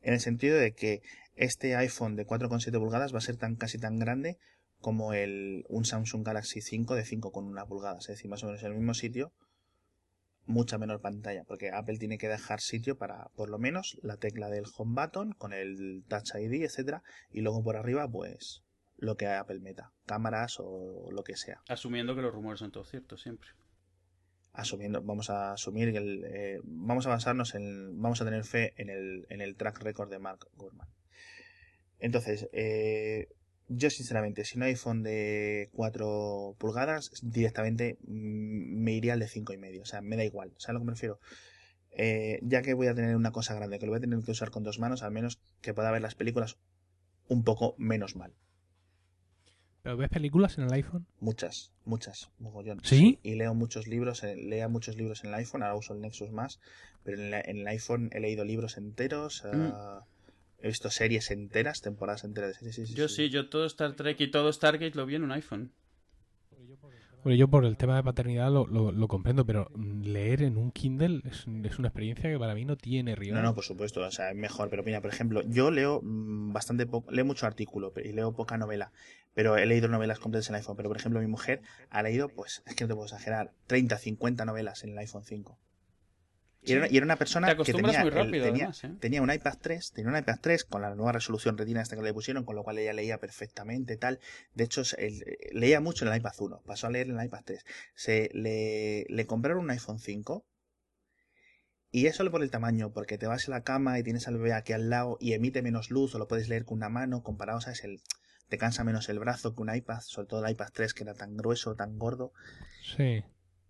En el sentido de que este iPhone de 4,7 pulgadas va a ser tan casi tan grande como el un Samsung Galaxy 5 de 5,1 pulgadas, es decir, más o menos en el mismo sitio, mucha menor pantalla, porque Apple tiene que dejar sitio para por lo menos la tecla del home button con el Touch ID, etcétera, y luego por arriba pues lo que Apple meta, cámaras o lo que sea. Asumiendo que los rumores son todos ciertos siempre. Asumiendo, vamos a asumir que el, eh, vamos a basarnos en, vamos a tener fe en el, en el track record de Mark Gurman. Entonces, eh, yo sinceramente, si no hay iPhone de 4 pulgadas, directamente mm, me iría al de 5 y medio. O sea, me da igual. ¿Sabes a lo que me refiero? Eh, ya que voy a tener una cosa grande que lo voy a tener que usar con dos manos, al menos que pueda ver las películas un poco menos mal. ¿Pero ves películas en el iPhone? Muchas, muchas, mogollón. ¿Sí? Y leo muchos libros, eh, leo muchos libros en el iPhone, ahora uso el Nexus más, pero en, la- en el iPhone he leído libros enteros, ah, he visto series enteras, temporadas enteras de series. Sí, sí, Yo sí, yo todo Star Trek y todo Stargate lo vi en un iPhone. Bueno, yo por el tema de paternidad lo, lo- lo comprendo, pero leer en un Kindle es, es una experiencia que para mí no tiene rival. No, no, por supuesto, o sea, es mejor. Pero mira, por ejemplo, yo leo mm, bastante poco, leo mucho artículo y leo poca novela, pero he leído novelas completas en el iPhone. Pero por ejemplo, mi mujer ha leído, pues, es que no te puedo exagerar, 30, 50 novelas en el iPhone 5. Y, era, y era una persona Te que acostumbras tenía, muy el- rápido, tenía, además, ¿eh? tenía un iPad 3, tenía un iPad 3 con la nueva resolución retina esta que le pusieron, con lo cual ella leía perfectamente, tal. De hecho, leía mucho en el iPad 1, pasó a leer en el iPad 3. Se le, le compraron un iPhone 5 y es solo por el tamaño, porque te vas a la cama y tienes al bebé aquí al lado y emite menos luz o lo puedes leer con una mano, comparado, ¿sabes? El, te cansa menos el brazo que un iPad, sobre todo el iPad 3 que era tan grueso, tan gordo Sí.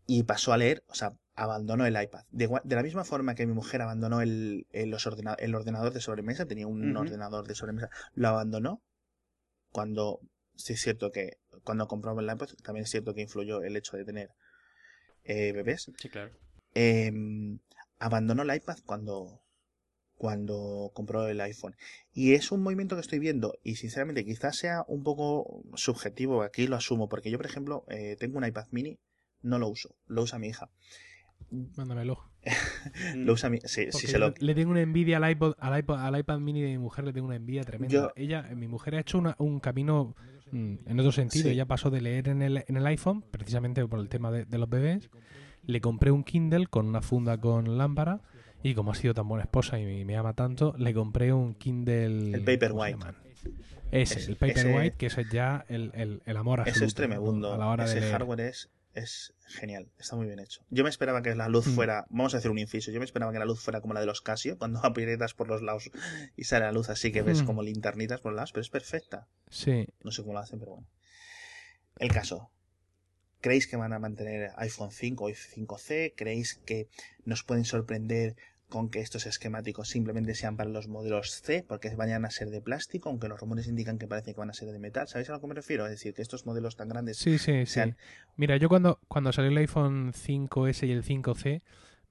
y pasó a leer, o sea, abandonó el iPad. De, la misma forma que mi mujer abandonó el, el, los ordena- el ordenador de sobremesa, tenía un ordenador de sobremesa, lo abandonó cuando, sí es cierto que cuando compró el iPad, también es cierto que influyó el hecho de tener eh, bebés. Sí, claro. Eh, abandonó el iPad cuando, cuando compró el iPhone. Y es un movimiento que estoy viendo y sinceramente quizás sea un poco subjetivo, aquí lo asumo, porque yo por ejemplo eh, tengo un iPad mini, no lo uso, lo usa mi hija. Mándamelo. [laughs] Lo usa mi... Sí, Porque sí se yo lo... le- tengo una envidia al iPod, al iPod, al iPad mini de mi mujer, le tengo una envidia tremenda. Yo- Ella, mi mujer ha hecho una- un camino mm, en otro sentido. Sí. Ella pasó de leer en el, en el iPhone, precisamente por el tema de, de los bebés. Le compré un Kindle con una funda con lámpara. Y como ha sido tan buena esposa y me ama tanto, le compré un Kindle. El Paperwhite. Ese, Ese- el Paperwhite, ese- que ese es ya el, el, el amor absoluto. Ese es tremendo. A la hora de Ese leer. hardware es, es genial. Está muy bien hecho. Yo me esperaba que la luz Mm. fuera... Vamos a hacer un inciso. Yo me esperaba que la luz fuera como la de los Casio, cuando [laughs] aprietas por los lados y sale la luz así que ves Mm. como linternitas por los lados, pero es perfecta. Sí. No sé cómo lo hacen, pero bueno. El caso. ¿Creéis que van a mantener iPhone 5 o 5C? ¿Creéis que nos pueden sorprender con que estos esquemáticos simplemente sean para los modelos C porque vayan a ser de plástico, aunque los rumores indican que parece que van a ser de metal? ¿Sabéis a lo que me refiero? Es decir, que estos modelos tan grandes Sí, sí, sí. sean- Mira, yo cuando, cuando salió el iPhone 5S y el 5C,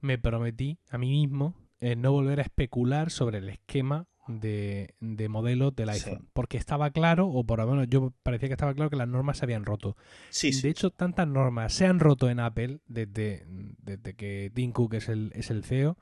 me prometí a mí mismo eh, no volver a especular sobre el esquema de, de modelos del Sí. iPhone. Porque estaba claro, o por lo menos yo parecía que estaba claro que las normas se habían roto. Sí, sí. De hecho, tantas normas se han roto en Apple desde, desde que Tim Cook es el, es el CEO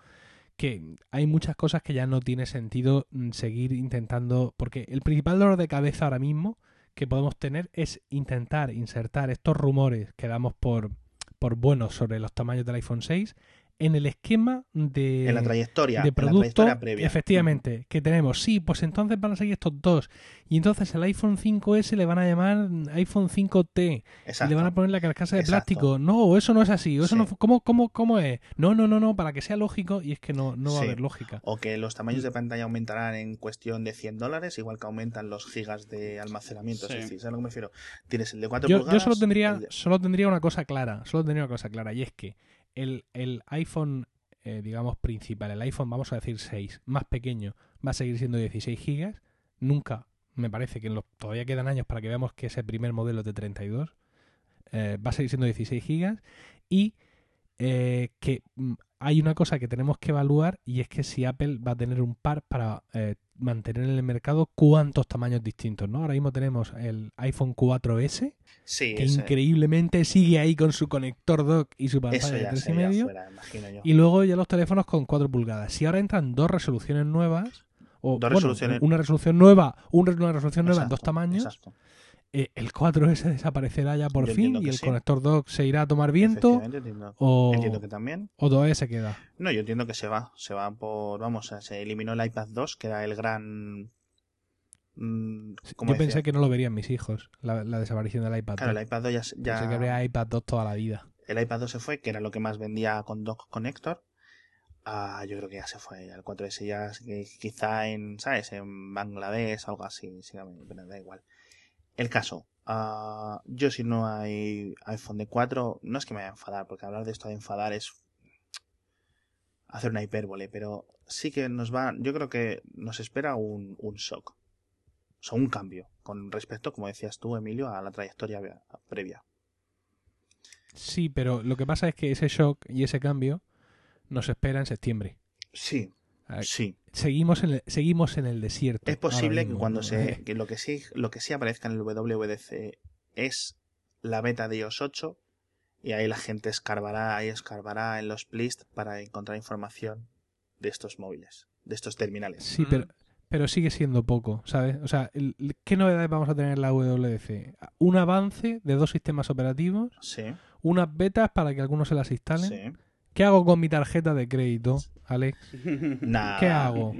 que hay muchas cosas que ya no tiene sentido mm, seguir intentando, porque el principal dolor de cabeza ahora mismo que podemos tener es intentar insertar estos rumores que damos por, por buenos sobre los tamaños del iPhone 6 en el esquema de, en la trayectoria, de en la producto, trayectoria previa. efectivamente, que tenemos. Sí, pues entonces van a seguir estos dos. Y entonces el iPhone 5S le van a llamar iPhone 5T. Exacto. Y le van a poner la carcasa de Exacto. plástico. No, eso no es así. Eso Sí. no, ¿cómo, cómo, ¿Cómo es? No, no, no, no, para que sea lógico. Y es que no, no va Sí. a haber lógica. O que los tamaños de pantalla aumentarán en cuestión de 100 dólares, igual que aumentan los gigas de almacenamiento. Sí. Es decir, ¿sabes a lo que me refiero? Tienes el de 4 Yo, yo pulgadas. solo tendría, de- solo tendría una cosa clara. Solo tendría una cosa clara. Y es que el, el iPhone, eh, digamos, principal, el iPhone, vamos a decir 6, más pequeño, va a seguir siendo 16 gigas. Nunca, me parece que todavía quedan años para que veamos que ese primer modelo de 32. Eh, va a seguir siendo 16 gigas. Y eh, que mm, hay una cosa que tenemos que evaluar y es que si Apple va a tener un par para eh, mantener en el mercado cuántos tamaños distintos, ¿no? Ahora mismo tenemos el iPhone 4S, Sí, que increíblemente sigue ahí con su conector dock y su pantalla de ya 3,5. sería fuera, imagino yo. Y luego ya los teléfonos con 4 pulgadas. Si ahora entran dos resoluciones nuevas, o Dos bueno, resoluciones. una resolución nueva, un- una resolución nueva en dos tamaños, exacto. Eh, el 4S desaparecerá ya por Yo fin y el sí. conector dock se irá a tomar viento entiendo, o, entiendo que también. o todavía se queda. No, yo entiendo que se va. Se va por. Vamos, se eliminó el iPad 2, que era el gran. mm, Yo pensé decía, que no lo verían mis hijos, la, la desaparición del iPad. Claro, 2. el iPad 2 ya, se- ya- Pensé que habría iPad 2 toda la vida. el iPad 2 se fue, que era lo que más vendía con Dock Connector. Ah, yo creo que ya se fue. El 4S ya quizá en, ¿sabes? En Bangladesh o algo así. sí, pero da igual. El caso. ah, yo si no hay iPhone de 4, no es que me vaya a enfadar, porque hablar de esto de enfadar es hacer una hipérbole, pero sí que nos va, yo creo que nos espera un, un shock. O sea, un cambio con respecto, como decías tú, Emilio, a la trayectoria previa. Sí, pero lo que pasa es que ese shock y ese cambio nos espera en septiembre. Sí, sí. Seguimos en el, seguimos en el desierto. Es posible que cuando ¿no? se [laughs] que lo que sí lo que sí aparezca en el WWDC es la beta de iOS 8 y ahí la gente escarbará y escarbará en los playlists para encontrar información de estos móviles, de estos terminales. Sí, pero, pero sigue siendo poco, ¿sabes? O sea, ¿qué novedades vamos a tener en la WWDC? Un avance de dos sistemas operativos, Sí, unas betas para que algunos se las instalen. sí. ¿Qué hago con mi tarjeta de crédito, Alex? [laughs] ¿Qué hago?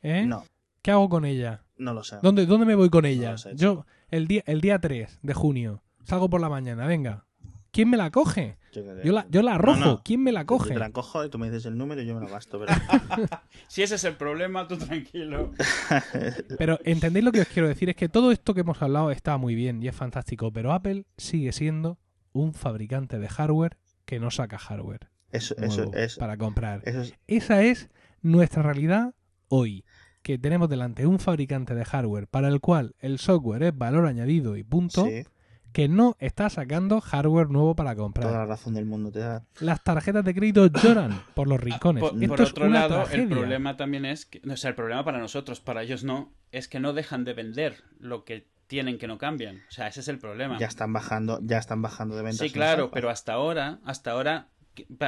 ¿Eh? No, ¿Qué hago con ella? no lo sé. ¿Dónde, dónde me voy con No ella? lo sé, Yo, el día, el día 3 de junio, salgo por la mañana, venga. ¿Quién me la coge? Yo. Yo la, yo la arrojo. No, no. ¿Quién me la Yo coge? te la cojo y tú me dices el número y yo me lo gasto. Pero... [laughs] Si ese es el problema, tú tranquilo. [laughs] Pero entendéis lo que os quiero decir, es que todo esto que hemos hablado está muy bien y es fantástico, pero Apple sigue siendo un fabricante de hardware que no saca hardware Eso, eso, eso, para comprar. eso es... Esa es nuestra realidad hoy, que tenemos delante un fabricante de hardware para el cual el software es valor añadido y punto, Sí, que no está sacando hardware nuevo para comprar. toda la razón del mundo te da. Las tarjetas de crédito lloran por los rincones. Por, Esto por es otro una lado, tragedia. el problema también es, que, o sea, el problema para nosotros, para ellos no, es que no dejan de vender lo que tienen que no cambian. O sea, ese es el problema. Ya están bajando, ya están bajando de ventas. Sí, claro, pero hasta ahora, hasta ahora,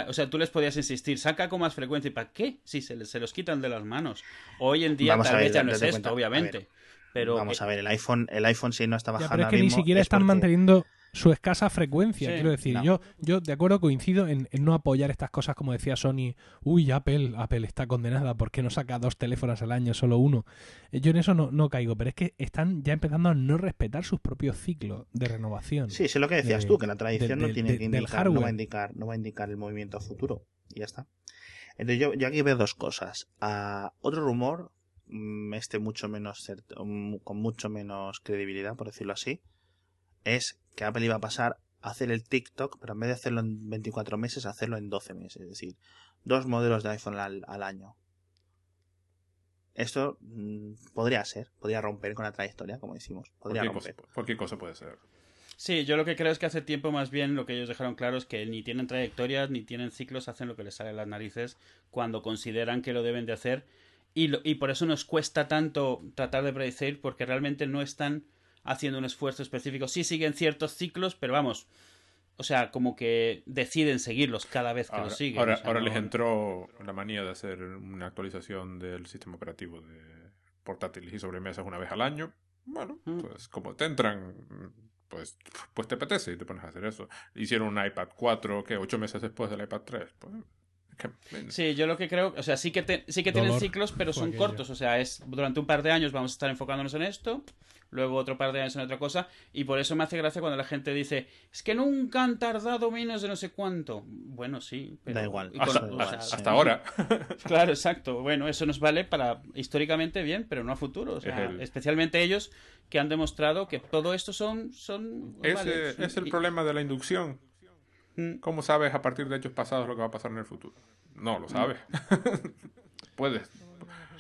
o sea, tú les podías insistir, saca con más frecuencia, ¿y para qué? Si se, les- se los quitan de las manos. Hoy en día Vamos tal ver, vez ya no es esto, cuenta, obviamente. ver, pero Vamos eh, a ver, el iPhone, el iPhone si no está Ya, bajando pero es ahora que ni siquiera es están porque- manteniendo su escasa frecuencia. Sí, quiero decir, no. yo, yo de acuerdo coincido en, en no apoyar estas cosas como decía Sony. Uy, Apple, Apple está condenada porque no saca dos teléfonos al año, solo uno. Eh, Yo en eso no, no caigo, pero es que están ya empezando a no respetar sus propios ciclos de renovación. Sí, sé lo que decías de- tú, que la tradición de- no tiene que indicar, no va a indicar, no va a indicar el movimiento futuro. Y ya está. Entonces yo, yo aquí veo dos cosas. Otro rumor, mm, este mucho menos mm, con mucho menos credibilidad, por decirlo así, es que Apple iba a pasar a hacer el TikTok, pero en vez de hacerlo en 24 meses, hacerlo en 12 meses. Es decir, dos modelos de iPhone al, al año. Esto mm, podría ser, podría romper con la trayectoria, como decimos. Podría Cualquier cosa, romper. cualquier cosa puede ser. sí, yo lo que creo es que hace tiempo más bien lo que ellos dejaron claro es que ni tienen trayectorias ni tienen ciclos, hacen lo que les sale a las narices cuando consideran que lo deben de hacer y, lo- y por eso nos cuesta tanto tratar de predecir porque realmente no están haciendo un esfuerzo específico. Sí siguen ciertos ciclos, pero vamos, o sea, como que deciden seguirlos cada vez que Ahora, los siguen. ahora, o sea, ahora no- les entró la manía de hacer una actualización del sistema operativo de portátiles y sobremesas una vez al año. Bueno, Mm. pues como te entran, pues, pues te apetece y te pones a hacer eso. Hicieron un iPad 4, que ocho meses después del iPad 3. Pues, que- Sí, yo lo que creo, o sea, sí que, te- sí que tienen ciclos, pero son aquello. cortos. O sea, es durante un par de años vamos a estar enfocándonos en esto, luego otro par de años en otra cosa, y por eso me hace gracia cuando la gente dice, es que nunca han tardado menos de no sé cuánto. Bueno, sí, pero... Da igual. con- hasta, o igual, sea, sí. hasta ahora. [laughs] Claro, exacto. Bueno, eso nos vale para históricamente bien, pero no a futuro. O sea, Es el- Especialmente ellos que han demostrado que todo esto son... son Ese vale, es el y- problema de la inducción. Mm. ¿Cómo sabes a partir de hechos pasados lo que va a pasar en el futuro? No lo sabes. [laughs] Puedes.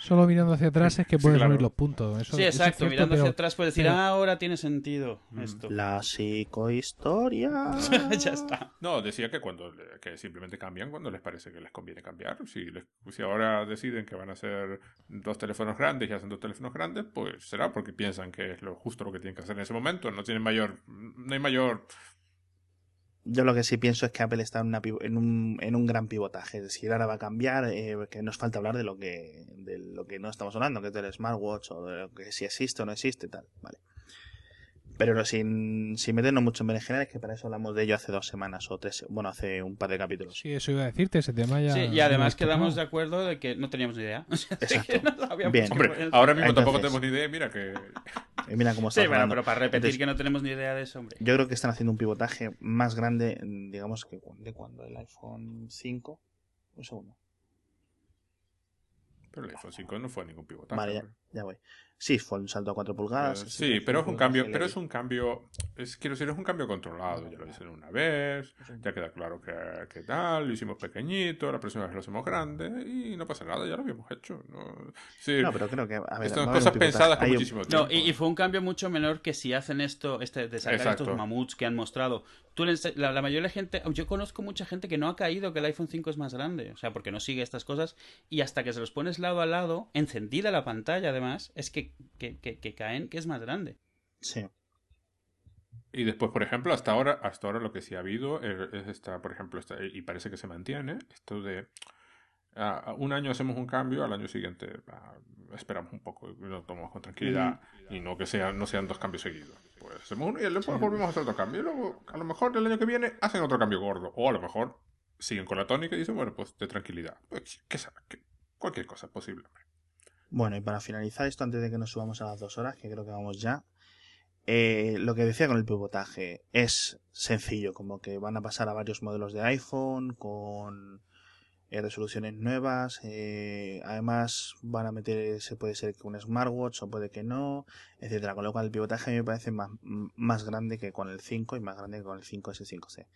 Solo mirando hacia atrás es que Sí, puedes claro. subir los puntos. Eso- Sí, eso es exacto. cierto, Mirando pero- hacia atrás puedes decir, pero- "Ah, ahora tiene sentido Mm. esto. La psicohistoria. [laughs] ya está. No, decía que cuando le- que simplemente cambian cuando les parece que les conviene cambiar. Si, les- si ahora deciden que van a hacer dos teléfonos grandes y hacen dos teléfonos grandes, pues será porque piensan que es lo justo lo que tienen que hacer en ese momento. No tienen mayor, no hay mayor. Yo lo que sí pienso es que Apple está en, una en, un, en un gran pivotaje. Es decir, ahora va a cambiar, eh, que nos falta hablar de lo que de lo que no estamos hablando, que es del smartwatch o de lo que si existe o no existe, tal. Vale. Pero sin, sin meternos mucho en berenjenales, que para eso hablamos de ello hace dos semanas o tres, bueno, hace un par de capítulos. Sí, eso iba a decirte, ese tema ya... Sí, y además quedamos de acuerdo de que no teníamos ni idea. [laughs] O sea, Exacto. no Bien. Hombre, ahora mismo tampoco tenemos ni idea. Mira que. Y mira cómo está Sí, bueno, pero para repetir Entonces, que no tenemos ni idea de eso, hombre. Yo creo que están haciendo un pivotaje más grande, digamos que de cuando el iPhone 5. Un segundo. Pero el iPhone 5 no fue ningún pivotaje. Vale, ya voy. Sí, fue un salto a 4 pulgadas. Eh, sí, pero es un cambio, pero es un cambio, es, quiero decir, es un cambio controlado. Ya lo hicieron una vez, ya queda claro que, que tal, lo hicimos pequeñito, la próxima vez lo hacemos grande y no pasa nada, ya lo habíamos hecho. No, sí, No, pero creo que. A ver, estas haber cosas pensadas con un- muchísimo No, tiempo. y, y fue un cambio mucho menor que si hacen esto, este, de sacar Exacto. estos mamuts que han mostrado. Tú le la, la mayoría de la gente, yo conozco mucha gente que no ha caído que el iPhone 5 es más grande, o sea, porque no sigue estas cosas, y hasta que se los pones lado a lado, encendida la pantalla además, es que, que, que- que caen que es más grande. Sí. Y después, por ejemplo, hasta ahora, hasta ahora lo que sí ha habido es, es esta, por ejemplo, esta, y parece que se mantiene, esto de ah, un año hacemos un cambio, al año siguiente ah, esperamos un poco y lo tomamos con tranquilidad y no que sean, no sean dos cambios seguidos. Pues hacemos uno y después volvemos a hacer otro cambio. Y luego, a lo mejor el año que viene hacen otro cambio gordo. O a lo mejor siguen con la tónica y dicen, bueno, pues de tranquilidad. Pues, ¿qué sabe? ¿Qué- Cualquier cosa es posible. Bueno, y para finalizar esto, antes de que nos subamos a las dos horas, que creo que vamos ya, eh, lo que decía con el pivotaje es sencillo, como que van a pasar a varios modelos de iPhone con eh, resoluciones nuevas, eh, además van a meter, se puede ser que un smartwatch o puede que no, etcétera, con lo cual el pivotaje me parece más, más grande que con el 5 y más grande que con el 5S5C.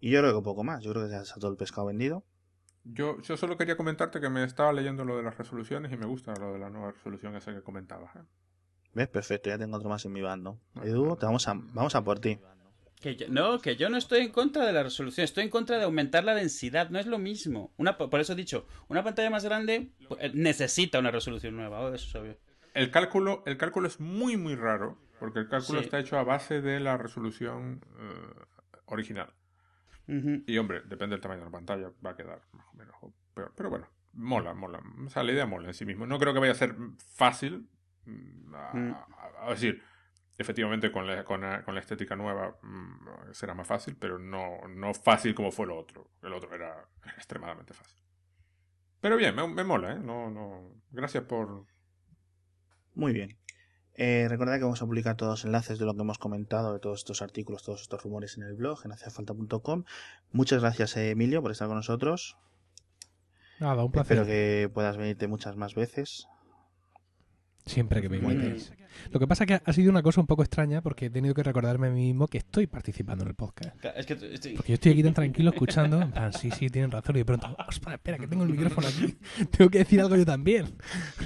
Y yo creo que poco más, yo creo que ya está todo el pescado vendido. Yo, yo solo quería comentarte que me estaba leyendo lo de las resoluciones y me gusta lo de la nueva resolución esa que comentabas. ¿eh? ¿Ves? Perfecto, ya tengo otro más en mi bando. Ah, Edu, te vamos a, vamos a por ti. Que yo- no, que yo no estoy en contra de la resolución, estoy en contra de aumentar la densidad, no es lo mismo. Una, por eso he dicho, una pantalla más grande pues, necesita una resolución nueva, oh, eso es obvio. El cálculo, el cálculo es muy, muy raro, porque el cálculo Sí. está hecho a base de la resolución eh, original. Y hombre, depende del tamaño de la pantalla, va a quedar más o menos peor. Pero bueno, mola, mola. O sea, la idea mola en sí mismo. No creo que vaya a ser fácil. mm, A, Mm. a- a decir, efectivamente con la, con la, con la estética nueva mm, será más fácil, pero no, no fácil como fue lo otro. El otro era [laughs] extremadamente fácil. Pero bien, me, me mola, ¿eh? No, no. Gracias por, Muy bien. Eh, recordad que vamos a publicar todos los enlaces de lo que hemos comentado, de todos estos artículos, todos estos rumores en el blog, en haciafalta.com. Muchas gracias, eh, Emilio, por estar con nosotros. Nada, un placer. Espero que puedas venirte muchas más veces. Siempre que me invites. Lo que pasa es que ha sido una cosa un poco extraña porque he tenido que recordarme a mí mismo que estoy participando en el podcast. Es que estoy- Porque yo estoy aquí tan tranquilo escuchando, en plan, sí, sí, tienen razón, y de pronto, espera, espera, que tengo el micrófono aquí, [laughs] tengo que decir algo yo también.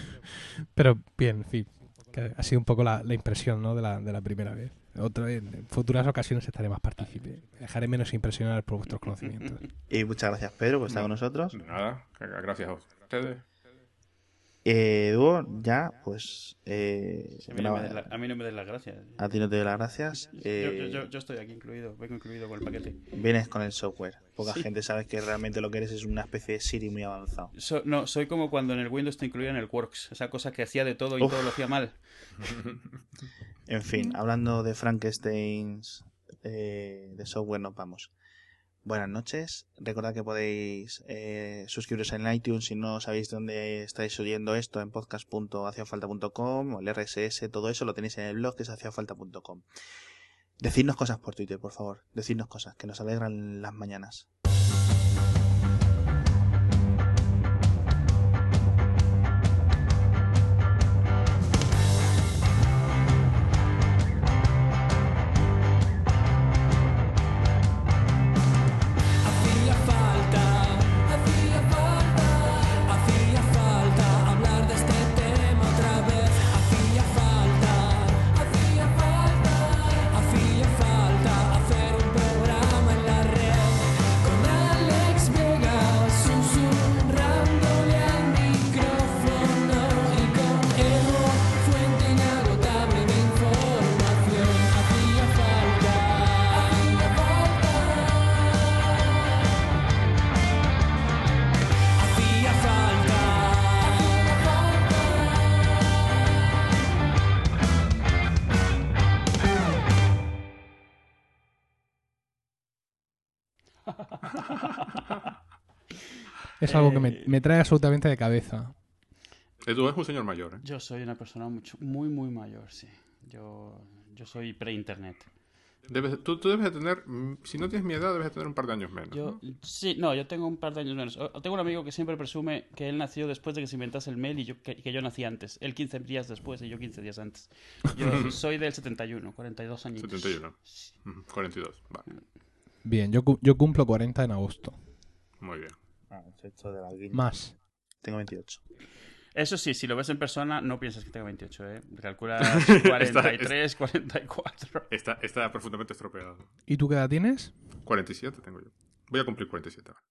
[laughs] Pero bien, en fin, que ha sido un poco la, la impresión ¿no? de, la, de la primera vez. Otra vez, en futuras ocasiones estaré más partícipe. Dejaré menos impresionar por vuestros conocimientos. [laughs] Y muchas gracias, Pedro, por estar con nosotros. De nada, gracias a ustedes. Eh, Edu, ya, pues. Eh, a, mí no me la- a mí no me des las gracias. a ti no te doy las gracias. Yo, Eh, yo- yo- yo estoy aquí incluido, vengo incluido con el paquete. Vienes con el software. Poca Sí. gente sabe que realmente lo que eres es una especie de Siri muy avanzado. So- no, soy como cuando en el Windows te incluían el Quarks, esa cosa que hacía de todo y Uf. todo lo hacía mal. [laughs] En fin, hablando de Frankensteins eh, de software, nos vamos. Buenas noches. Recordad que podéis eh, suscribiros en iTunes si no sabéis dónde estáis oyendo esto en podcast.haciafalta.com o el RSS, todo eso lo tenéis en el blog que es haciafalta.com. Decidnos cosas por Twitter, por favor. Decidnos cosas que nos alegran las mañanas. Es algo que me, Eh, me trae absolutamente de cabeza. Edu es un señor mayor, ¿eh? Yo soy una persona mucho, muy, muy mayor, sí. Yo, yo soy pre-internet. Debes- tú, tú debes de tener, mm, si no tienes mi edad, debes de tener un par de años menos. Yo, ¿no? sí, no, yo tengo un par de años menos. O- Tengo un amigo que siempre presume que él nació después de que se inventase el mail y yo, que, que yo nací antes. Él 15 días después y yo 15 días antes. Yo [laughs] soy del 71, 42 años. 71. Ujú, 42. Vale. Bien, yo, yo cumplo 40 en agosto. Muy bien. Ah, esto de la guinda. Más. Tengo 28. Eso sí, si lo ves en persona, no piensas que tenga 28, ¿eh? Calculas 43, 44. Está, está profundamente estropeado. ¿Y tú qué edad tienes? 47 tengo yo. Voy a cumplir 47 ahora.